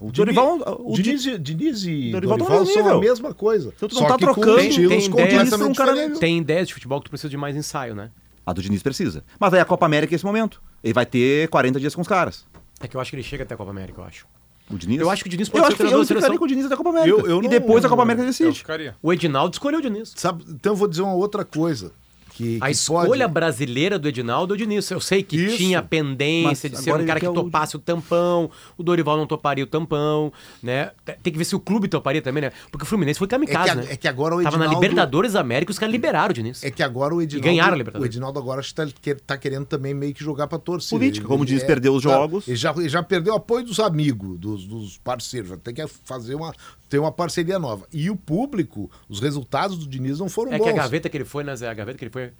O Dorival, o Diniz, Diniz e Dorival, Dorival são a mesma coisa. Então tu não tá trocando tem, tem, ideias, um cara tem ideias de futebol que tu precisa de mais ensaio, né? A do Diniz precisa. Mas aí a Copa América é esse momento. Ele vai ter 40 dias com os caras. É que eu acho que ele chega até a Copa América, eu acho. O Diniz? Eu acho que o Diniz pode eu ser treinador da seleção. Eu com o Diniz até a Copa América. Eu, eu e depois a Copa América decide. O Edinaldo escolheu o Diniz. Sabe, então eu vou dizer uma outra coisa. Que, a que escolha pode... brasileira do Edinaldo é o Diniz. Eu sei que Isso. tinha pendência Mas de ser um cara que topasse o... o tampão, o Dorival não toparia o tampão, né? Tem que ver se o clube toparia também, né? Porque o Fluminense foi kamikaze, é que, né? É que agora o Edinaldo... Tava na Libertadores América os caras liberaram o Diniz. É que agora o Edinaldo... E ganharam a Libertadores. O Edinaldo agora está tá querendo também meio que jogar pra torcida. Política, como diz, é, perdeu os jogos. Ele já, ele já perdeu o apoio dos amigos, dos, dos parceiros. Tem que fazer uma, ter uma parceria nova. E o público, os resultados do Diniz não foram é bons. É que a gaveta que ele foi, né, Zé? A gaveta que ele foi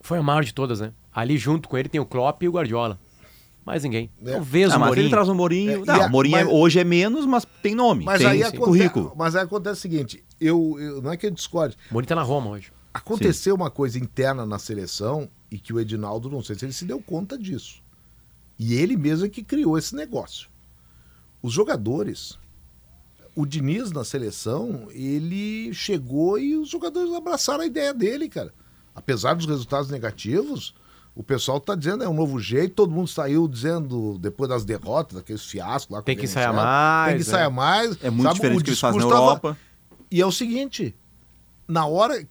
foi a maior de todas, né? Ali junto com ele tem o Klopp e o Guardiola. Mais ninguém. É. Talvez ah, o Mourinho. ele traz o Mourinho. É, não, a, o Mourinho mas, é, hoje é menos, mas tem nome. Mas tem aí acontece, currículo. Mas aí acontece o seguinte: eu, eu não é que eu discorde. O Mourinho tá na Roma hoje. Aconteceu Sim. uma coisa interna na seleção e que o Edinaldo, não sei se ele se deu conta disso. E ele mesmo é que criou esse negócio. Os jogadores, o Diniz na seleção, ele chegou e os jogadores abraçaram a ideia dele, cara apesar dos resultados negativos, o pessoal está dizendo é um novo jeito, todo mundo saiu dizendo, depois das derrotas, daqueles fiascos lá. Tem que ensaiar mais. Tem que ensaiar é. mais. É muito sabe, diferente do que eles fazem na Europa. Tava... E é o seguinte, na hora...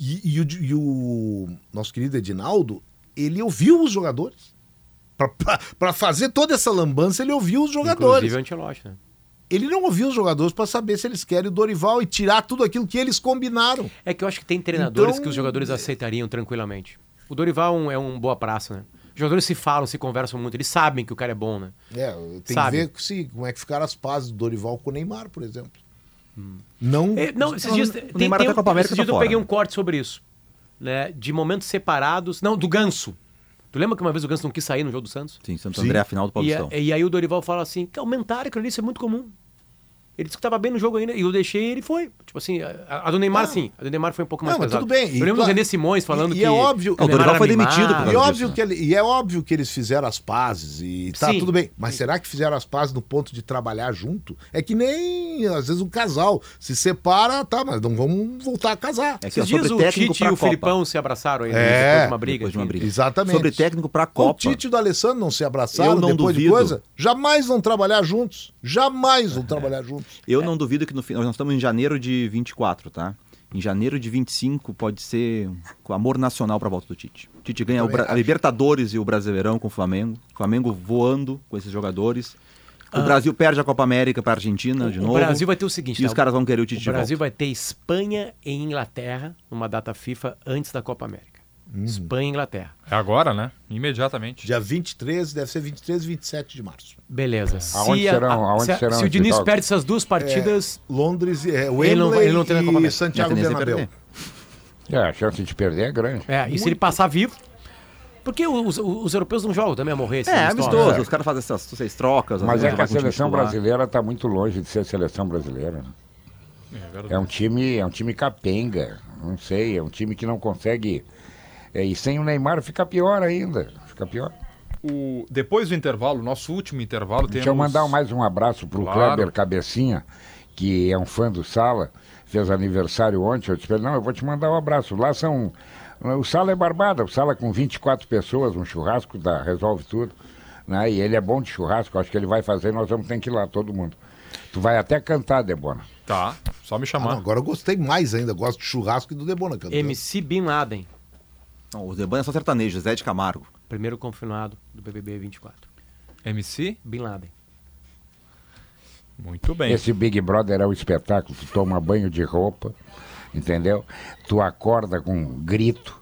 E, e, o, e o nosso querido Edinaldo, ele ouviu os jogadores. Para fazer toda essa lambança, ele ouviu os jogadores. Inclusive o Ancelotti, né? Ele não ouviu os jogadores para saber se eles querem o Dorival e tirar tudo aquilo que eles combinaram. É que eu acho que tem treinadores então... que os jogadores aceitariam tranquilamente. O Dorival é um, é boa praça, né? Os jogadores se falam, se conversam muito, eles sabem que o cara é bom, né? É, tem Sabe. que ver se, como é que ficaram as pazes do Dorival com o Neymar, por exemplo. Hum. Não. É, não, esses dias. Tem, o Neymar tem, até América esses dias tá eu peguei um corte sobre isso. Né? De momentos separados. Não, do Ganso. Tu lembra que uma vez o Ganso não quis sair no jogo do Santos? Sim, Santo André, a final do Paulistão. E, e, aí o Dorival fala assim, que aumentaram ali, isso é muito comum. Ele disse que estava bem no jogo ainda, e eu deixei ele foi. Tipo assim, a, a do Neymar, não. sim. A do Neymar foi um pouco mais não, pesada. tudo bem. Eu lembro do René Simões falando e, que. E é óbvio. O, o Dorival foi demitido. Por e, óbvio que ele, e é óbvio que eles fizeram as pazes e tá sim. tudo bem. Mas será que fizeram as pazes no ponto de trabalhar junto? É que nem às vezes um casal se separa, tá, mas não vamos voltar a casar. É que Esses dias o Tite e o Filipão se abraçaram aí é, depois de uma briga. Depois de uma briga. Exatamente. Sobre técnico para a Copa. O Tite e o Alessandro não se abraçaram eu não depois duvido. de coisa. Jamais vão trabalhar juntos. Jamais vão trabalhar juntos. Eu não duvido que no final, nós estamos em janeiro de 24, tá? Em janeiro de 25 pode ser o amor nacional para a volta do Tite. O Tite ganha a Libertadores e o Brasileirão com o Flamengo. O Flamengo voando com esses jogadores. O ah. Brasil perde a Copa América para a Argentina o, de novo. O Brasil vai ter o seguinte: e tá? os caras vão querer o Tite O Brasil vai ter Espanha e Inglaterra numa data FIFA antes da Copa América. Hum. Espanha e Inglaterra. É agora, né? Imediatamente. Dia 23, deve ser 23 e 27 de março. Beleza. Aonde se, serão? A, aonde se, serão se o Diniz perde essas duas partidas. É, Londres, é, Wembley ele não, ele não tem na Copa América. Santiago Bernabéu. É, a chance de perder é grande. É, e Muito. se ele passar vivo. Porque os, os, europeus não jogam também a morrer. É, amistoso. É. Os caras fazem essas seis trocas. Mas é que a seleção brasileira está muito longe de ser a seleção brasileira. É, é, um time, é um time capenga. Não sei, é um time que não consegue. É, e sem o Neymar fica pior ainda. Fica pior. O, depois do intervalo, nosso último intervalo, Deixa temos... eu mandar mais um abraço para o claro. Kleber Cabecinha, que é um fã do Sala fez aniversário ontem, eu disse não, eu vou te mandar um abraço. Lá são. O sala é barbada, o sala com 24 pessoas, um churrasco da resolve tudo. Né? E ele é bom de churrasco, acho que ele vai fazer, nós vamos ter que ir lá, todo mundo. Tu vai até cantar, Debona. Tá, só me chamar. Ah, não, agora eu gostei mais ainda, gosto de churrasco e do Debona cantando. MC Bin Laden. Não, o Debona é só sertanejo, Zé de Camargo. Primeiro confirmado do BBB 24. MC? Bin Laden. Muito bem. Esse Big Brother é um espetáculo. Tu toma banho de roupa, entendeu? Tu acorda com um grito.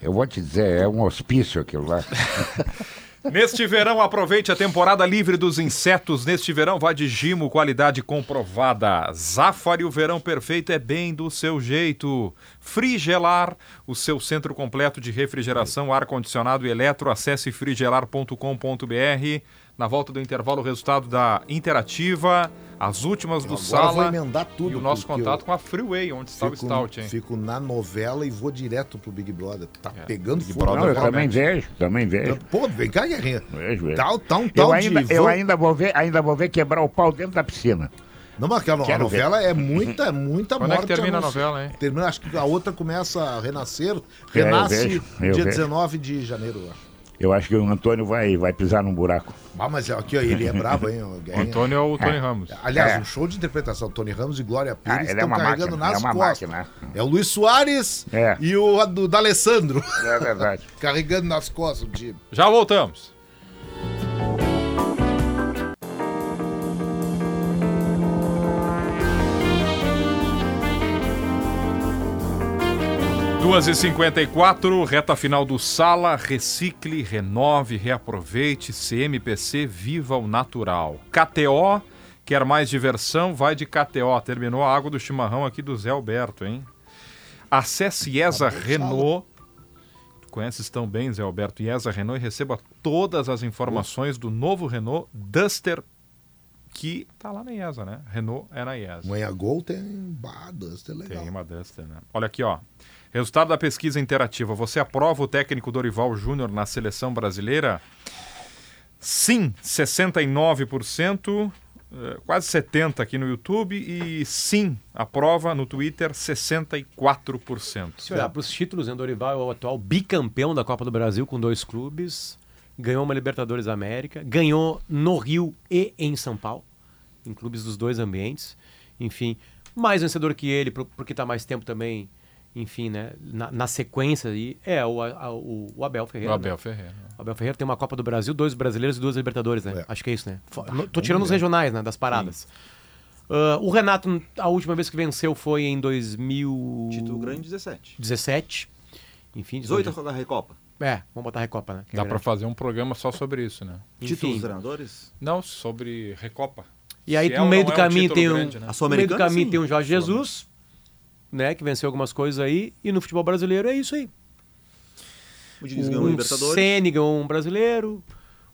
Eu vou te dizer, é um hospício aquilo lá. Neste verão, aproveite a temporada livre dos insetos. Neste verão, vai de Gimo, qualidade comprovada. Zafari, o verão perfeito é bem do seu jeito. Frigelar, o seu centro completo de refrigeração, ar-condicionado e eletro. Acesse frigelar.com.br. Na volta do intervalo, o resultado da Interativa, as últimas do Sala tudo, e o nosso contato com a Freeway, onde está o Stout. Hein? Fico na novela e vou direto pro Big Brother. Tá é. pegando Big fogo. Não, eu também vejo, também vejo. Pô, vem cá, Guerrinha. Vejo, vejo. Tal, tal, tal eu ainda, de... eu ainda vou ver, ainda vou ver quebrar o pau dentro da piscina. Não, mas aquela a novela ver. é muita, muita Quando morte. Quando é que termina a novela, hein? Termina, acho que a outra começa a renascer. Renasce é, eu vejo, eu dia vejo. 19 de janeiro, eu acho. Eu acho que o Antônio vai, vai pisar num buraco. Ah, mas aqui, ó, ele é bravo, hein? O Antônio é o Tony é. Ramos. Aliás, é. um show de interpretação. Tony Ramos e Glória Pires ah, estão é carregando máquina, nas é costas. Máquina. É o Luiz Soares é. e o do D'Alessandro. É verdade. carregando nas costas o time. Já voltamos. 2h54, reta final do Sala, recicle, renove, reaproveite, CMPC, viva o natural. KTO, quer mais diversão? Vai de KTO. Terminou a água do chimarrão aqui do Zé Alberto, hein? Acesse IESA Renault. Tu conheces tão bem, Zé Alberto, IESA Renault e receba todas as informações do novo Renault Duster que tá lá na IESA, né? Renault é na IESA. Manhã Gol tem uma Duster legal. Tem uma Duster, né? Olha aqui, ó. Resultado da pesquisa interativa. Você aprova o técnico Dorival Júnior na seleção brasileira? Sim, 69%, eh, quase 70% aqui no YouTube. E sim, aprova no Twitter, 64%. Se olhar para os títulos, né, Dorival é o atual bicampeão da Copa do Brasil com dois clubes. Ganhou uma Libertadores América. Ganhou no Rio e em São Paulo, em clubes dos dois ambientes. Enfim, mais vencedor que ele, porque está mais tempo também enfim, né, na, na sequência aí, é o, a, o, o, Abel Ferreira. O Abel né? Ferreira. O Abel Ferreira tem uma Copa do Brasil, dois brasileiros e duas Libertadores, né? É. Acho que é isso, né? Ah, Tô tirando os regionais, né, das paradas. Uh, o Renato, a última vez que venceu foi em 2000... Título grande, 17. 17. Enfim, 18 da Recopa. É, vamos botar Recopa, né? Que Dá é para fazer um programa só sobre isso, né? Títulos treinadores? Não, sobre Recopa. E aí, no meio do é caminho tem um... Grande, né? No meio do caminho sim. tem um Jorge Jesus né, que venceu algumas coisas aí, e no futebol brasileiro é isso aí. O Diniz ganhou um Libertadores. Ceni ganhou um brasileiro,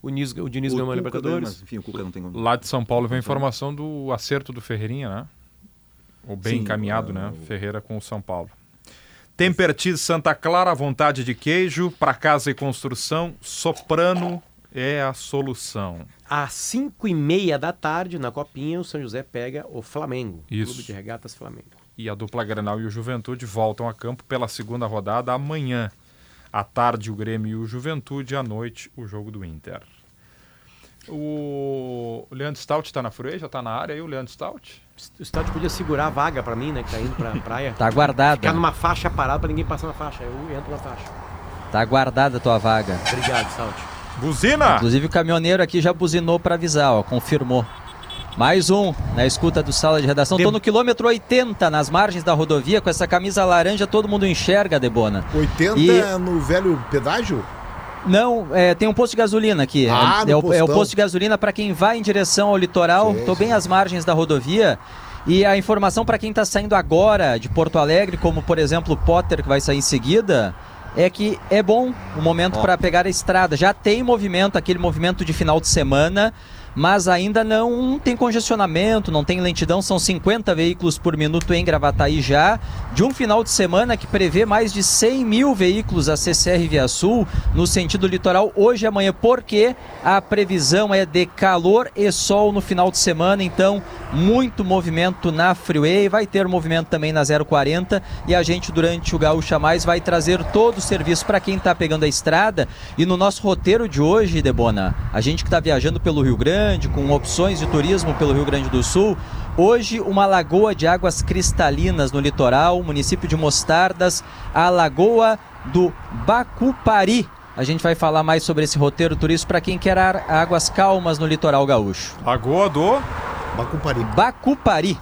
o, Nis, o Diniz o ganhou uma Libertadores. Mas, enfim, o Cuca não tem como... Lá de São Paulo vem a informação do acerto do Ferreirinha, né? O bem Sim, encaminhado, né? O... Ferreira com o São Paulo. Tempertiz Santa Clara, vontade de queijo, para casa e construção, Soprano é a solução. às 5 e meia da tarde, na Copinha, o São José pega o Flamengo. Isso. Clube de Regatas Flamengo. E a dupla Granal e o Juventude voltam a campo pela segunda rodada amanhã. À tarde, o Grêmio e o Juventude. À noite, o jogo do Inter. O, Leandro Stout está na Furei? Já está na área aí, o Leandro Stout? O Stout podia segurar a vaga para mim, né? Que tá indo pra praia. tá guardada. Ficar numa faixa parada para ninguém passar na faixa. Eu entro na faixa. Tá guardada a tua vaga. Obrigado, Stout. Buzina! Inclusive o caminhoneiro aqui já buzinou para avisar, ó, confirmou. Mais um na escuta do sala de redação. Estou no quilômetro 80, nas margens da rodovia, com essa camisa laranja, todo mundo enxerga, Debona. 80 e... no velho pedágio? Não, é, tem um posto de gasolina aqui. Ah, é, é, o, é, o, posto de gasolina para quem vai em direção ao litoral. Estou bem às margens da rodovia. E a informação para quem está saindo agora de Porto Alegre, como por exemplo o Potter, que vai sair em seguida, é que é bom o momento para pegar a estrada. Já tem movimento, aquele movimento de final de semana mas ainda não tem congestionamento, não tem lentidão, são 50 veículos por minuto em Gravataí já, de um final de semana que prevê mais de 100 mil veículos a CCR Via Sul no sentido litoral hoje e amanhã, porque a previsão é de calor e sol no final de semana, então muito movimento na Freeway, vai ter movimento também na 040 e a gente durante o Gaúcha Mais vai trazer todo o serviço para quem está pegando a estrada. E no nosso roteiro de hoje, Debona, a gente que está viajando pelo Rio Grande Grande, com opções de turismo pelo Rio Grande do Sul. Hoje, uma lagoa de águas cristalinas no litoral, município de Mostardas, a Lagoa do Bacupari. A gente vai falar mais sobre esse roteiro turístico para quem quer águas calmas no litoral gaúcho. Lagoa do Bacupari. Bacupari.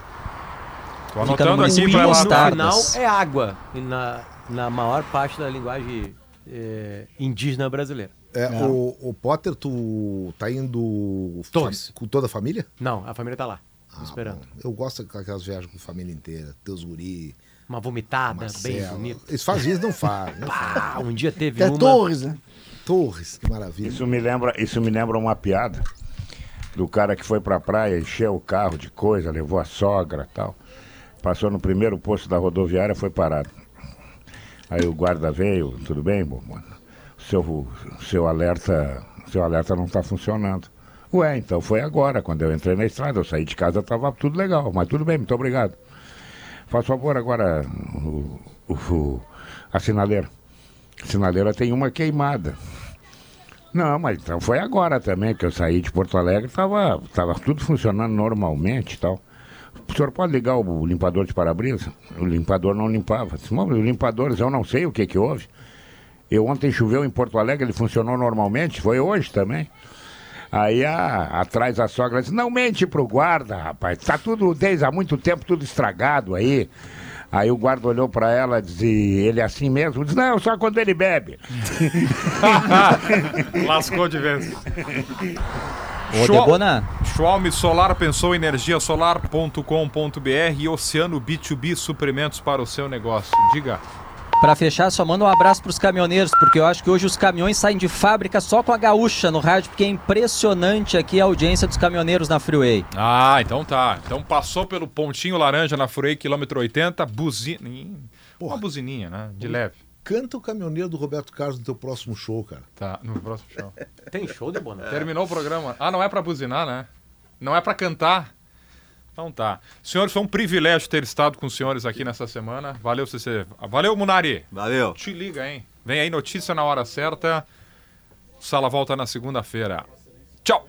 Tô anotando aqui para lá. No final é água, na, na maior parte da linguagem é, indígena brasileira. É, o, o, Potter, tu tá indo Todos. com toda a família? Não, a família tá lá, ah, esperando. Bom. Eu gosto daquelas viagens com a família inteira, teus guri. Uma vomitada Marcelo. bem bonita. Eles fazem isso, não fazem. Pá, um dia teve Até uma... Torres, né? Torres, que maravilha. Isso me lembra, isso me lembra uma piada do cara que foi pra praia, encheu o carro de coisa, levou a sogra tal. Passou no primeiro posto da rodoviária, foi parado. Aí o guarda veio, tudo bem, bom, mano? Seu, seu alerta seu alerta não está funcionando. Ué, então foi agora, quando eu entrei na estrada, eu saí de casa, estava tudo legal, mas tudo bem, muito obrigado. Faz favor agora, o, o, a sinaleira. A sinaleira tem uma queimada. Não, mas então foi agora também que eu saí de Porto Alegre, estava tava tudo funcionando normalmente e tal. O senhor pode ligar o limpador de para-brisa? O limpador não limpava. O limpador, eu não sei o que que houve. Eu ontem choveu em Porto Alegre, ele funcionou normalmente, foi hoje também. Aí a, atrás a sogra disse, não mente pro guarda, rapaz, tá tudo desde há muito tempo, tudo estragado aí. Aí o guarda olhou para ela e disse, ele é assim mesmo? Disse, não, só quando ele bebe. Lascou de vez. Ô, Debona. Schwalm Solar pensou energiasolar.com.br e Oceano B2B suprimentos para o seu negócio. Diga. Para fechar, só manda um abraço para os caminhoneiros, porque eu acho que hoje os caminhões saem de fábrica só com a gaúcha no rádio, porque é impressionante aqui a audiência dos caminhoneiros na Freeway. Ah, então tá. Então passou pelo pontinho laranja na Freeway, quilômetro 80, buzina. Uma buzininha, né? De leve. Canta o caminhoneiro do Roberto Carlos no teu próximo show, cara. Tá, no próximo show. Tem show de boné? Terminou o programa. Ah, não é para buzinar, né? Não é para cantar. Então tá. Senhores, foi um privilégio ter estado com os senhores aqui nessa semana. Valeu, CC. Valeu, Munari. Valeu. Te liga, hein? Vem aí notícia na hora certa. Sala volta na segunda-feira. Tchau.